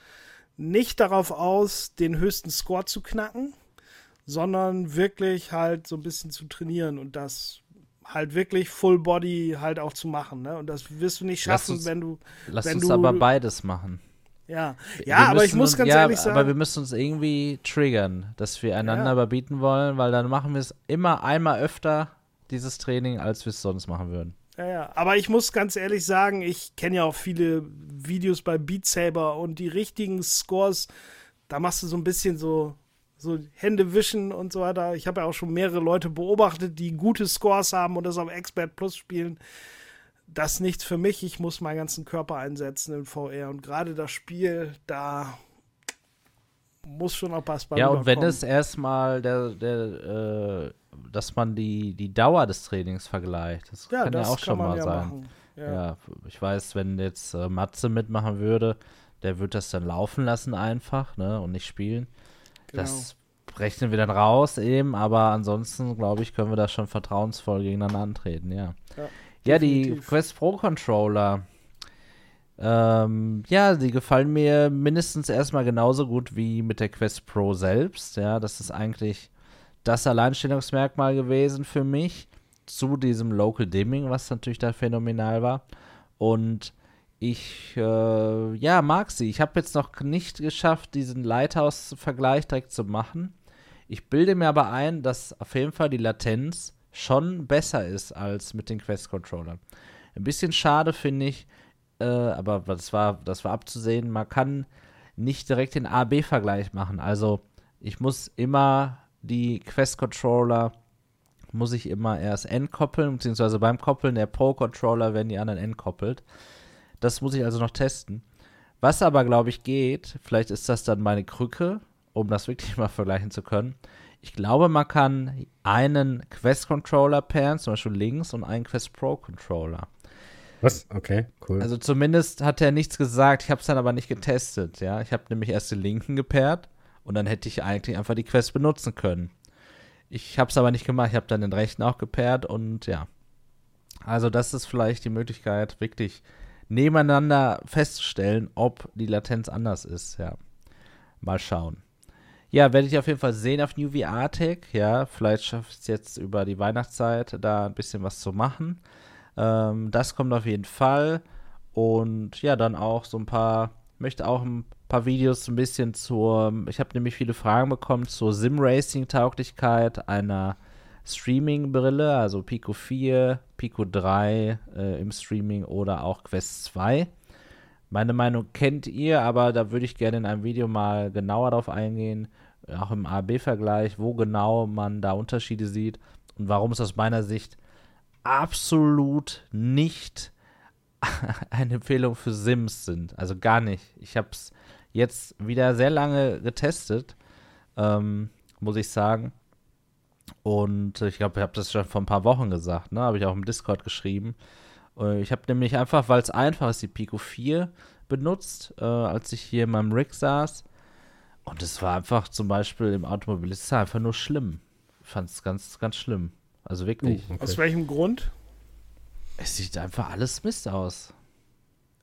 C: nicht darauf aus, den höchsten Score zu knacken, sondern wirklich halt so ein bisschen zu trainieren und das halt wirklich Full Body halt auch zu machen. Ne? Und das wirst du nicht schaffen,
A: uns-
C: wenn du,
A: Lass
C: wenn
A: uns
C: du-
A: aber beides machen.
C: ja,
A: Wir
C: ja, aber ich muss
A: uns-
C: ganz
A: ja,
C: ehrlich sagen,
A: Aber wir müssen uns irgendwie triggern, dass wir einander
C: Ja.
A: überbieten wollen, weil dann machen wir es immer einmal öfter, dieses Training, als wir es sonst machen würden.
C: Ja, ja, aber ich muss ganz ehrlich sagen, ich kenne ja auch viele Videos bei Beat Saber und die richtigen Scores, da machst du so ein bisschen so, so Hände wischen und so weiter. Ich habe ja auch schon mehrere Leute beobachtet, die gute Scores haben und das auf Expert Plus spielen. Das ist nichts für mich. Ich muss meinen ganzen Körper einsetzen in VR und gerade das Spiel, da muss schon auch was bei
A: Ja, und wenn es erstmal der, der, äh, dass man die, die Dauer des Trainings vergleicht, das
C: ja,
A: kann
C: das
A: ja auch
C: kann
A: schon mal
C: ja
A: sein.
C: Ja.
A: Ja. ich weiß, wenn jetzt äh, Matze mitmachen würde, der würde das dann laufen lassen einfach, ne, und nicht spielen.
C: genau.
A: Das rechnen wir dann raus eben, aber ansonsten, glaube ich, können wir da schon vertrauensvoll gegeneinander antreten, ja.
C: Ja,
A: Ja, die. Quest Pro Controller, ähm, ja, die gefallen mir mindestens erstmal genauso gut wie mit der Quest Pro selbst, ja, das ist eigentlich das Alleinstellungsmerkmal gewesen für mich zu diesem Local Dimming, was natürlich da phänomenal war. Und ich, äh, ja, mag sie. Ich habe jetzt noch nicht geschafft, diesen Lighthouse-Vergleich direkt zu machen. Ich bilde mir aber ein, dass auf jeden Fall die Latenz schon besser ist als mit den Quest-Controllern. Ein bisschen schade finde ich, äh, aber das war, das war abzusehen, man kann nicht direkt den A-B-Vergleich machen. Also ich muss immer die Quest-Controller muss ich immer erst entkoppeln, beziehungsweise beim Koppeln der Pro-Controller werden die anderen entkoppelt. Das muss ich also noch testen. Was aber, glaube ich, geht, vielleicht ist das dann meine Krücke, um das wirklich mal vergleichen zu können. Ich glaube, man kann einen Quest-Controller pairen, zum Beispiel links, und einen Quest Pro-Controller.
B: Was? Okay, cool.
A: Also zumindest hat er nichts gesagt, ich habe es dann aber nicht getestet, ja. Ich habe nämlich erst den linken gepaart und dann hätte ich eigentlich einfach die Quest benutzen können. Ich habe es aber nicht gemacht, ich habe dann den rechten auch gepaart und ja. Also das ist vielleicht die Möglichkeit, wirklich nebeneinander festzustellen, ob die Latenz anders ist, ja. Mal schauen. Ja, werde ich auf jeden Fall sehen auf New VR Tech, ja. Vielleicht schaffe ich es jetzt über die Weihnachtszeit da ein bisschen was zu machen. Ähm, das kommt auf jeden Fall. Und ja, dann auch so ein paar, möchte auch ein paar Videos ein bisschen zur, ich habe nämlich viele Fragen bekommen zur Sim-Racing-Tauglichkeit einer Streaming-Brille, also Pico 4, Pico 3 äh, im Streaming oder auch Quest 2. Meine Meinung kennt ihr, aber da würde ich gerne in einem Video mal genauer darauf eingehen, auch im A-B-Vergleich, wo genau man da Unterschiede sieht und warum es aus meiner Sicht absolut nicht eine Empfehlung für Sims sind. Also gar nicht. Ich habe es jetzt wieder sehr lange getestet, ähm, muss ich sagen. Und ich glaube, ich habe das schon vor ein paar Wochen gesagt, ne? Habe ich auch im Discord geschrieben. Äh, Ich habe nämlich einfach, weil es einfach ist, die Pico 4 benutzt, äh, als ich hier in meinem Rig saß. Und es war einfach zum Beispiel im Automobilist einfach nur schlimm. Ich fand es ganz, ganz schlimm. Also wirklich.
B: Uh, okay.
C: Aus welchem Grund?
A: Es sieht einfach alles Mist aus.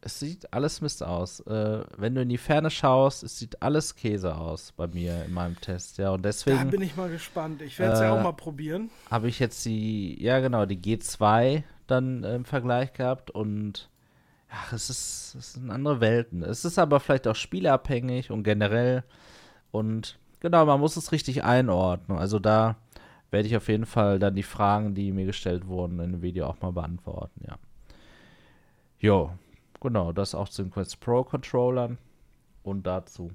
A: Es sieht alles Mist aus. Äh, wenn du in die Ferne schaust, es sieht alles Käse aus bei mir in meinem Test. Ja, und
C: Da
A: deswegen
C: bin ich mal gespannt. Ich werde es ja
A: Äh,
C: auch mal probieren.
A: habe ich jetzt die, ja genau, die G2 dann äh, im Vergleich gehabt und ach, es ist, es sind andere Welten. Es ist aber vielleicht auch spielabhängig und generell und genau, man muss es richtig einordnen. Also da werde ich auf jeden Fall dann die Fragen, die mir gestellt wurden, in dem Video auch mal beantworten, ja. Jo, genau, das auch zu den Quest Pro Controllern und dazu.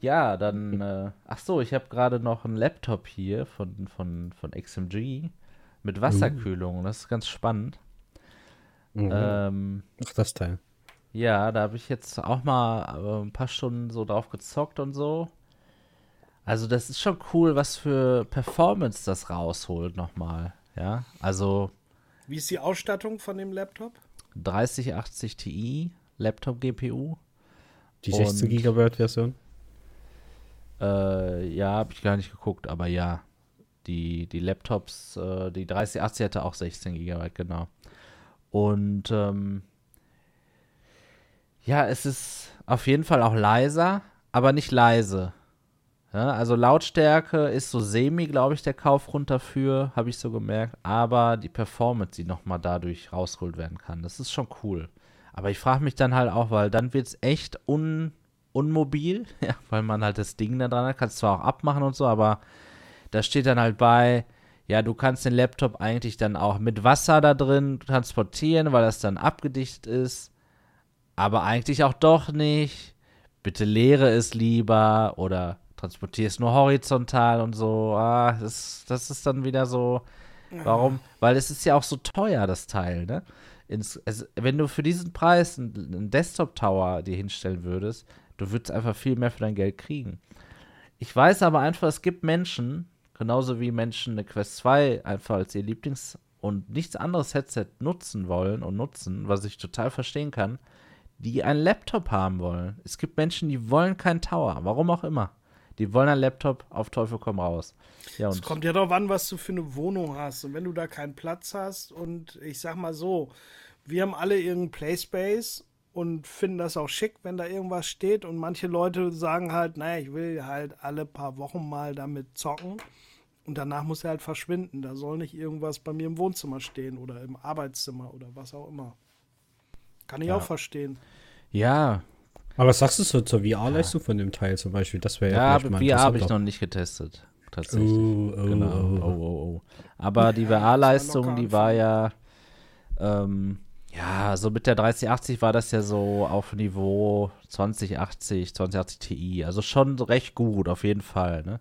A: Ja, dann, äh, ach so, ich habe gerade noch einen Laptop hier von, von, von XMG mit Wasserkühlung. Das ist ganz spannend.
B: Mhm.
A: Ähm,
B: Ach, das Teil.
A: ja, da habe ich jetzt auch mal äh, ein paar Stunden so drauf gezockt und so. Also das ist schon cool, was für Performance das rausholt nochmal. Ja, also
C: Wie ist die Ausstattung von dem Laptop?
A: 3080 Ti Laptop GPU.
B: Die 16
A: Und-
B: Gigabyte Version.
A: Äh, ja, habe ich gar nicht geguckt, aber ja. Die, die Laptops, äh, die 3080 hatte auch 16 GB, genau. Und ähm, ja, es ist auf jeden Fall auch leiser, aber nicht leise. Ja, also Lautstärke ist so semi, glaube ich, der Kaufgrund dafür, habe ich so gemerkt. Aber die Performance, die nochmal dadurch rausgeholt werden kann, das ist schon cool. Aber ich frage mich dann halt auch, weil dann wird es echt un, unmobil, ja, weil man halt das Ding da dran hat, kannst zwar auch abmachen und so, aber da steht dann halt bei, ja, du kannst den Laptop eigentlich dann auch mit Wasser da drin transportieren, weil das dann abgedichtet ist, aber eigentlich auch doch nicht. Bitte leere es lieber oder transportiere es nur horizontal und so. Ah, das, das ist dann wieder so. Warum? Weil es ist ja auch so teuer, das Teil, ne? Ins, es, wenn du für diesen Preis einen, einen Desktop-Tower dir hinstellen würdest, du würdest einfach viel mehr für dein Geld kriegen. Ich weiß aber einfach, es gibt Menschen, genauso wie Menschen eine Quest 2 einfach als ihr Lieblings- und nichts anderes Headset nutzen wollen und nutzen, was ich total verstehen kann, die einen Laptop haben wollen. Es gibt Menschen, die wollen keinen Tower, warum auch immer. Die wollen einen Laptop auf Teufel komm raus. Ja,
C: Es kommt ja darauf an, was du für eine Wohnung hast. Und wenn du da keinen Platz hast und ich sag mal so, wir haben alle irgendeinen Playspace und finden das auch schick, wenn da irgendwas steht. Und manche Leute sagen halt, naja, ich will halt alle paar Wochen mal damit zocken. Und danach muss er halt verschwinden. Da soll nicht irgendwas bei mir im Wohnzimmer stehen oder im Arbeitszimmer oder was auch immer. Kann ich
A: Ja.
C: auch verstehen.
A: ja,
B: Aber was sagst du so zur VR-Leistung von dem Teil zum Beispiel? Das wäre
A: ja,
B: ja,
A: VR habe ich noch nicht getestet. Tatsächlich.
B: Oh, oh,
A: genau.
B: oh.
A: Oh, oh, oh. Aber die
C: Ja,
A: VR-Leistung, die war ja, ähm, ja, so mit der 3080 war das ja so auf Niveau 2080, 2080 Ti. Also schon recht gut, auf jeden Fall, ne?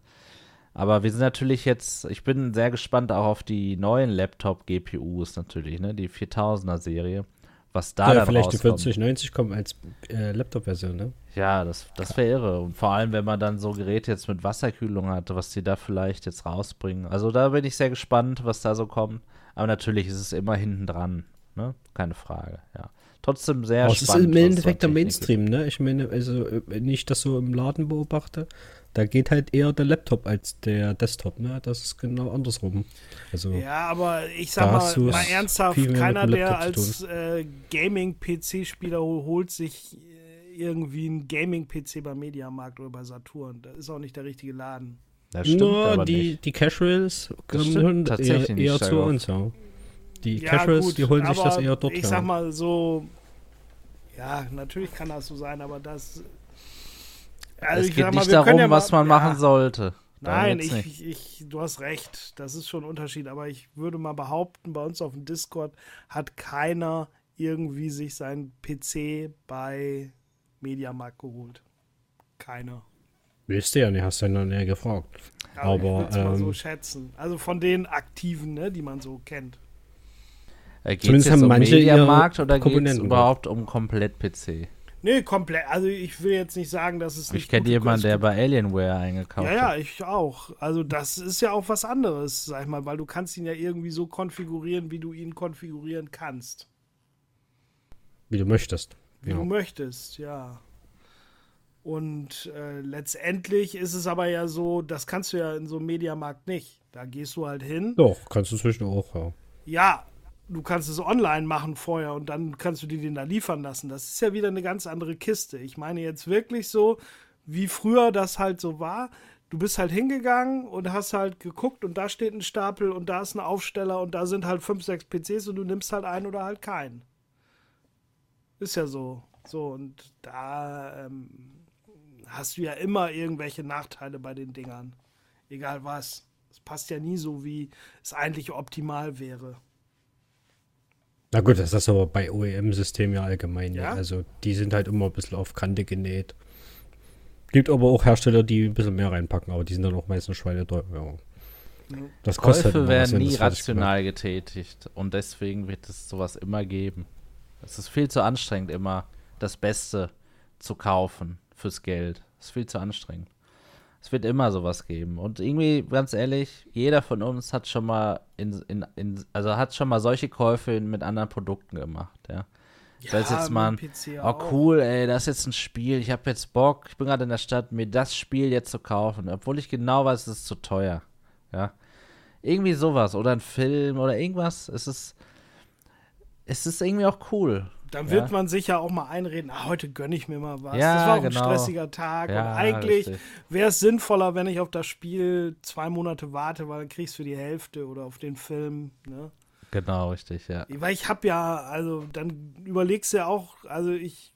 A: Aber wir sind natürlich jetzt, ich bin sehr gespannt auch auf die neuen Laptop-GPUs natürlich, ne? Die 4000er-Serie. Was da
B: Ja,
A: dann
B: vielleicht die
A: rauskommt.
B: 4090 kommen als äh, Laptop-Version, ne?
A: Ja, das, das wäre irre. Und vor allem, wenn man dann so Geräte jetzt mit Wasserkühlung hat, was die da vielleicht jetzt rausbringen. Also da bin ich sehr gespannt, was da so kommt. Aber natürlich ist es immer hinten dran, ne? Keine Frage, ja. Trotzdem sehr
B: Aber es ist
A: spannend.
B: im Endeffekt der Mainstream, ne? Ich meine, also, äh, wenn ich das so im Laden beobachte, da geht halt eher der Laptop als der Desktop, ne? Das ist genau andersrum. Also,
C: Ja, aber ich sag mal, mal ernsthaft, keiner, der als äh, Gaming-PC-Spieler hol- holt sich äh, irgendwie einen Gaming-PC beim Mediamarkt oder bei Saturn. Das ist auch nicht der richtige Laden.
A: Das stimmt
B: nur
A: aber
B: die,
A: nicht.
B: die Casuals
A: Das
B: kommen eher,
A: tatsächlich nicht
B: eher zu uns, ja. Die
C: Ja,
B: Casuals,
C: gut,
B: die holen sich das
C: aber
B: eher dort
C: Ich
B: her.
C: sag mal so, ja, natürlich kann das so sein, aber das. Also
A: es
C: ich
A: geht
C: mal,
A: nicht darum,
C: ja mal-
A: was man
C: ja,
A: machen sollte.
C: Nein, ich, ich, du hast recht. Das ist schon ein Unterschied. Aber ich würde mal behaupten, bei uns auf dem Discord hat keiner irgendwie sich seinen PC bei Mediamarkt geholt. Keiner.
B: Willst du ja nicht, hast du ja noch näher gefragt.
C: Also ich
B: Aber,
C: würd's mal so
B: ähm,
C: schätzen. Also von den Aktiven, ne, die man so kennt.
A: Äh,
B: Zumindest
A: jetzt
B: haben
A: um
B: manche
A: Mediamarkt oder geht es überhaupt um komplett PC?
C: Nee, komplett. Also ich will jetzt nicht sagen, dass es nicht
A: Ich kenne jemanden, der bei Alienware eingekauft
C: Ja, ja,
A: hat.
C: ich auch. Also das ist ja auch was anderes, sag ich mal, weil du kannst ihn ja irgendwie so konfigurieren, wie du ihn konfigurieren kannst.
B: Wie du möchtest.
C: Wie
B: Ja.
C: du möchtest, ja. Und äh, letztendlich ist es aber ja so, das kannst du ja in so einem Mediamarkt nicht. Da gehst du halt hin.
B: Doch, kannst du zwischen auch, ja.
C: Ja, du kannst es online machen vorher und dann kannst du dir den da liefern lassen. Das ist ja wieder eine ganz andere Kiste. Ich meine jetzt wirklich so, wie früher das halt so war. Du bist halt hingegangen und hast halt geguckt und da steht ein Stapel und da ist ein Aufsteller und da sind halt fünf, sechs PCs und du nimmst halt einen oder halt keinen. Ist ja so. So, und da ähm, hast du ja immer irgendwelche Nachteile bei den Dingern. Egal was. Es passt ja nie so, wie es eigentlich optimal wäre.
B: Na gut, das ist aber bei OEM-Systemen ja allgemein. Ja?
C: Ja?
B: Also die sind halt immer ein bisschen auf Kante genäht. Gibt aber auch Hersteller, die ein bisschen mehr reinpacken, aber die sind dann auch meistens schweineteuer. Ja. Das kostet
A: Käufe
B: halt immer was,
A: werden nie rational getätigt und deswegen wird es sowas immer geben. Es ist viel zu anstrengend, immer das Beste zu kaufen fürs Geld. Es ist viel zu anstrengend. Es wird immer sowas geben. Und irgendwie, ganz ehrlich, jeder von uns hat schon mal in, in, in also hat schon mal solche Käufe mit anderen Produkten gemacht, ja. Ja, das ist jetzt mal ein, oh cool, ey, das ist jetzt ein Spiel, ich habe jetzt Bock, ich bin gerade in der Stadt, mir das Spiel jetzt zu kaufen, obwohl ich genau weiß, es ist zu teuer, ja. Irgendwie sowas oder ein Film oder irgendwas, es ist, es ist irgendwie auch cool.
C: Dann
A: ja.
C: wird man sich ja auch mal einreden, ah, heute gönne ich mir mal was.
A: Ja,
C: das war auch
A: genau.
C: ein stressiger Tag.
A: Ja,
C: und eigentlich wäre es sinnvoller, wenn ich auf das Spiel zwei Monate warte, weil dann kriegst du die Hälfte oder auf den Film. Ne?
A: Genau, richtig, ja.
C: Weil ich habe ja, also dann überlegst du ja auch, also ich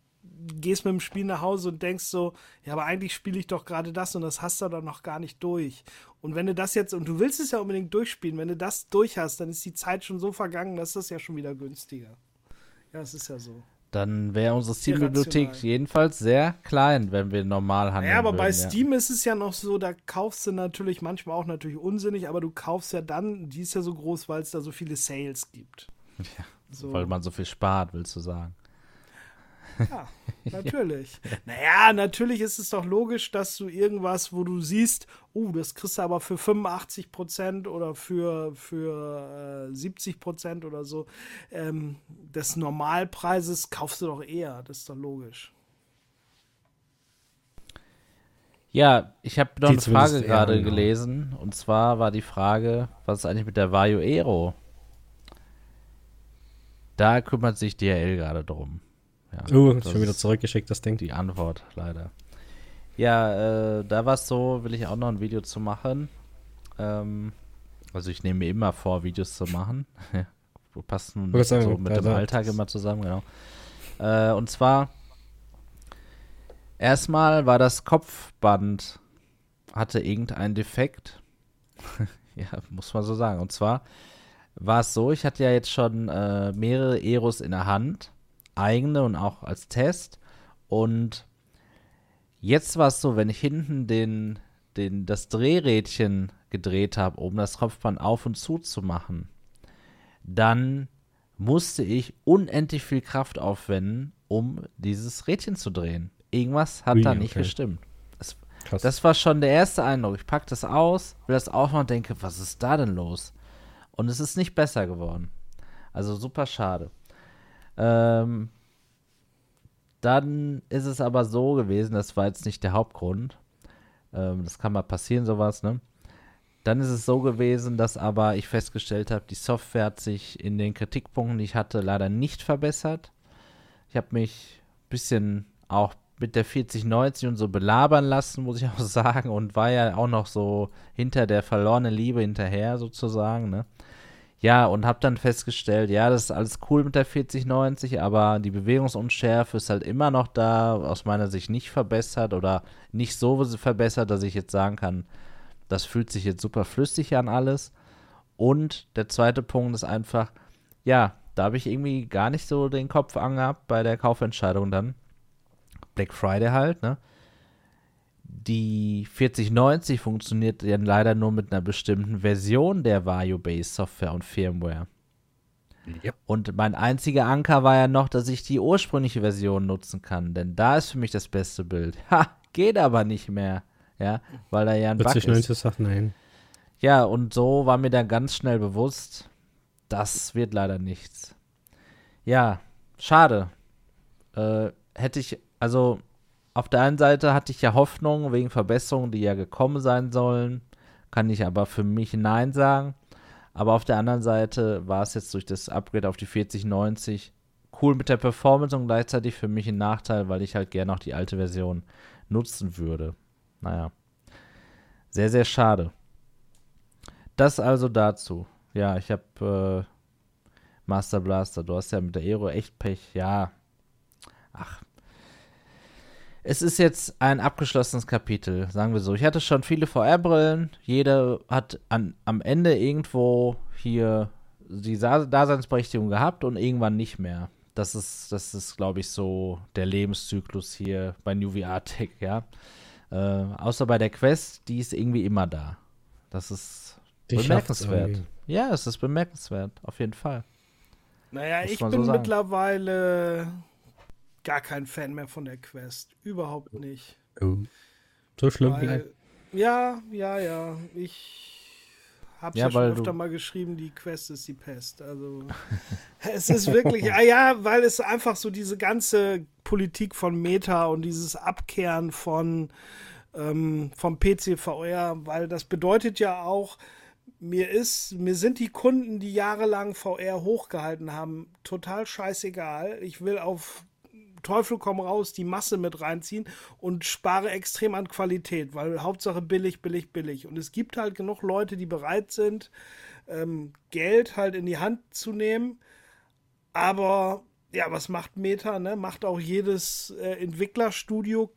C: gehst mit dem Spiel nach Hause und denkst so, ja, aber eigentlich spiele ich doch gerade das und das hast du dann noch gar nicht durch. Und wenn du das jetzt, und du willst es ja unbedingt durchspielen, wenn du das durch hast, dann ist die Zeit schon so vergangen, dass das ja schon wieder günstiger. Ja, es ist ja so.
A: Dann wäre unsere Steam-Bibliothek jedenfalls sehr klein, wenn wir normal handeln
C: Ja, aber
A: würden,
C: bei
A: ja.
C: Steam ist es ja noch so, da kaufst du natürlich manchmal auch natürlich unsinnig, aber du kaufst ja dann, die ist ja so groß, weil es da so viele Sales gibt.
A: Ja,
C: So.
A: Weil man so viel spart, willst du sagen.
C: Ja, natürlich. Naja, natürlich ist es doch logisch, dass du irgendwas, wo du siehst, oh, das kriegst du aber für 85 Prozent oder für, für äh, 70 Prozent oder so ähm, des Normalpreises kaufst du doch eher. Das ist doch logisch.
A: Ja, ich habe noch
B: Die
A: eine Frage gerade
B: genau.
A: gelesen. Und zwar war die Frage, was ist eigentlich mit der Vario Aero? Da kümmert sich DHL gerade drum. Ja,
B: Oh, schon wieder zurückgeschickt, das Ding.
A: Die Antwort, leider. Ja, äh, da war es so, will ich auch noch ein Video zu machen. Ähm, also ich nehme mir immer vor, Videos zu machen. Passt nun so mit
B: ja,
A: dem Alltag immer zusammen, genau. Äh, und zwar erstmal war das Kopfband hatte irgendeinen Defekt. ja, muss man so sagen. Und zwar war es so, ich hatte ja jetzt schon äh, mehrere Eros in der Hand, eigene und auch als Test. Und jetzt war es so, wenn ich hinten den, den, das Drehrädchen gedreht habe, um das Kopfband auf und zu zu machen, dann musste ich unendlich viel Kraft aufwenden, um dieses Rädchen zu drehen. Irgendwas hat
B: Ui,
A: da nicht
B: okay.
A: gestimmt. Das, das war schon der erste Eindruck. Ich packe das aus, will das aufmachen und denke, was ist da denn los? Und es ist nicht besser geworden. Also super schade. Ähm, dann ist es aber so gewesen, das war jetzt nicht der Hauptgrund. Ähm, das kann mal passieren, sowas, ne? Dann ist es so gewesen, dass aber ich festgestellt habe, die Software hat sich in den Kritikpunkten, die ich hatte, leider nicht verbessert. Ich habe mich ein bisschen auch mit der 4090 und so belabern lassen, muss ich auch sagen, und war ja auch noch so hinter der verlorenen Liebe hinterher sozusagen, ne? Ja, und habe dann festgestellt, ja, das ist alles cool mit der 4090, aber die Bewegungsunschärfe ist halt immer noch da, aus meiner Sicht nicht verbessert oder nicht so verbessert, dass ich jetzt sagen kann, das fühlt sich jetzt super flüssig an alles. Und der zweite Punkt ist einfach, ja, da habe ich irgendwie gar nicht so den Kopf angehabt bei der Kaufentscheidung dann. Black Friday halt, ne? Die 4090 funktioniert ja leider nur mit einer bestimmten Version der Vario-Based Software und Firmware.
B: Ja.
A: Und mein einziger Anker war ja noch, dass ich die ursprüngliche Version nutzen kann, denn da ist für mich das beste Bild. Ha, geht aber nicht mehr, ja, weil da ja ein Bug
B: 40,
A: ist.
B: 90 sagt nein.
A: Ja, und so war mir dann ganz schnell bewusst, das wird leider nichts. Ja, schade. Äh, hätte ich, also auf der einen Seite hatte ich ja Hoffnung wegen Verbesserungen, die ja gekommen sein sollen, kann ich aber für mich Nein sagen. Aber auf der anderen Seite war es jetzt durch das Upgrade auf die 4090 cool mit der Performance und gleichzeitig für mich ein Nachteil, weil ich halt gerne auch die alte Version nutzen würde. Naja. Sehr, sehr schade. Das also dazu. Ja, ich habe äh, Master Blaster. Du hast ja mit der Aero echt Pech. Ja. Ach. Es ist jetzt ein abgeschlossenes Kapitel, sagen wir so. Ich hatte schon viele VR-Brillen. Jeder hat an, am Ende irgendwo hier die Daseinsberechtigung gehabt und irgendwann nicht mehr. Das ist, das ist, glaube ich, so der Lebenszyklus hier bei New VR Tech, ja. Äh, außer bei der Quest, die ist irgendwie immer da. Das ist
B: Die
A: bemerkenswert. Ja, es ist bemerkenswert, auf jeden Fall.
C: Naja,
A: Muss
C: ich
A: so
C: bin
A: sagen.
C: mittlerweile gar kein Fan mehr von der Quest. Überhaupt nicht.
B: Oh. So schlimm.
C: Weil, ja, ja, ja. Ich hab's
A: Ja,
C: ja, schon öfter mal geschrieben, die Quest ist die Pest. Also es ist wirklich, ah ja, weil es einfach so diese ganze Politik von Meta und dieses Abkehren von ähm, vom PC VR, weil das bedeutet ja auch, mir ist, mir sind die Kunden, die jahrelang VR hochgehalten haben, total scheißegal. Ich will auf Teufel komm raus die Masse mit reinziehen und spare extrem an Qualität, weil Hauptsache billig, billig, billig. Und es gibt halt genug Leute, die bereit sind, ähm, Geld halt in die Hand zu nehmen. Aber ja, was macht Meta? Ne? Macht auch jedes äh, Entwicklerstudio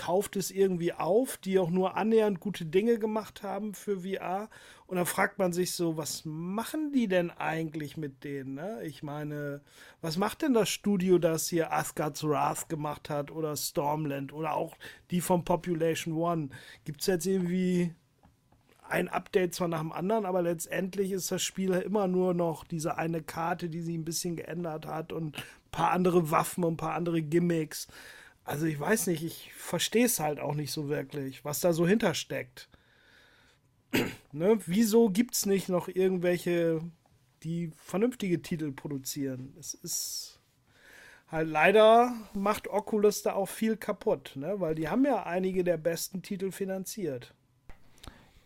C: kauft es irgendwie auf, die auch nur annähernd gute Dinge gemacht haben für VR. Und dann fragt man sich so, was machen die denn eigentlich mit denen? Ne? Ich meine, was macht denn das Studio, das hier Asgard's Wrath gemacht hat oder Stormland oder auch die von Population One? Gibt es jetzt irgendwie ein Update zwar nach dem anderen, aber letztendlich ist das Spiel immer nur noch diese eine Karte, die sie ein bisschen geändert hat und ein paar andere Waffen und ein paar andere Gimmicks. Also ich weiß nicht, ich verstehe es halt auch nicht so wirklich, was da so hintersteckt. ne? Wieso gibt es nicht noch irgendwelche, die vernünftige Titel produzieren? Es ist halt leider macht Oculus da auch viel kaputt, ne? weil die haben ja einige der besten Titel finanziert.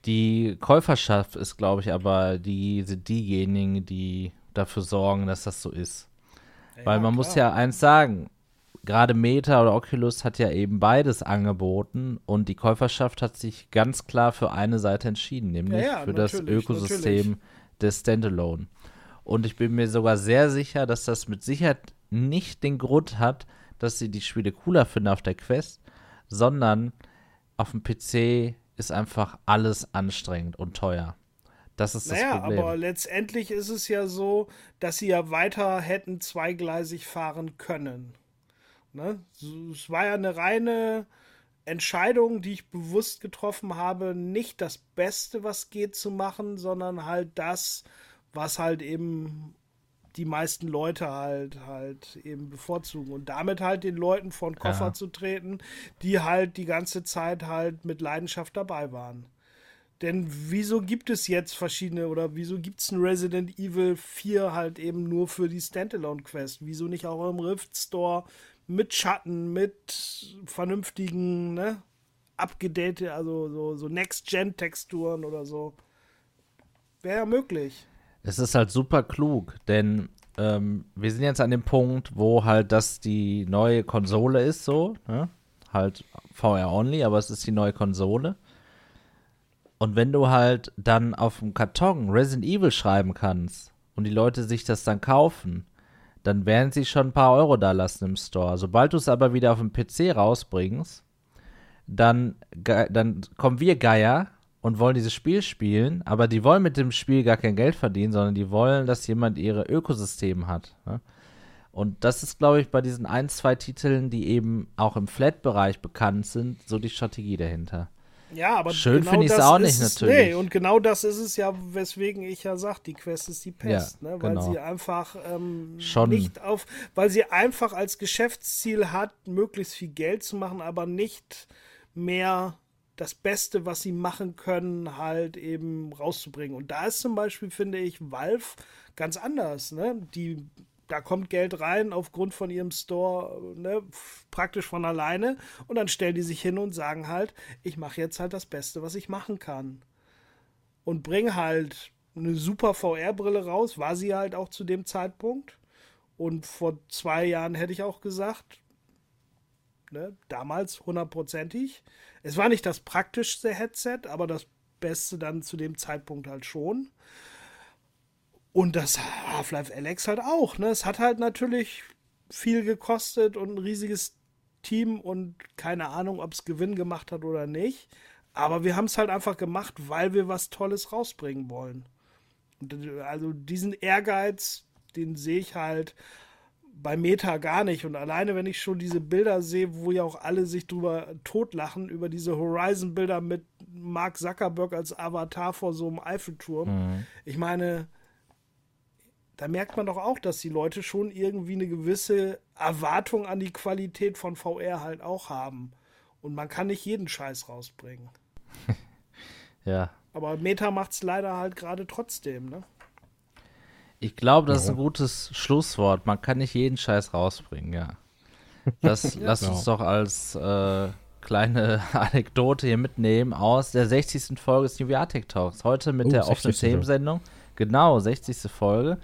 A: Die Käuferschaft ist, glaube ich, aber die sind diejenigen, die dafür sorgen, dass das so ist. Weil man muss ja eins sagen, gerade Meta oder Oculus hat ja eben beides angeboten und die Käuferschaft hat sich ganz klar für eine Seite entschieden, nämlich
C: Ja, ja,
A: für das Ökosystem
C: natürlich.
A: des Standalone. Und ich bin mir sogar sehr sicher, dass das mit Sicherheit nicht den Grund hat, dass sie die Spiele cooler finden auf der Quest, sondern auf dem PC ist einfach alles anstrengend und teuer. Das ist das
C: Naja,
A: Problem.
C: aber letztendlich ist es ja so, dass sie ja weiter hätten zweigleisig fahren können. Ne? Es war ja eine reine Entscheidung, die ich bewusst getroffen habe, nicht das Beste, was geht, zu machen, sondern halt das, was halt eben die meisten Leute halt halt eben bevorzugen und damit halt den Leuten von Koffer
A: Ja.
C: zu treten, die halt die ganze Zeit halt mit Leidenschaft dabei waren. Denn wieso gibt es jetzt verschiedene oder wieso gibt es ein Resident Evil 4 halt eben nur für die Standalone-Quest? Wieso nicht auch im Rift Store mit Schatten, mit vernünftigen, ne, abgedate, also so, so Next-Gen-Texturen oder so? Wäre ja möglich.
A: Es ist halt super klug, denn ähm, wir sind jetzt an dem Punkt, wo halt das die neue Konsole ist, so, ne? Halt VR-only, aber es ist die neue Konsole. Und wenn du halt dann auf dem Karton Resident Evil schreiben kannst und die Leute sich das dann kaufen, dann werden sie schon ein paar Euro da lassen im Store. Sobald du es aber wieder auf dem PC rausbringst, dann, dann kommen wir Geier und wollen dieses Spiel spielen, aber die wollen mit dem Spiel gar kein Geld verdienen, sondern die wollen, dass jemand ihre Ökosystem hat. Ne? Und das ist, glaube ich, bei diesen ein, zwei Titeln, die eben auch im Flat-Bereich bekannt sind, so die Strategie dahinter.
C: Ja, aber
A: Schön
C: genau
A: finde ich's
C: das
A: auch nicht,
C: es-
A: natürlich.
C: Nee, und genau das ist es ja, weswegen ich ja sage, die Quest ist die Pest,
A: Ja,
C: ne? weil
A: genau.
C: sie einfach ähm,
A: Schon.
C: nicht auf, weil sie einfach als Geschäftsziel hat, möglichst viel Geld zu machen, aber nicht mehr das Beste, was sie machen können, halt eben rauszubringen. Und da ist zum Beispiel, finde ich, Valve ganz anders. Ne? Die, da kommt Geld rein aufgrund von ihrem Store, ne, praktisch von alleine. Und dann stellen die sich hin und sagen halt, ich mache jetzt halt das Beste, was ich machen kann. Und bringe halt eine super VR-Brille raus, war sie halt auch zu dem Zeitpunkt. Und vor zwei Jahren hätte ich auch gesagt, ne, damals hundertprozentig. Es war nicht das praktischste Headset, aber das Beste dann zu dem Zeitpunkt halt schon. Und das Half-Life Alex halt auch. Ne? Es hat halt natürlich viel gekostet und ein riesiges Team und keine Ahnung, ob es Gewinn gemacht hat oder nicht. Aber wir haben es halt einfach gemacht, weil wir was Tolles rausbringen wollen. Und, also diesen Ehrgeiz, den sehe ich halt bei Meta gar nicht. Und alleine, wenn ich schon diese Bilder sehe, wo ja auch alle sich drüber totlachen, über diese Horizon-Bilder mit Mark Zuckerberg als Avatar vor so einem Eiffelturm. Mhm. Ich meine, da merkt man doch auch, dass die Leute schon irgendwie eine gewisse Erwartung an die Qualität von VR halt auch haben. Und man kann nicht jeden Scheiß rausbringen.
A: ja.
C: Aber Meta macht es leider halt gerade trotzdem, ne?
A: Ich glaube, das ist ein gutes Schlusswort. Man kann nicht jeden Scheiß rausbringen, ja. Das ja. lass uns doch als äh, kleine Anekdote hier mitnehmen aus der 60. Folge des New Tech Talks. Heute mit uh, der offenen Themensendung. Genau, 60. Folge.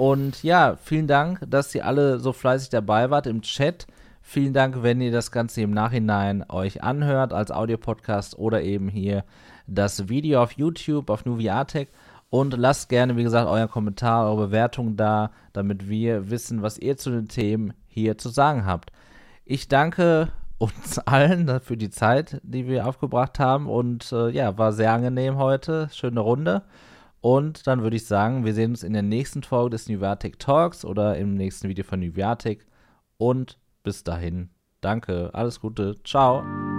A: Und ja, vielen Dank, dass ihr alle so fleißig dabei wart im Chat. Vielen Dank, wenn ihr das Ganze im Nachhinein euch anhört als Audiopodcast oder eben hier das Video auf YouTube auf Nuviatec. Und lasst gerne, wie gesagt, euren Kommentar, eure Bewertung da, damit wir wissen, was ihr zu den Themen hier zu sagen habt. Ich danke uns allen für die Zeit, die wir aufgebracht haben. Und äh, ja, war sehr angenehm heute. Schöne Runde. Und dann würde ich sagen, wir sehen uns in der nächsten Folge des Nuviatic Talks oder im nächsten Video von Nuviatic. Und bis dahin, danke, alles Gute, ciao.